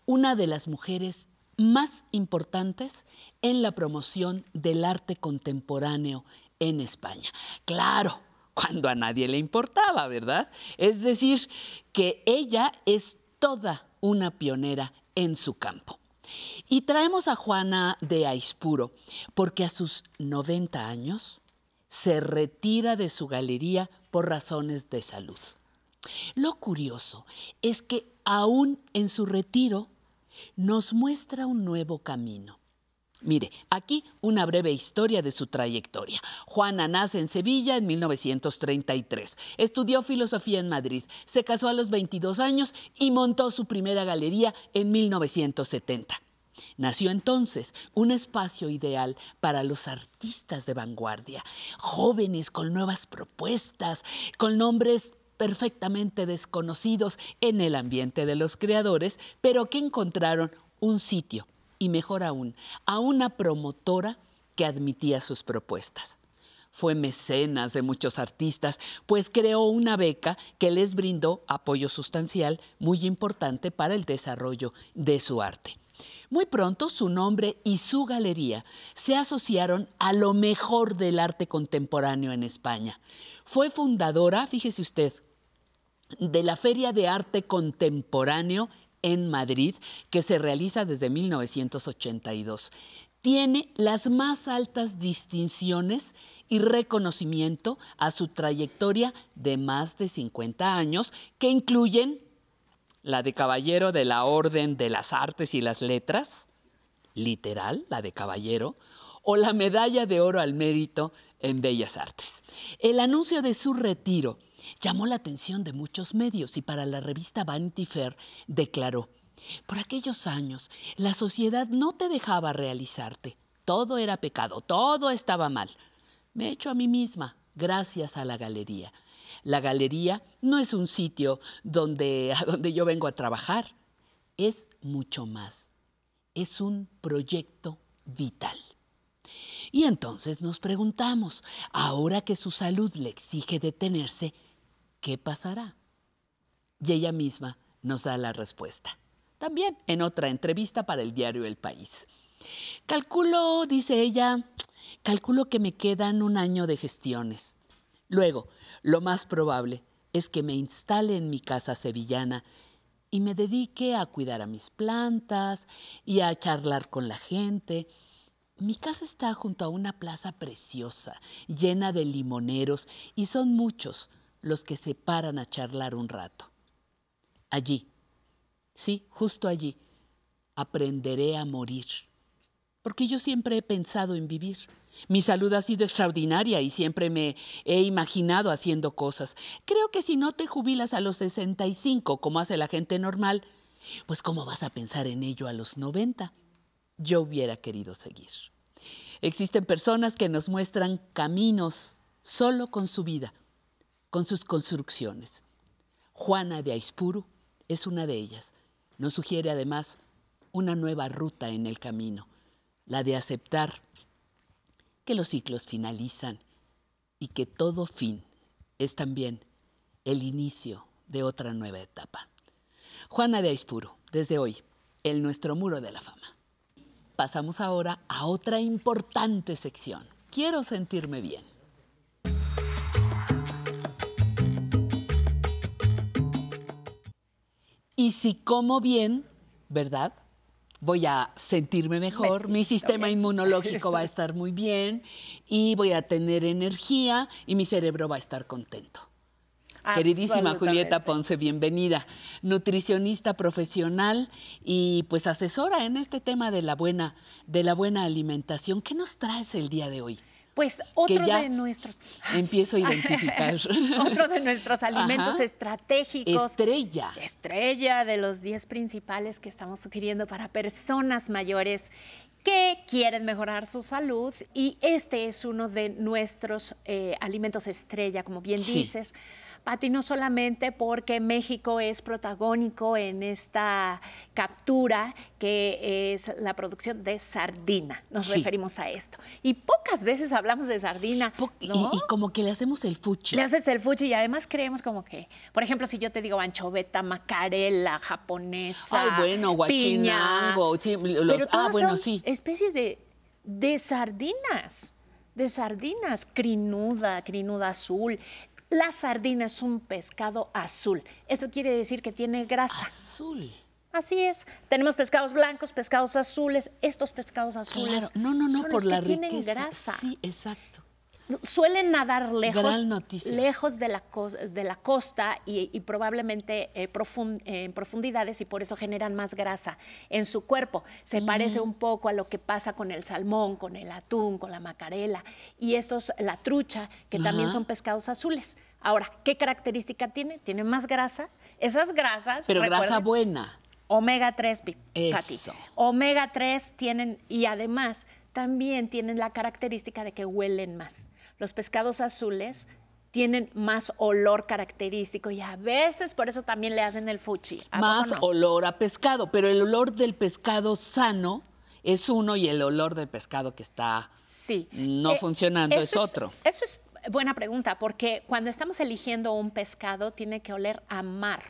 una de las mujeres más importantes en la promoción del arte contemporáneo en España. Claro, cuando a nadie le importaba, ¿verdad? Es decir, que ella es toda una pionera en su campo. Y traemos a Juana de Aispuro porque a sus 90 años se retira de su galería por razones de salud. Lo curioso es que aún en su retiro nos muestra un nuevo camino Mire, aquí una breve historia de su trayectoria. Juana nace en Sevilla en 1933. Estudió filosofía en Madrid. Se casó a los 22 años y montó su primera galería en 1970. Nació entonces un espacio ideal para los artistas de vanguardia, jóvenes con nuevas propuestas, con nombres perfectamente desconocidos en el ambiente de los creadores, pero que encontraron un sitio y mejor aún, a una promotora que admitía sus propuestas. Fue mecenas de muchos artistas, pues creó una beca que les brindó apoyo sustancial muy importante para el desarrollo de su arte. Muy pronto su nombre y su galería se asociaron a lo mejor del arte contemporáneo en España. Fue fundadora, fíjese usted, de la Feria de Arte Contemporáneo en Madrid, que se realiza desde 1982. Tiene las más altas distinciones y reconocimiento a su trayectoria de más de 50 años, que incluyen la de Caballero de la Orden de las Artes y las Letras, literal, la de Caballero, o la Medalla de Oro al Mérito en Bellas Artes. El anuncio de su retiro llamó la atención de muchos medios y para la revista Vanity Fair declaró, por aquellos años la sociedad no te dejaba realizarte, todo era pecado, todo estaba mal. Me he hecho a mí misma gracias a la galería. La galería no es un sitio donde, a donde yo vengo a trabajar, es mucho más. Es un proyecto vital. Y entonces nos preguntamos, ahora que su salud le exige detenerse, ¿qué pasará? Y ella misma nos da la respuesta. También en otra entrevista para el diario El País. Calculo, dice ella, calculo que me quedan un año de gestiones. Luego, lo más probable es que me instale en mi casa sevillana y me dedique a cuidar a mis plantas y a charlar con la gente. Mi casa está junto a una plaza preciosa, llena de limoneros, y son muchos los que se paran a charlar un rato. Allí, sí, justo allí, aprenderé a morir. Porque yo siempre he pensado en vivir. Mi salud ha sido extraordinaria y siempre me he imaginado haciendo cosas. Creo que si no te jubilas a los 65, como hace la gente normal, pues ¿cómo vas a pensar en ello a los 90? Yo hubiera querido seguir. Existen personas que nos muestran caminos solo con su vida con sus construcciones. Juana de Aispuru es una de ellas. Nos sugiere además una nueva ruta en el camino, la de aceptar que los ciclos finalizan y que todo fin es también el inicio de otra nueva etapa. Juana de Aispuru, desde hoy, el nuestro muro de la fama. Pasamos ahora a otra importante sección. Quiero sentirme bien. Y si como bien, ¿verdad? Voy a sentirme mejor, mi sistema inmunológico va a (laughs) estar muy bien y voy a tener energía y mi cerebro va a estar contento. Queridísima Julieta Ponce, bienvenida. Nutricionista profesional y pues asesora en este tema de la buena, de la buena alimentación. ¿Qué nos traes el día de hoy? Pues (laughs) (laughs) otro de nuestros. Empiezo a identificar. otro de nuestros alimentos Ajá. estratégicos. Estrella. Estrella de los 10 principales que estamos sugiriendo para personas mayores que quieren mejorar su salud y este es uno de nuestros eh, alimentos estrella, como bien Sí. dices. Pati, no solamente porque México es protagónico en esta captura que es la producción de sardina, nos Sí. referimos a esto. Y pocas veces hablamos de sardina. Y, ¿no? y como que le hacemos el fuchi. Le haces el fuchi y además creemos como que, por ejemplo, si yo te digo anchoveta, macarela, japonesa, Ay, bueno, piña, guachinango. sí, los- pero ah, bueno, son sí. especies de, de sardinas, de sardinas, crinuda, crinuda azul. La sardina es un pescado azul. Esto quiere decir que tiene grasa. Azul. Así es. Tenemos pescados blancos, pescados azules. Estos pescados azules Claro. No, no, no, son por los la que tienen riqueza. grasa. Sí, exacto. Suelen nadar lejos, lejos de la, de la costa y, y probablemente eh, eh, en profundidades y por eso generan más grasa en su cuerpo. Se parece un poco a lo que pasa con el salmón, con el atún, con la macarela y estos, la trucha, que también son pescados azules. Ahora, ¿qué característica tiene? Tiene más grasa. Esas grasas. Pero grasa buena. Omega 3, Pi- Pati. Omega 3 tienen, y además también tienen la característica de que huelen más. Los pescados azules tienen más olor característico y a veces por eso también le hacen el fuchi. ¿A poco Más no? olor a pescado, pero el olor del pescado sano es uno y el olor del pescado que está Sí. no Eh, funcionando es otro. Eso es buena pregunta, porque cuando estamos eligiendo un pescado tiene que oler a mar.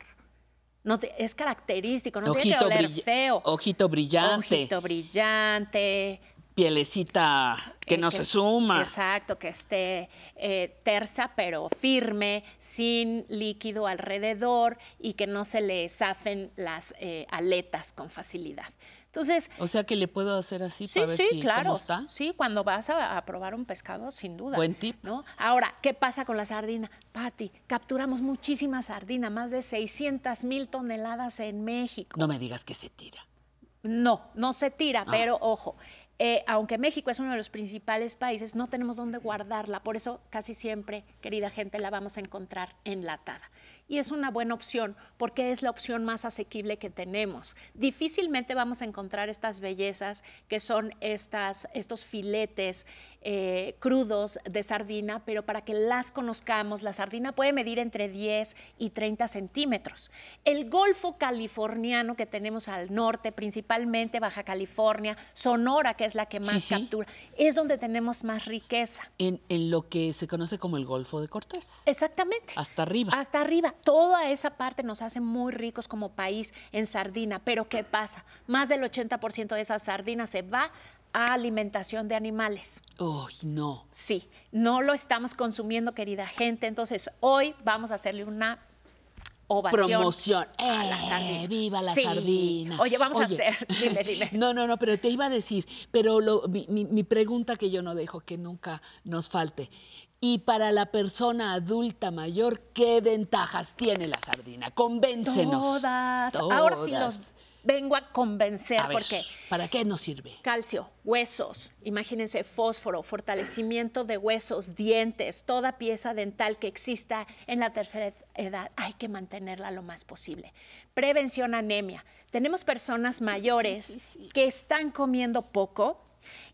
No te- es característico, no tiene que oler feo. ojito brillante, Ojito brillante, pielecita que eh, no se suma. Exacto, que esté eh, tersa pero firme, sin líquido alrededor y que no se le zafen las eh, aletas con facilidad. Entonces, O sea que le puedo hacer así sí, para ver sí, si claro. cómo está. Sí, cuando vas a, a probar un pescado, sin duda. Buen tip. ¿no? Ahora, ¿qué pasa con la sardina? Patti, capturamos muchísima sardina, más de 600 mil toneladas en México. No me digas que se tira. No, no se tira, Ah. pero ojo, eh, aunque México es uno de los principales países, no tenemos dónde guardarla. Por eso casi siempre, querida gente, la vamos a encontrar enlatada. Y es una buena opción porque es la opción más asequible que tenemos. Difícilmente vamos a encontrar estas bellezas que son estas, estos filetes eh, crudos de sardina, pero para que las conozcamos, la sardina puede medir entre 10 y 30 centímetros. El Golfo californiano que tenemos al norte, principalmente Baja California, Sonora, que es la que más Sí, sí. captura, es donde tenemos más riqueza. En, en lo que se conoce como el Golfo de Cortés. Exactamente. Hasta arriba. Hasta arriba. Toda esa parte nos hace muy ricos como país en sardina. Pero ¿qué pasa? Más del 80% de esa sardina se va a alimentación de animales. Uy, no. Sí, no lo estamos consumiendo, querida gente. Entonces, hoy vamos a hacerle una ovación. Promoción. a la ¡Eh, sardina. ¡Viva la Sí. sardina! Oye, vamos a hacer. (laughs) Dime, dime. (laughs) No, no, no, pero te iba a decir, pero lo- mi, pregunta que yo no dejo que nunca nos falte. Y para la persona adulta mayor, ¿qué ventajas tiene la sardina? Convéncenos. Todas. Ahora sí los vengo a convencer A ver, porque ¿Para qué nos sirve? calcio, huesos, imagínense fósforo, fortalecimiento de huesos, dientes, toda pieza dental que exista en la tercera edad, hay que mantenerla lo más posible. Prevención anemia. Tenemos personas mayores sí, sí. que están comiendo poco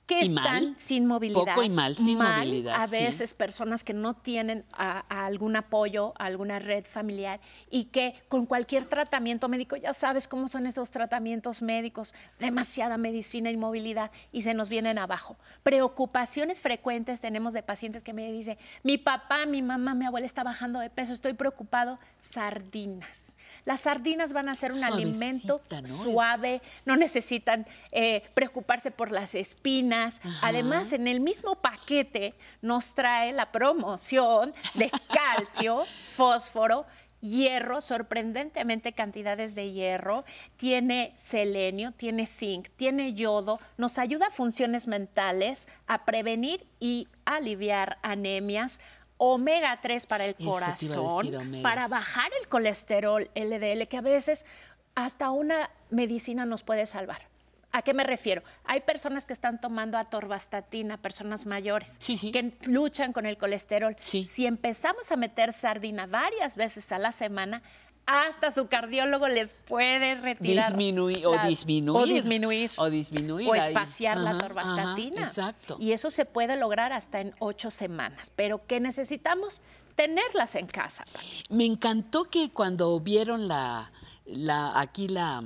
que ¿Y están mal? sin movilidad. Poco y mal, sin movilidad, A sí. veces personas que no tienen a- a algún apoyo, a alguna red familiar y que con cualquier tratamiento médico, ya sabes cómo son estos tratamientos médicos, demasiada medicina y movilidad y se nos vienen abajo. Preocupaciones frecuentes tenemos de pacientes que me dicen, mi papá, mi mamá, mi abuela está bajando de peso, estoy preocupado, sardinas. Las sardinas van a ser un alimento suave, no necesitan eh, preocuparse por las espinas. Además, en el mismo paquete nos trae la promoción de (laughs) calcio, fósforo, hierro, sorprendentemente cantidades de hierro, tiene selenio, tiene zinc, tiene yodo, nos ayuda a funciones mentales, a prevenir y aliviar anemias. Omega 3 para el corazón, para bajar el colesterol LDL, que a veces hasta una medicina nos puede salvar. ¿A qué me refiero? Hay personas que están tomando atorvastatina, personas mayores, que luchan con el colesterol. Si empezamos a meter sardina varias veces a la semana, hasta su cardiólogo les puede retirar. Disminuir o disminuir. O disminuir. O disminuir. O ahí. espaciar la Ajá, atorvastatina. ajá, exacto. Y eso se puede lograr hasta en ocho semanas. Pero ¿qué necesitamos? Tenerlas en casa. Me encantó que cuando vieron la, la aquí la,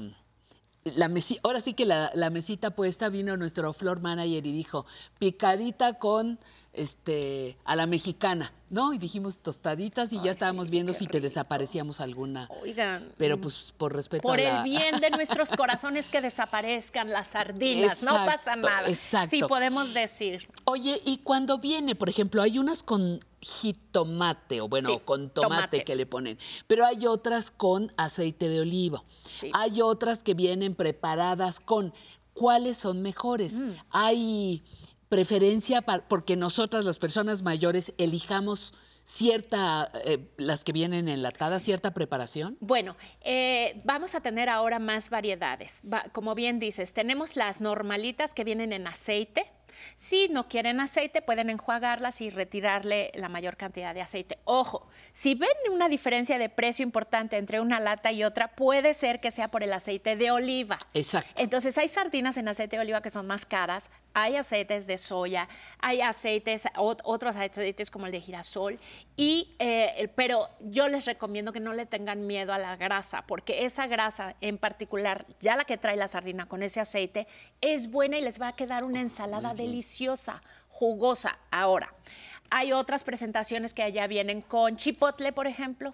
la mesita, ahora sí que la, la mesita puesta, vino nuestro floor manager y dijo, picadita con este a la mexicana, ¿no? Y dijimos tostaditas y ya estábamos viendo si te desaparecíamos alguna. Oigan. Pero pues por respeto Por a la... el bien de (laughs) nuestros corazones que desaparezcan las sardinas, no pasa nada. exacto. Sí podemos decir. Oye, y cuando viene, por ejemplo, hay unas con jitomate, o bueno, Sí, con tomate, tomate. que le ponen, pero hay otras con aceite de oliva. Hay otras que vienen preparadas con. ¿Cuáles son mejores? Mm. Hay preferencia pa- porque nosotras, las personas mayores, elijamos cierta, eh, las que vienen enlatadas, cierta preparación. Bueno, eh, vamos a tener ahora más variedades. Va- como bien dices, tenemos las normalitas que vienen en aceite. Si no quieren aceite, pueden enjuagarlas y retirarle la mayor cantidad de aceite. Ojo, si ven una diferencia de precio importante entre una lata y otra, puede ser que sea por el aceite de oliva. Exacto. Entonces hay sardinas en aceite de oliva que son más caras, hay aceites de soya, hay aceites, ot- otros aceites como el de girasol, y, eh, pero yo les recomiendo que no le tengan miedo a la grasa, porque esa grasa en particular, ya la que trae la sardina con ese aceite, es buena y les va a quedar una ensalada deliciosa, jugosa. Ahora, hay otras presentaciones que allá vienen con chipotle, por ejemplo,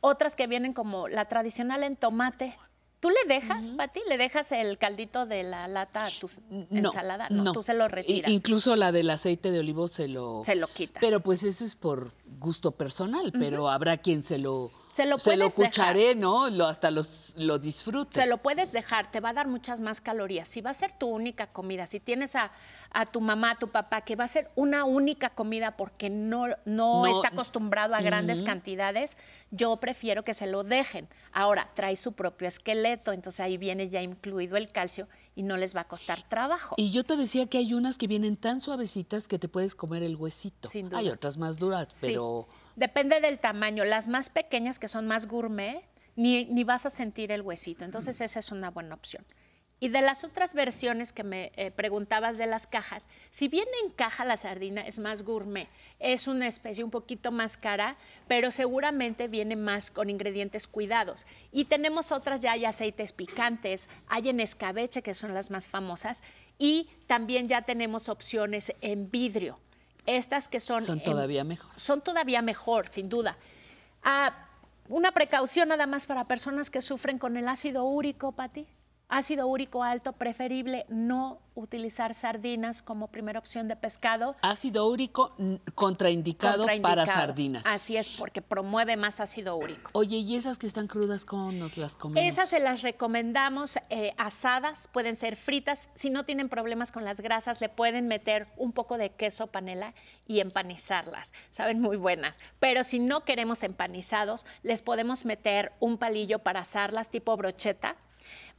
otras que vienen como la tradicional en tomate. ¿Tú le dejas, Pati? ¿Le dejas el caldito de la lata a tu ensalada? No, tú se lo retiras. Incluso la del aceite de olivo se lo... Se lo quitas. Pero pues eso es por gusto personal, pero habrá quien se lo... Se lo puedes dejar. cucharé, ¿no? Lo, hasta los, lo disfrute. Se lo puedes dejar, te va a dar muchas más calorías. Si va a ser tu única comida, si tienes a, a tu mamá, a tu papá, que va a ser una única comida porque no, no, No. está acostumbrado a grandes Ujú. cantidades, yo prefiero que se lo dejen. Ahora, trae su propio esqueleto, entonces ahí viene ya incluido el calcio y no les va a costar trabajo. Y yo te decía que hay unas que vienen tan suavecitas que te puedes comer el huesito. Sin duda. Hay otras más duras, Sí. Depende del tamaño. Las más pequeñas, que son más gourmet, ni, ni vas a sentir el huesito. Entonces, esa es una buena opción. Y de las otras versiones que me eh, preguntabas de las cajas, si bien en caja la sardina es más gourmet, es una especie un poquito más cara, pero seguramente viene más con ingredientes cuidados. Y tenemos otras, ya hay aceites picantes, hay en escabeche, que son las más famosas, y también ya tenemos opciones en vidrio. Estas que son... Son en- todavía mejor. son todavía mejor, sin duda. Ah, una precaución nada más para personas que sufren con el ácido úrico, Pati. Ácido úrico alto, preferible no utilizar sardinas como primera opción de pescado. Ácido úrico contraindicado, para sardinas. Así es, porque promueve más ácido úrico. Oye, ¿y esas que están crudas, cómo nos las comemos? Esas se las recomendamos eh, asadas, pueden ser fritas. Si no tienen problemas con las grasas, le pueden meter un poco de queso panela y empanizarlas. Saben muy buenas. Pero si no queremos empanizados, les podemos meter un palillo para asarlas tipo brocheta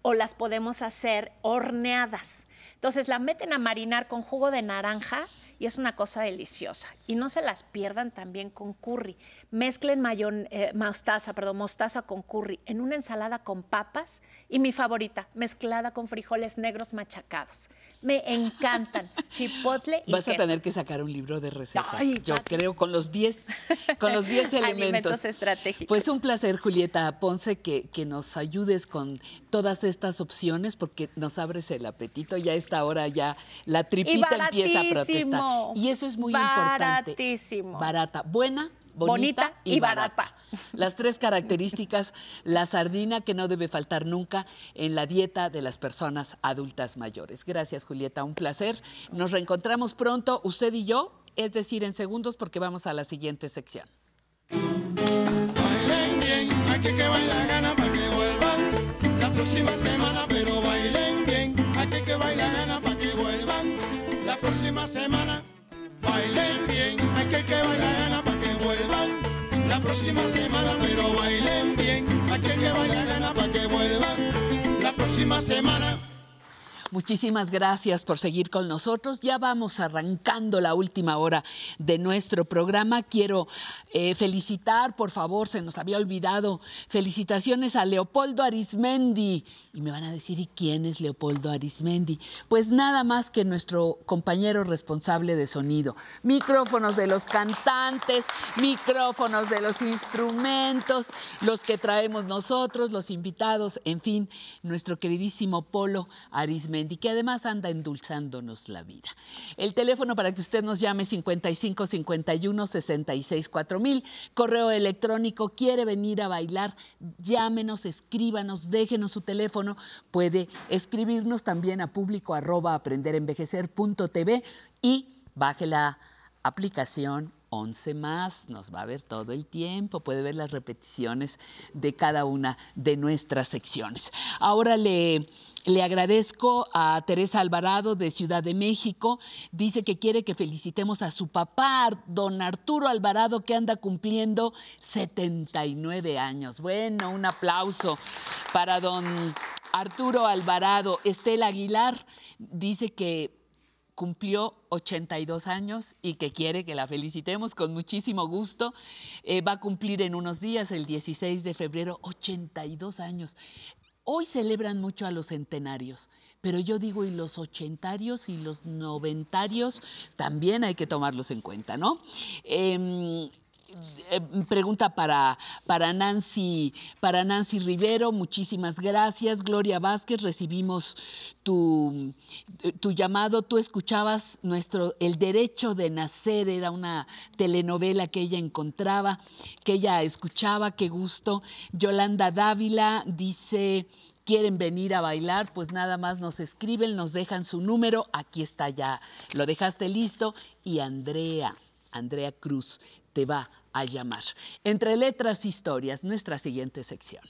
o las podemos hacer horneadas. Entonces la meten a marinar con jugo de naranja y es una cosa deliciosa. Y no se las pierdan también con curry. Mezclen mayon, eh, mostaza, perdón, mostaza con curry en una ensalada con papas y mi favorita, mezclada con frijoles negros machacados. Me encantan. Chipotle y Vas a tener que sacar un libro de recetas. Ay, Yo Pati. creo con los 10 con los 10 elementos. (laughs) Alimentos estratégicos. Pues un placer, Julieta Ponce, que, que nos ayudes con todas estas opciones porque nos abres el apetito. Ya a esta hora ya la tripita empieza a protestar. Y eso es muy importante. Baratísimo. Barata, buena, bonita, Bonita y barata. (laughs) Las tres características, la sardina que no debe faltar nunca en la dieta de las personas adultas mayores. Gracias, Julieta, un placer. Nos reencontramos pronto, usted y yo, es decir, en segundos, porque vamos a la siguiente sección. Bailen bien, aquí que baila gana para que vuelvan la próxima semana, pero bailen bien, aquí que baila gana para que vuelvan la próxima semana. Bailen bien, aquí que baila gana para que vuelvan la próxima semana, pero bailen bien, aquí que baila gana para que vuelvan la próxima semana. Muchísimas gracias por seguir con nosotros. Ya vamos arrancando la última hora de nuestro programa. Quiero eh, felicitar, por favor, se nos había olvidado, felicitaciones a Leopoldo Arismendi. Y me van a decir, ¿y quién es Leopoldo Arismendi? Pues nada más que nuestro compañero responsable de sonido. Micrófonos de los cantantes, micrófonos de los instrumentos, los que traemos nosotros, los invitados, en fin, nuestro queridísimo Polo Arismendi, que además anda endulzándonos la vida. El teléfono para que usted nos llame 55 51 66 4000, correo electrónico, quiere venir a bailar, llámenos, escríbanos, déjenos su teléfono, puede escribirnos también a público arroba aprenderenvejecer.tv y baje la aplicación 11 más, nos va a ver todo el tiempo, puede ver las repeticiones de cada una de nuestras secciones. Ahora le, le agradezco a Teresa Alvarado de Ciudad de México, dice que quiere que felicitemos a su papá, don Arturo Alvarado, que anda cumpliendo 79 años. Bueno, un aplauso para don Arturo Alvarado. Estela Aguilar dice que cumplió 82 años y que quiere que la felicitemos con muchísimo gusto. Eh, va a cumplir en unos días, el 16 de febrero, 82 años. Hoy celebran mucho a los centenarios, pero yo digo, y los ochentarios y los noventarios también hay que tomarlos en cuenta, ¿no? Em, eh, pregunta para, para, Nancy, para Nancy Rivero, muchísimas gracias. Gloria Vázquez, recibimos tu, tu llamado. Tú escuchabas nuestro El Derecho de Nacer, era una telenovela que ella encontraba, que ella escuchaba, qué gusto. Yolanda Dávila dice quieren venir a bailar, pues nada más nos escriben, nos dejan su número, aquí está ya, lo dejaste listo. Y Andrea, Andrea Cruz, te va a llamar. Entre letras, historias, nuestra siguiente sección.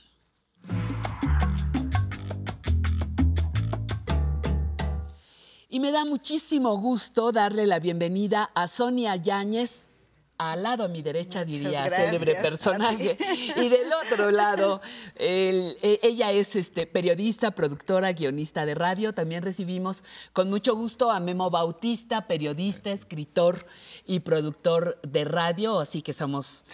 Y me da muchísimo gusto darle la bienvenida a Sonia Yáñez, al lado a mi derecha diría gracias, célebre personaje y del otro lado el- e- ella es este periodista productora guionista de radio también recibimos con mucho gusto a Memo Bautista periodista escritor y productor de radio así que somos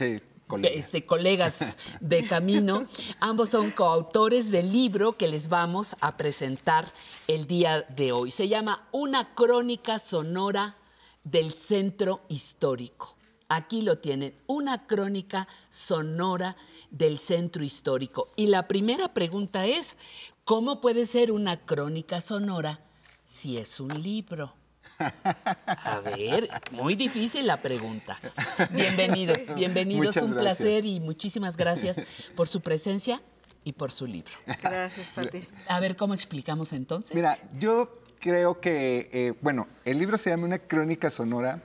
este, colegas de camino. Ambos son coautores del libro que les vamos a presentar el día de hoy. Se llama Una crónica sonora del centro histórico. Aquí lo tienen, una crónica sonora del centro histórico. Y la primera pregunta es, ¿cómo puede ser una crónica sonora si es un libro? A ver, muy difícil la pregunta. Bienvenidos, bienvenidos, Muchas un gracias. placer y muchísimas gracias por su presencia y por su libro. Gracias, Pati. A ver, ¿cómo explicamos entonces? Mira, yo creo que, eh, bueno, el libro se llama Una crónica sonora,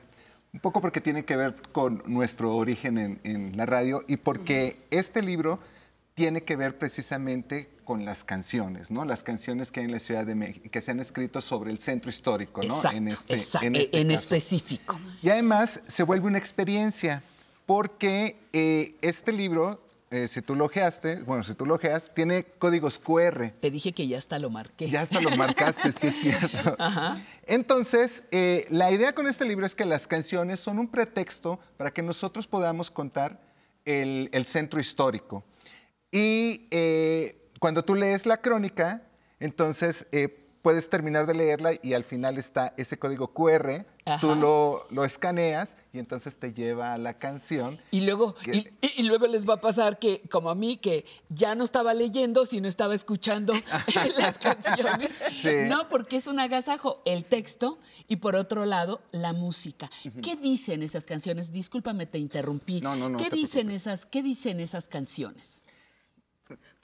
un poco porque tiene que ver con nuestro origen en, en la radio y porque este libro tiene que ver precisamente con las canciones, ¿no? Las canciones que hay en la Ciudad de México, que se han escrito sobre el centro histórico, ¿no? Exacto, en este, exacto, en este en caso. específico. Y además se vuelve una experiencia, porque eh, este libro, eh, si tú lo ojeaste, bueno, si tú lo ojeas, tiene códigos QR. Te dije que ya hasta lo marqué. Ya hasta lo (laughs) marcaste, sí es cierto. Ajá. Entonces, eh, la idea con este libro es que las canciones son un pretexto para que nosotros podamos contar el, el centro histórico. Y eh, cuando tú lees la crónica, entonces puedes terminar de leerla y al final está ese código QR, Ajá. tú lo, lo escaneas y entonces te lleva a la canción. Y luego, Que- y, luego les va a pasar que, como a mí, que ya no estaba leyendo, sino estaba escuchando (laughs) (laughs) las canciones. Sí. No, porque es un agasajo, el texto y por otro lado, la música. ¿Qué dicen esas canciones? Discúlpame, te interrumpí. no, ¿Qué, te dicen esas, ¿Qué dicen esas canciones?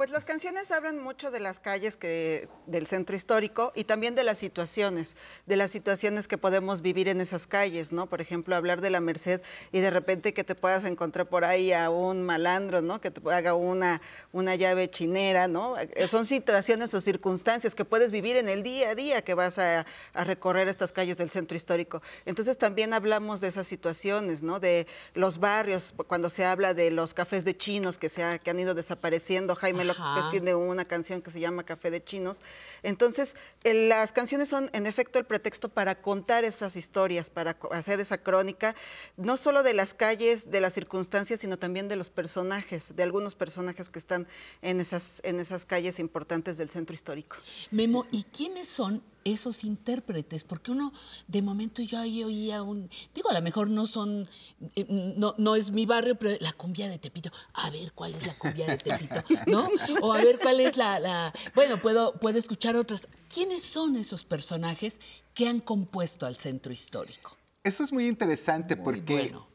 Pues las canciones hablan mucho de las calles del centro histórico y también de las situaciones, de las situaciones que podemos vivir en esas calles, ¿no? Por ejemplo, hablar de la Merced y de repente que te puedas encontrar por ahí a un malandro, ¿no? Que te haga una, una llave chinera, ¿no? Eh, Son situaciones o circunstancias que puedes vivir en el día a día que vas a, recorrer estas calles del centro histórico. Entonces también hablamos de esas situaciones, ¿no? De los barrios, cuando se habla de los cafés de chinos que, se han ido desapareciendo. Jaime Ajá. tiene una canción que se llama Café de Chinos. Entonces, eh, las canciones son en efecto el pretexto para contar esas historias, para hacer esa crónica, no solo de las calles, de las circunstancias, sino también de los personajes, de algunos personajes que están en esas, en esas calles importantes del centro histórico. Memo, ¿y quiénes son esos intérpretes? Porque uno, de momento yo ahí oía un, digo, a lo mejor no son, eh, no, no es mi barrio, pero la cumbia de Tepito. A ver, ¿cuál es la cumbia de Tepito? ¿No? O a ver, ¿cuál es la, la- bueno, puedo, puedo escuchar otras. ¿Quiénes son esos personajes que han compuesto al centro histórico? Eso es muy interesante porque bueno.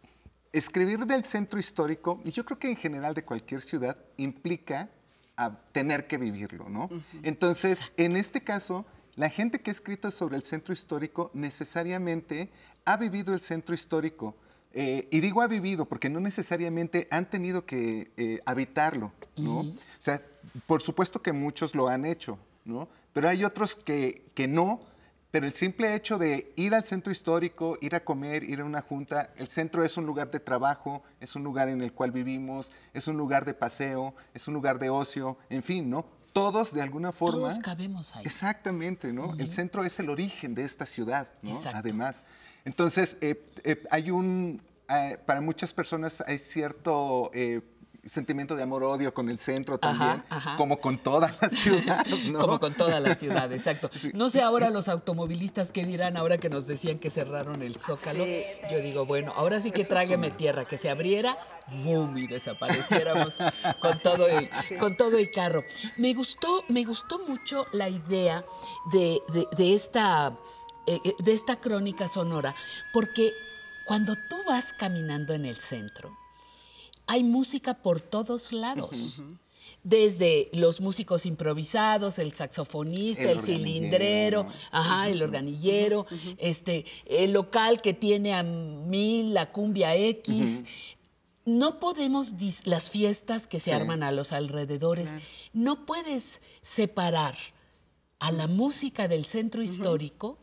escribir del centro histórico, y yo creo que en general de cualquier ciudad, implica a tener que vivirlo, ¿no? Entonces, en este caso, la gente que ha escrito sobre el centro histórico necesariamente ha vivido el centro histórico. Eh, y digo ha vivido porque no necesariamente han tenido que eh, habitarlo, ¿no? O sea, por supuesto que muchos lo han hecho, ¿no? Pero hay otros que, que no, pero el simple hecho de ir al centro histórico, ir a comer, ir a una junta, el centro es un lugar de trabajo, es un lugar en el cual vivimos, es un lugar de paseo, es un lugar de ocio, en fin, ¿no? Todos de alguna forma... Todos cabemos ahí. Exactamente, ¿no? El centro es el origen de esta ciudad, ¿no? Exacto. Además. Entonces, eh, eh, hay un... eh, para muchas personas hay cierto... sentimiento de amor-odio con el centro también, ajá. como con toda la (laughs) ciudad, ¿no? Como con toda la ciudad, (laughs) exacto. No sé ahora los automovilistas qué dirán ahora que nos decían que cerraron el Zócalo. Yo digo, bueno, ahora sí que Eso es trágueme una- tierra, que se abriera, ¡boom! y desapareciéramos (laughs) con todo y, con todo y carro. Me gustó, me gustó mucho la idea de, de- de esta, eh, eh, de esta crónica sonora, porque cuando tú vas caminando en el centro, hay música por todos lados. Desde los músicos improvisados, el saxofonista, El el, cilindrero, ajá, el organillero, este, el local que tiene a mil, la cumbia X. No podemos, las fiestas que se Sí. arman a los alrededores, no puedes separar a la música del centro histórico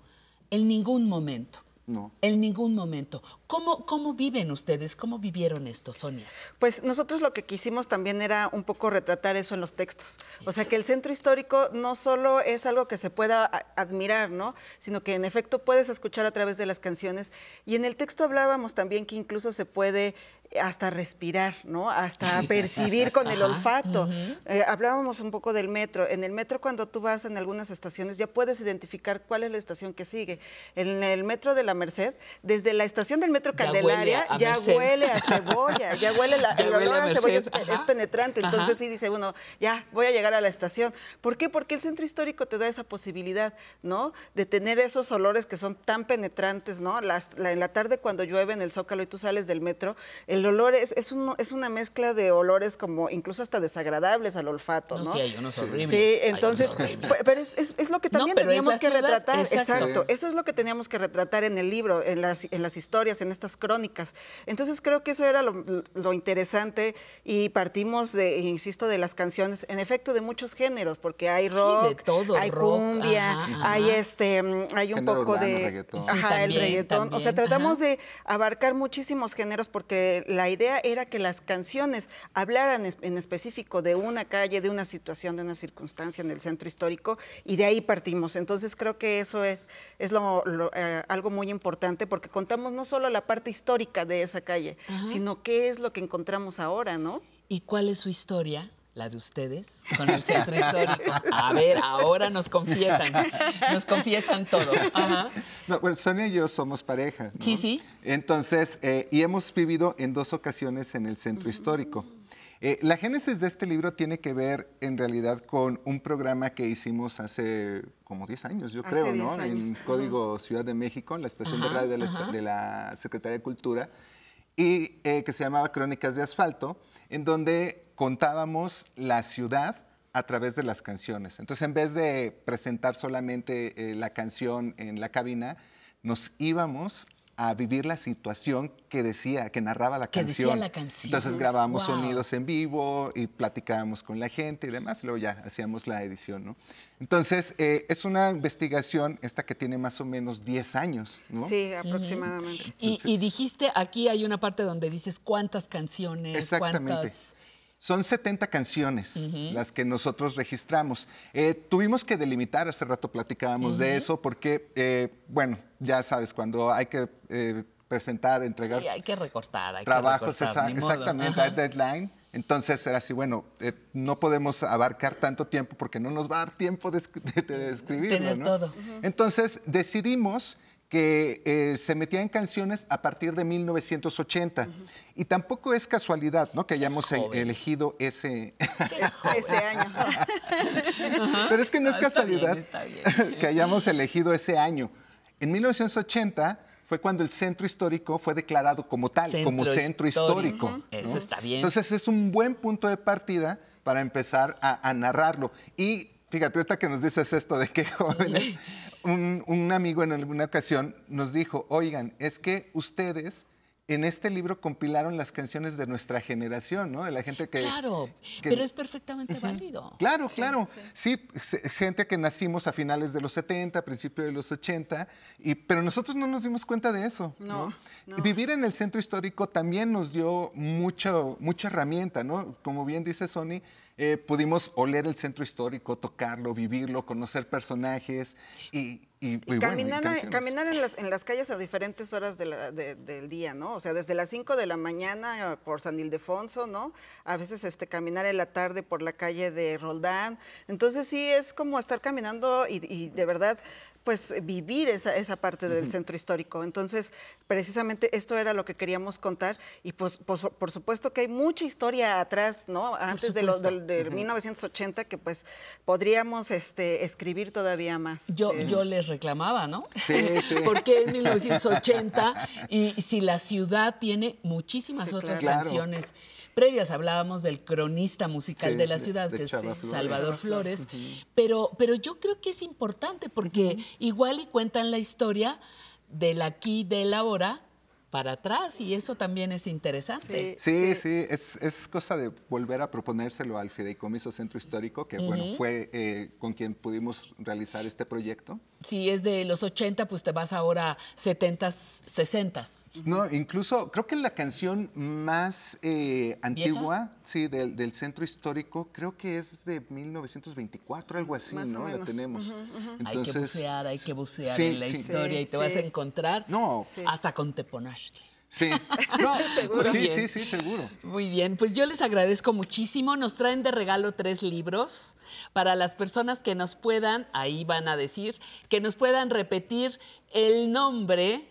en ningún momento. No. En ningún momento. ¿Cómo, ¿Cómo viven ustedes? ¿Cómo vivieron esto, Sonia? Pues nosotros lo que quisimos también era un poco retratar eso en los textos. O sea, que el centro histórico no solo es algo que se pueda admirar, ¿no? Sino que en efecto puedes escuchar a través de las canciones. Y en el texto hablábamos también que incluso se puede hasta respirar, ¿no? Hasta (laughs) percibir con el Ajá, olfato. ujú. Eh, hablábamos un poco del metro. En el metro, cuando tú vas en algunas estaciones, ya puedes identificar cuál es la estación que sigue. En el metro de la Merced, desde la estación del metro Ya Candelaria, huele a ya huele a cebolla, ya huele la, (laughs) Ya el huele olor a a cebolla es, ajá. penetrante. Ajá. Entonces sí dice uno, ya voy a llegar a la estación. ¿Por qué? Porque el centro histórico te da esa posibilidad, ¿no? De tener esos olores que son tan penetrantes, ¿no? Las- la- en la tarde cuando llueve en el Zócalo y tú sales del metro, el olor es, es, un- es una mezcla de olores como incluso hasta desagradables al olfato, No, ¿no? sí, hay unos horribles, Sí, entonces, horribles. pero es, es- es lo que también teníamos que ciudad, retratar. exacto. Exacto. Eso es lo que teníamos que retratar en el libro, en las, en las historias, en estas crónicas. Entonces creo que eso era lo, lo interesante y partimos de, insisto, de las canciones, en efecto, de muchos géneros, porque hay Sí, rock, de todo, hay rock, cumbia, ajá, hay ajá. este, hay un Género poco urbano, de, reggaetón. ajá, Sí, el también, reggaetón. O sea, también, tratamos ajá. de abarcar muchísimos géneros porque la idea era que las canciones hablaran en específico de una calle, de una situación, de una circunstancia en el centro histórico y de ahí partimos. Entonces creo que eso es, es lo- lo, eh, algo muy importante porque contamos no solo la parte histórica de esa calle, Ajá. sino qué es lo que encontramos ahora, ¿no? ¿Y cuál es su historia? la de ustedes con el centro histórico. A ver, ahora nos confiesan, nos confiesan todo. Ajá. No, bueno, Sonia y yo somos pareja. ¿no? Sí, sí. Entonces, eh, y hemos vivido en dos ocasiones en el centro histórico. Eh, la génesis de este libro tiene que ver en realidad con un programa que hicimos hace como 10 años, yo Hace creo, 10 ¿no? En Código Ciudad de México, en la estación Ajá, de radio la, de la Secretaría de Cultura, y eh, que se llamaba Crónicas de Asfalto, en donde contábamos la ciudad a través de las canciones. Entonces, en vez de presentar solamente eh, la canción en la cabina, nos íbamos a vivir la situación que decía, que narraba la Que decía canción. la canción. Entonces grabábamos Wow. sonidos en vivo y platicábamos con la gente y demás, luego ya hacíamos la edición, ¿no? Entonces, eh, es una investigación esta que tiene más o menos 10 años, ¿no? Sí, aproximadamente. Y, y dijiste, aquí hay una parte donde dices cuántas canciones, Exactamente. cuántas... Son 70 canciones las que nosotros registramos. Eh, tuvimos que delimitar, hace rato platicábamos de Ujú. eso, porque, eh, bueno, ya sabes, cuando hay que eh, presentar, entregar Sí, hay que recortar, hay trabajos, que recortar, exa- exactamente, hay deadline. Entonces era así, bueno, eh, no podemos abarcar tanto tiempo porque no nos va a dar tiempo de, de- de escribirlo, Tener ¿no? todo. Entonces decidimos que eh, se metían canciones a partir de 1980. Y tampoco es casualidad, ¿no? Que hayamos e- elegido ese... Ese año. Pero es que no es No, está bien, casualidad está bien. (laughs) que hayamos elegido ese año. En 1980 fue cuando el centro histórico fue declarado como tal, Centro como centro histórico. histórico. Eso ¿no? está bien. Entonces es un buen punto de partida para empezar a, a narrarlo. Y fíjate, ahorita que nos dices esto de que jóvenes, un, un amigo en alguna ocasión nos dijo, oigan, es que ustedes en este libro compilaron las canciones de nuestra generación, ¿no? De la gente que... Claro, que- pero es perfectamente válido. Claro, claro. Sí, gente que nacimos a finales de los 70, a principios de los 80, y, pero nosotros no nos dimos cuenta de eso. No, Vivir en el centro histórico también nos dio mucho, mucha herramienta, ¿no? Como bien dice Sony, eh, pudimos oler el centro histórico, tocarlo, vivirlo, conocer personajes y, y- y y caminar, en, las, en las calles a diferentes horas de la- de- del día, ¿no? O sea, desde las 5 de la mañana por San Ildefonso, ¿no? A veces este, caminar en la tarde por la calle de Roldán. Entonces sí es como estar caminando y de verdad pues vivir esa, esa parte del centro histórico. Entonces, precisamente esto era lo que queríamos contar y pues, pues, por supuesto que hay mucha historia atrás, ¿no? Antes de, lo, del Ujú. 1980 que pues podríamos este, escribir todavía más. Yo, de yo les reclamaba, ¿no? Sí, sí. (laughs) ¿Por qué en 1980? Y si la ciudad tiene muchísimas Sí, otras claro. canciones previas, hablábamos del cronista musical Sí, de la ciudad, de que es Flores. Salvador Flores, pero, pero yo creo que es importante porque igual y cuentan la historia del aquí, del ahora, para atrás, y eso también es interesante. Sí, sí, es, es cosa de volver a proponérselo al Fideicomiso Centro Histórico, que bueno, fue eh, con quien pudimos realizar este proyecto. Si es de los 80, pues te vas ahora 70s, 60s. No, incluso creo que la canción más eh, antigua, sí, del, del centro histórico, creo que es de 1924, algo así, Más ¿no? La tenemos. Hay que bucear, hay que bucear sí, en la sí. historia y Sí, te vas a encontrar No. hasta con Teponashti. Sí, (laughs) no, Seguro. sí, bien. sí, sí, seguro. Muy bien, pues yo les agradezco muchísimo. Nos traen de regalo tres libros para las personas que nos puedan, ahí van a decir, que nos puedan repetir el nombre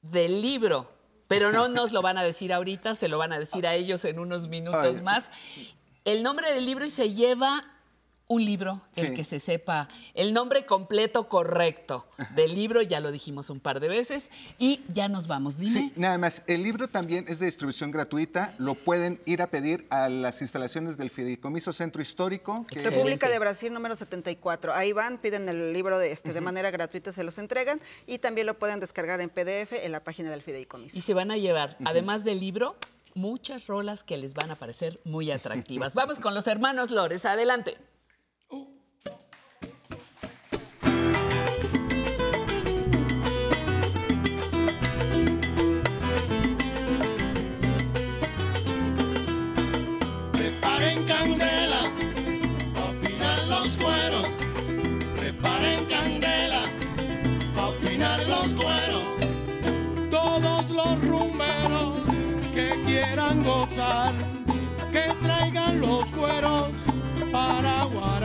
del libro. Pero no nos lo van a decir ahorita, se lo van a decir a ellos en unos minutos Ay. más. El nombre del libro y se lleva un libro, el Sí. que se sepa el nombre completo correcto del libro, ya lo dijimos un par de veces, y ya nos vamos. Dime. Sí, nada más. El libro también es de distribución gratuita. Lo pueden ir a pedir a las instalaciones del Fideicomiso Centro Histórico. que- República de Brasil número 74. Ahí van, piden el libro de, este, de manera gratuita, se los entregan y también lo pueden descargar en PDF en la página del Fideicomiso. Y se van a llevar, además del libro, muchas rolas que les van a parecer muy atractivas. (laughs) Vamos con los hermanos Lores, adelante.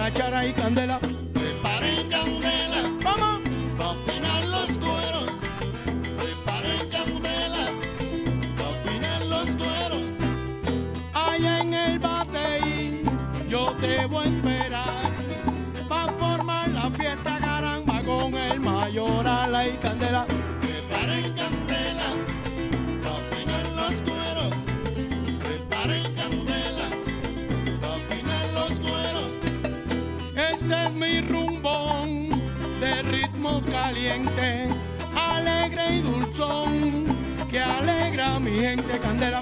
Guarachara y candela. Que alegra a mi gente candela,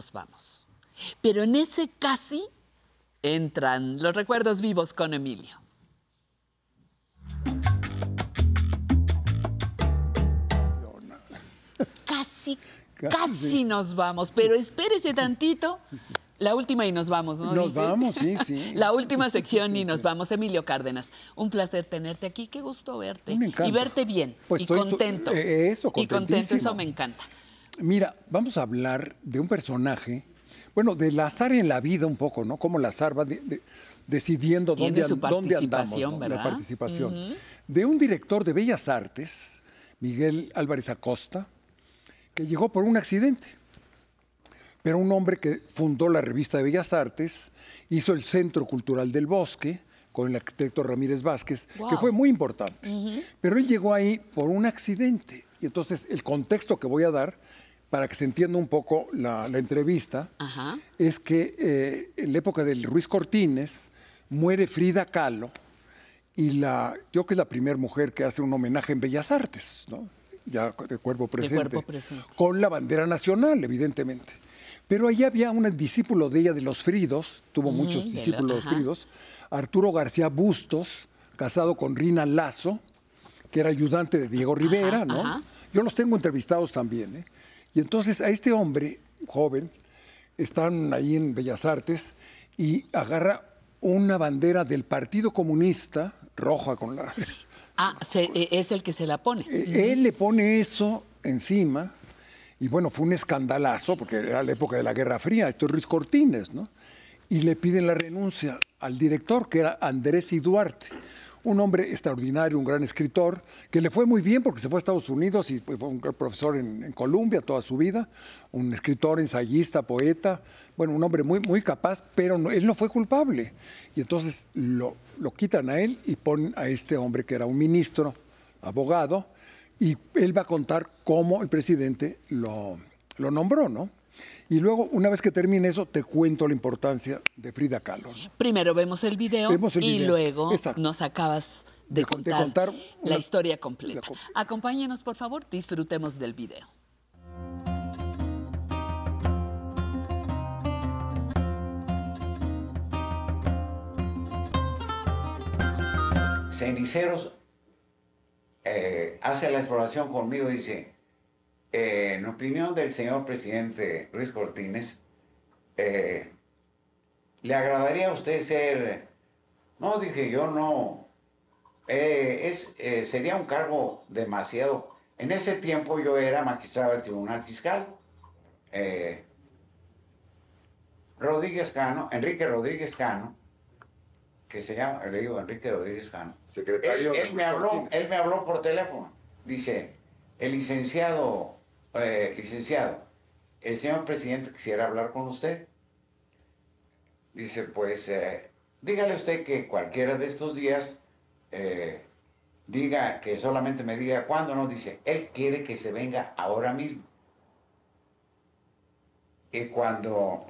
nos vamos. Pero en ese casi entran los recuerdos vivos con Emilio. Casi, Casi, nos vamos, pero espérese tantito. La última y nos vamos, ¿no? Nos Dice? vamos, sí, sí. (laughs) La última Sí, sí, sección sí, y nos vamos. Emilio Cárdenas, un placer tenerte aquí. Qué gusto verte. Me encanta. Y verte bien. Pues y estoy- contento. eh, eso, Y contento, eso me encanta. Mira, vamos a hablar de un personaje, bueno, del azar en la vida un poco, ¿no? Cómo el azar va de- de- decidiendo dónde, su dónde andamos. La participación. De un director de Bellas Artes, Miguel Álvarez Acosta, que llegó por un accidente. Pero un hombre que fundó la revista de Bellas Artes, hizo el Centro Cultural del Bosque con el arquitecto Ramírez Vázquez, que fue muy importante. Pero él llegó ahí por un accidente. Y entonces el contexto que voy a dar, para que se entienda un poco la, la entrevista, es que eh, en la época del Ruiz Cortines muere Frida Kahlo y la, yo que es la primera mujer que hace un homenaje en Bellas Artes, ¿no? ya de cuerpo presente, cuerpo presente. con la bandera nacional, evidentemente. Pero allí había un discípulo de ella de los Fridos, tuvo Mm, muchos de discípulos de los ajá. Fridos, Arturo García Bustos, casado con Rina Lazo, que era ayudante de Diego Rivera, ¿no? ajá. Yo los tengo entrevistados también, ¿eh? Y entonces a este hombre joven, están ahí en Bellas Artes, y agarra una bandera del Partido Comunista, roja con la... (laughs) Ah, se- eh, es el que se la pone. Eh, Él le pone eso encima y bueno, fue un escandalazo porque era la época de la Guerra Fría, esto es Ruiz Cortines, ¿no? Y le piden la renuncia al director, que era Andrés y Duarte, un hombre extraordinario, un gran escritor, que le fue muy bien porque se fue a Estados Unidos y pues, fue un profesor en, en Columbia toda su vida, un escritor, ensayista, poeta, bueno, un hombre muy, muy capaz, pero él no fue culpable. Y entonces lo, lo quitan a él y ponen a este hombre que era un ministro, abogado, y él va a contar cómo el presidente lo, lo nombró, ¿no? Y luego, una vez que termine eso, te cuento la importancia de Frida Kahlo. ¿no? Primero vemos el video Vemos el y video, luego exacto. nos acabas de, De con- de contar, contar la historia completa. Acompáñenos, por favor, disfrutemos del video. Ceniceros eh, hace la exploración conmigo y dice, eh, en opinión del señor presidente Luis Cortines, eh, ¿le agradaría a usted ser... No, dije yo, no. Eh, es, sería un cargo demasiado... En ese tiempo yo era magistrado del Tribunal Fiscal. Rodríguez Cano, Enrique Rodríguez Cano, que se llama, le digo Enrique Rodríguez Cano. Secretario Él, de él me habló, él me habló por teléfono. Dice, el licenciado, eh, licenciado, el señor presidente quisiera hablar con usted. Dice, pues, eh, dígale usted que cualquiera de estos días eh, diga que solamente me diga cuándo, no, dice, él quiere que se venga ahora mismo. Y cuando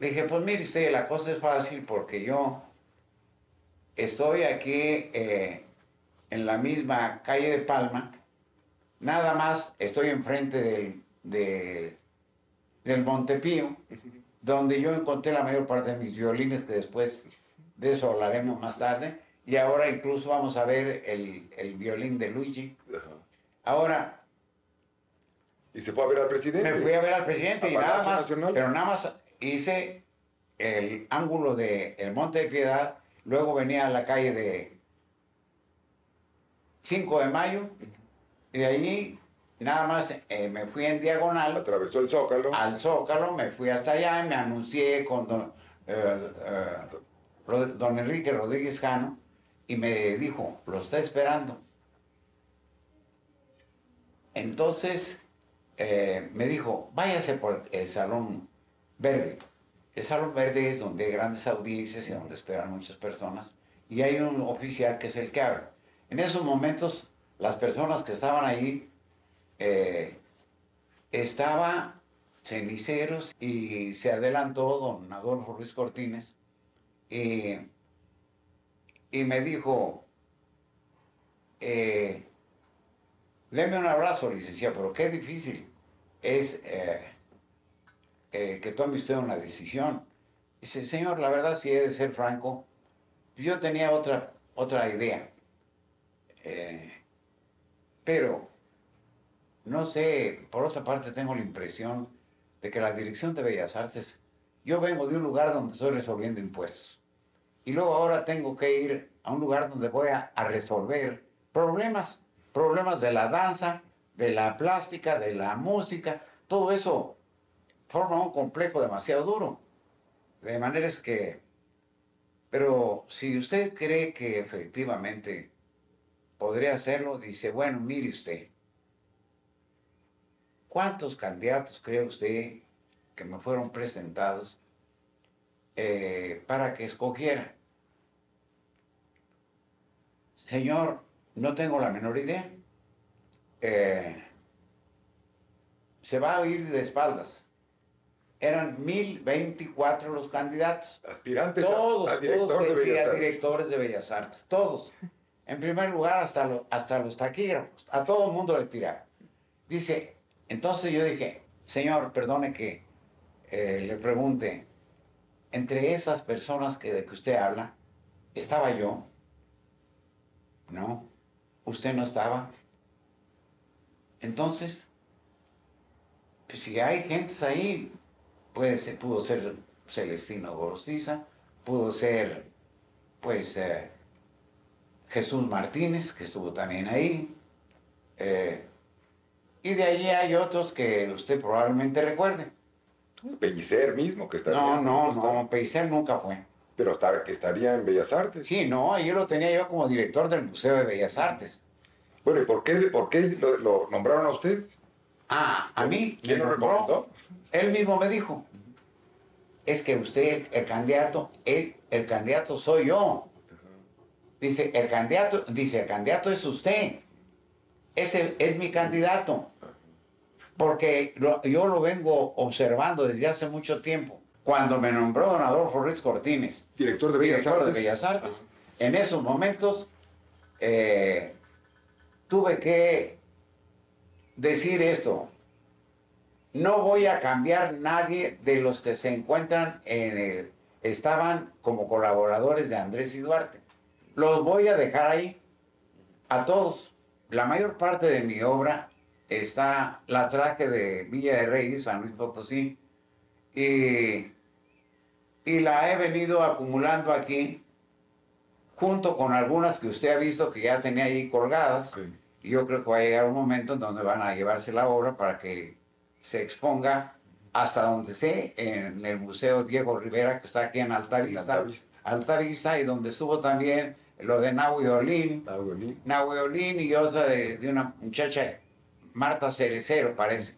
le dije, pues mire usted, la cosa es fácil porque yo estoy aquí en la misma calle de Palma, nada más estoy enfrente del, del, del Montepío, donde yo encontré la mayor parte de mis violines, que después de eso hablaremos más tarde, y ahora incluso vamos a ver el, el violín de Luigi. Ahora, Y se fue a ver al presidente. me fui a ver al presidente A y nada más, Nacional. pero nada más hice el ángulo de el Monte de Piedad, luego venía a la calle de 5 de Mayo, y de allí nada más eh, me fui en diagonal. Atravesó el Zócalo. Al Zócalo, me fui hasta allá y me anuncié con don, eh, eh, don Enrique Rodríguez Jano y me dijo, lo está esperando. Entonces me dijo, váyase por el Salón Verde. El Salón Verde es donde hay grandes audiencias y donde esperan muchas personas. Y hay un oficial que es el que habla. En esos momentos, las personas que estaban ahí, eh, estaba Ceniceros y se adelantó don Adolfo Luis Cortines y, y me dijo, eh, deme un abrazo, licenciado, pero qué difícil es eh, eh, que tome usted una decisión. Dice, señor, la verdad, si he de ser franco, yo tenía otra, otra idea. Eh, pero, no sé, por otra parte tengo la impresión de que la Dirección de Bellas Artes, yo vengo de un lugar donde estoy resolviendo impuestos. Y luego ahora tengo que ir a un lugar donde voy a, a resolver problemas, problemas de la danza, de la plástica, de la música, todo eso forma un complejo demasiado duro. De maneras que, pero si usted cree que efectivamente podría hacerlo, dice, bueno, mire usted, ¿cuántos candidatos cree usted que me fueron presentados eh, para que escogiera? Señor, no tengo la menor idea. Eh, se va a oír de espaldas. Eran 1024 los candidatos. Aspirantes todos, a director todos de Bellas Artes. directores de Bellas Artes, todos. En primer lugar, hasta, hasta los taquígrafos, a todo el mundo le tiraba. Dice, entonces yo dije, señor, perdone que eh, le pregunte, entre esas personas que, de que usted habla, ¿estaba yo? No, usted no estaba. Entonces, pues si hay gentes ahí, puede ser, pudo ser Celestino Gorostiza, pudo ser, pues, eh, Jesús Martínez, que estuvo también ahí. eh, y de allí hay otros que usted probablemente recuerde. Pellicer mismo, que está No, no, está- no, Pellicer nunca fue. Pero estaba, que estaría en Bellas Artes. Sí, no, yo lo tenía yo como director del Museo de Bellas Artes. Bueno, ¿y por qué, por qué lo, lo nombraron a usted? Ah, a mí. ¿Quién lo nombró. recomendó? Él mismo me dijo, es que usted, el, el candidato, el, el candidato soy yo. Dice, el candidato, dice, el candidato es usted. Ese es mi candidato. Porque lo- yo lo vengo observando desde hace mucho tiempo. Cuando me nombró don Adolfo Ruiz Cortines, director de Bellas director de Artes. Bellas Artes, en esos momentos eh, tuve que decir esto. No voy a cambiar nadie de los que se encuentran en el, estaban como colaboradores de Andrés y Duarte. Los voy a dejar ahí a todos. La mayor parte de mi obra está, la traje de Villa de Reyes, San Luis Potosí, y, y la he venido acumulando aquí, junto con algunas que usted ha visto que ya tenía ahí colgadas. Y yo creo que va a llegar un momento en donde van a llevarse la obra para que se exponga hasta donde sé, en el Museo Diego Rivera, que está aquí en Altavista. Altavista, y donde estuvo también lo de Nahui Olin. Nahui Olin y otra de, de una muchacha, Marta Cerecero, parece.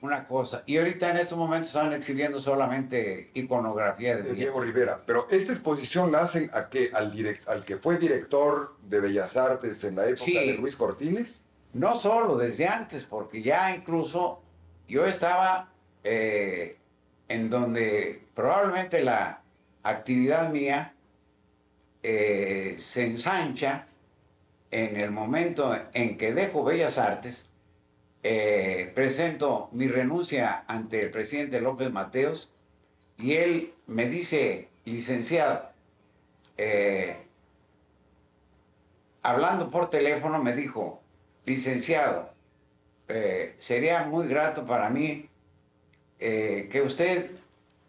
Una cosa. Y ahorita en estos momentos están exhibiendo solamente iconografía de de Diego. Diego Rivera. Pero esta exposición la hacen a que, al, direct, al que fue director de Bellas Artes en la época Sí. de Luis Cortines. No solo desde antes, porque ya incluso yo estaba eh, en donde probablemente la actividad mía eh, se ensancha en el momento en que dejo Bellas Artes, eh, presento mi renuncia ante el presidente López Mateos y él me dice, licenciado, eh, hablando por teléfono me dijo, licenciado, sería muy grato para mí que usted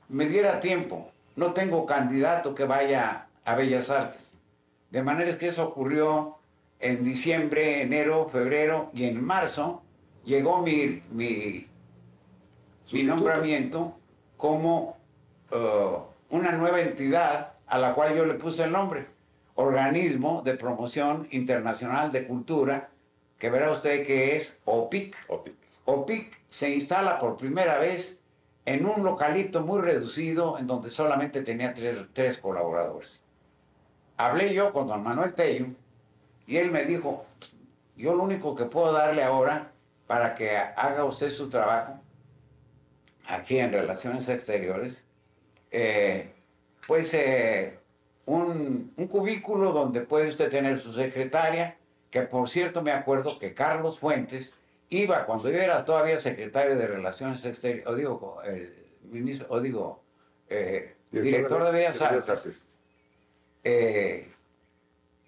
me diera tiempo. No tengo candidato que vaya a Bellas Artes. De manera que eso ocurrió en diciembre, enero, febrero y en marzo llegó mi, mi, mi nombramiento como eh, una nueva entidad a la cual yo le puse el nombre, Organismo de Promoción Internacional de Cultura, que verá usted que es OPIC. OPIC. se instala por primera vez en un localito muy reducido en donde solamente tenía tres, tres colaboradores. Hablé yo con don Manuel Tello y él me dijo, yo lo único que puedo darle ahora para que haga usted su trabajo aquí en Relaciones Exteriores, eh, pues eh, un, un cubículo donde puede usted tener su secretaria, que por cierto me acuerdo que Carlos Fuentes iba cuando yo era todavía secretario de Relaciones Exteriores, o digo, eh, ministro, o digo, eh, director, de Bellas Artes. Eh,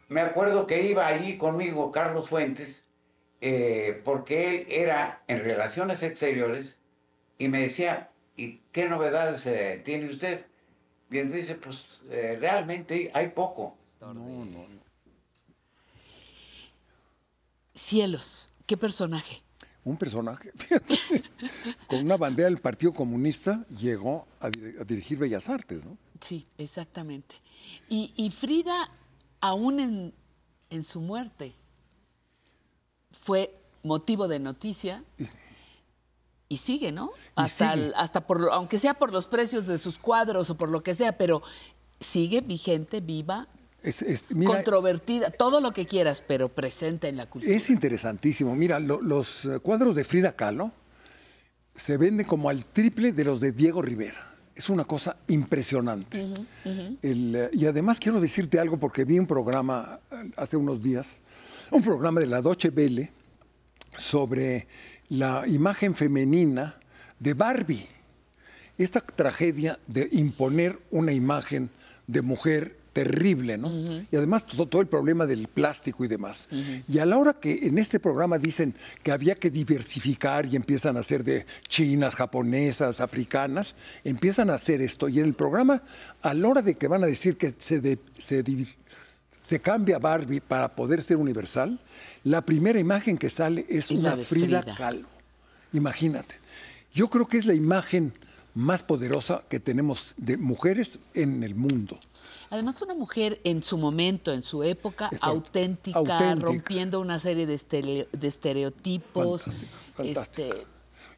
me acuerdo que iba allí conmigo Carlos Fuentes, eh, porque él era en Relaciones Exteriores y me decía, ¿y qué novedades eh, tiene usted? Y él dice, pues eh, realmente hay poco. No, no. Cielos, ¿qué personaje? Un personaje, fíjate, (laughs) con una bandera del Partido Comunista llegó a, dir- a dirigir Bellas Artes, ¿no? Sí, exactamente. Y, y Frida, aún en, en su muerte, fue motivo de noticia y sigue, ¿no? Hasta, sigue. el- hasta por, aunque sea por los precios de sus cuadros o por lo que sea, pero sigue vigente, viva, Es, es- mira, controvertida, todo lo que quieras, pero presente en la cultura. es interesantísimo. Mira, lo- los cuadros de Frida Kahlo se venden como al triple de los de Diego Rivera. Es una cosa impresionante. El, eh, y además quiero decirte algo porque vi un programa eh, hace unos días, un programa de la Deutsche Welle sobre la imagen femenina de Barbie. Esta tragedia de imponer una imagen de mujer terrible, ¿no? Y además todo, todo el problema del plástico y demás. Y a la hora que en este programa dicen que había que diversificar y empiezan a hacer de chinas, japonesas, africanas, empiezan a hacer esto. Y en el programa, a la hora de que van a decir que se, de- se divi- se cambia Barbie para poder ser universal, la primera imagen que sale es Es una Frida. Kahlo. Imagínate. Yo creo que es la imagen más poderosa que tenemos de mujeres en el mundo. Además, una mujer en su momento, en su época, auténtica, auténtica. rompiendo una serie de, estere- de estereotipos. Fantástica. Este,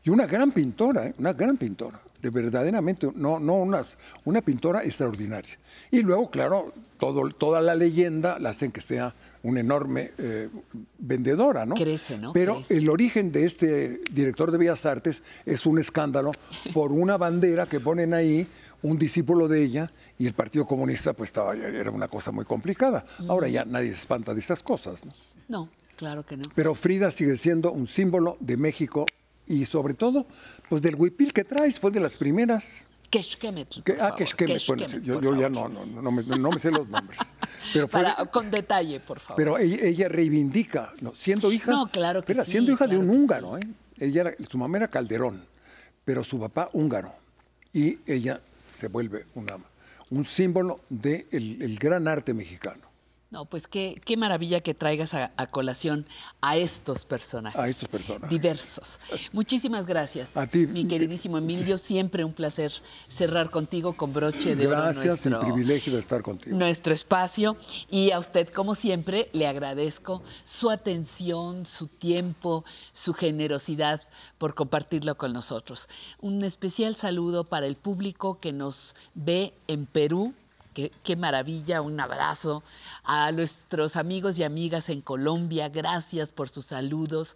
Y una gran pintora, ¿eh? una gran pintora, de verdaderamente, no, no una, una pintora extraordinaria. Y luego, claro, todo, toda la leyenda la hacen que sea una enorme eh, vendedora, ¿no? Crece, ¿no? Pero Crece. el origen de este director de Bellas Artes es un escándalo (laughs) por una bandera que ponen ahí un discípulo de ella y el Partido Comunista pues estaba, era una cosa muy complicada. Ahora ya nadie se espanta de estas cosas, ¿no? no, claro que no. Pero Frida sigue siendo un símbolo de México y sobre todo, pues del huipil que traes, fue de las primeras. Que, por ah, Quexquemetl, bueno, yo, yo ya no, no, no, me, no me sé los nombres. Pero, fue- Para- con detalle, por favor. pero ella, ella reivindica, ¿no? siendo hija, No, claro que sí, siendo hija claro de un húngaro, ¿eh? ella era- su mamá era Calderón, pero su papá húngaro. Y ella se vuelve una, un símbolo del el gran arte mexicano. No, pues qué, qué maravilla que traigas a, a colación a estos personajes. A estos personajes. Diversos. Muchísimas gracias. A ti. Mi queridísimo Emilio, siempre un placer cerrar contigo con broche de oro Gracias, el privilegio de estar contigo. nuestro espacio. Y a usted, como siempre, le agradezco su atención, su tiempo, su generosidad por compartirlo con nosotros. Un especial saludo para el público que nos ve en Perú. Qué, maravilla, un abrazo a nuestros amigos y amigas en Colombia, gracias por sus saludos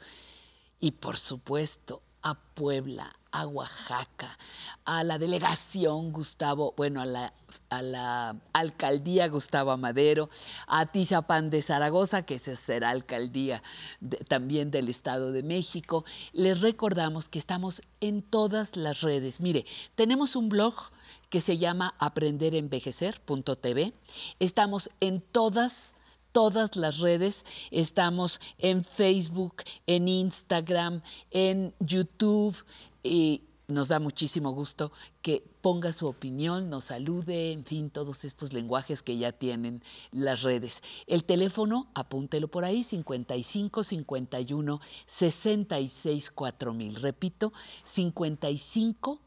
y por supuesto a Puebla, a Oaxaca, a la delegación Gustavo, bueno, a la, alcaldía Gustavo Amadero, a Tizapán de Zaragoza, que será alcaldía también del Estado de México. Les recordamos que estamos en todas las redes. Mire, tenemos un blog que se llama aprenderenvejecer.tv. Estamos en todas todas las redes. Estamos en Facebook, en Instagram, en YouTube y nos da muchísimo gusto que ponga su opinión, nos salude, en fin, todos estos lenguajes que ya tienen las redes. El teléfono, apúntelo por ahí, 55 51 66 4000. Repito, 55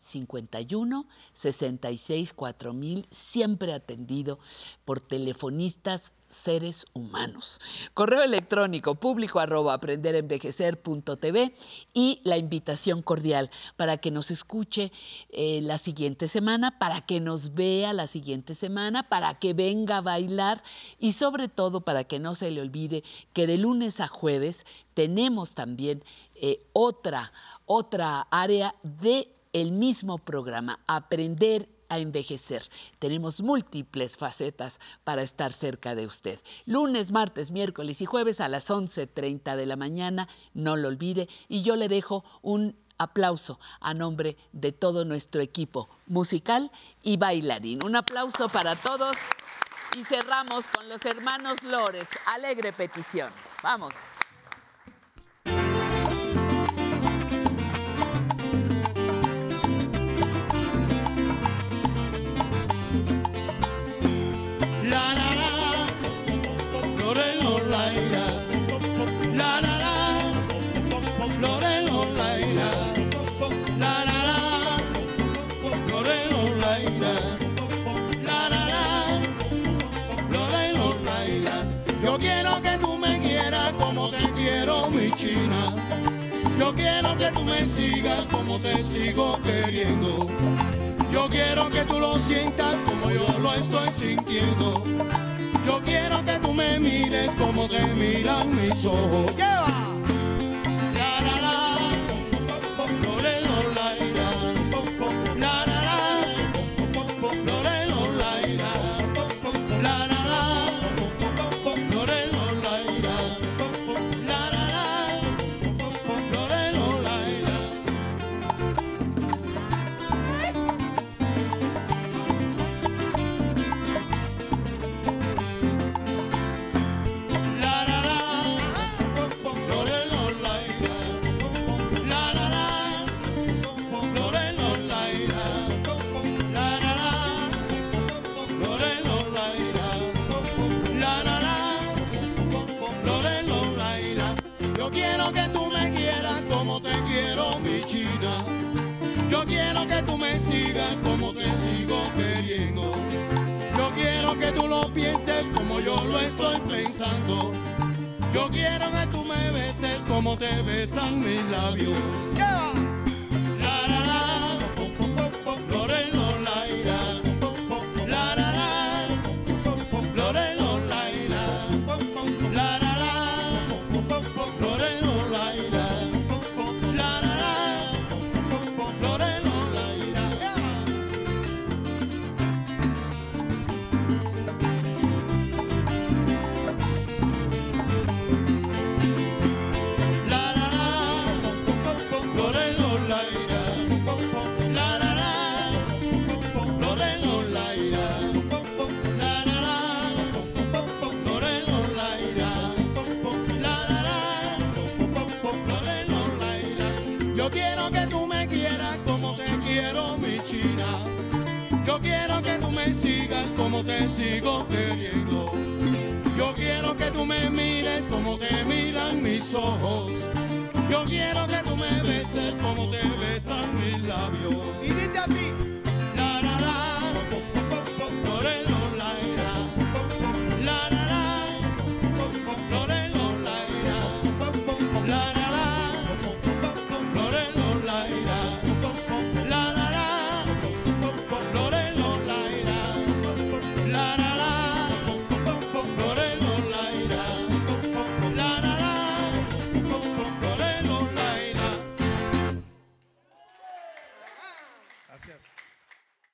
51 66 4000, siempre atendido por telefonistas seres humanos. Correo electrónico público arroba aprenderenvejecer.tv y la invitación cordial para que nos escuche eh, la siguiente semana, para que nos vea la siguiente semana, para que venga a bailar y sobre todo para que no se le olvide que de lunes a jueves tenemos también eh, otra, otra área de el mismo programa, Aprender a Envejecer. Tenemos múltiples facetas para estar cerca de usted. Lunes, martes, miércoles y jueves a las 11.30 de la mañana, no lo olvide. Y yo le dejo un aplauso a nombre de todo nuestro equipo musical y bailarín. Un aplauso para todos y cerramos con los hermanos Lores. Alegre petición. Vamos. Que tú me sigas como te sigo queriendo. Yo quiero que tú lo sientas como yo lo estoy sintiendo. Yo quiero que tú me mires como te miran mis ojos. ¡Lleva! Tú lo pienses como yo lo estoy pensando. Yo quiero que tú me beses como te besan mis labios. Como te sigo queriendo. Yo quiero que tú me mires como te miran mis ojos. Yo quiero que tú me beses como te besan mis labios.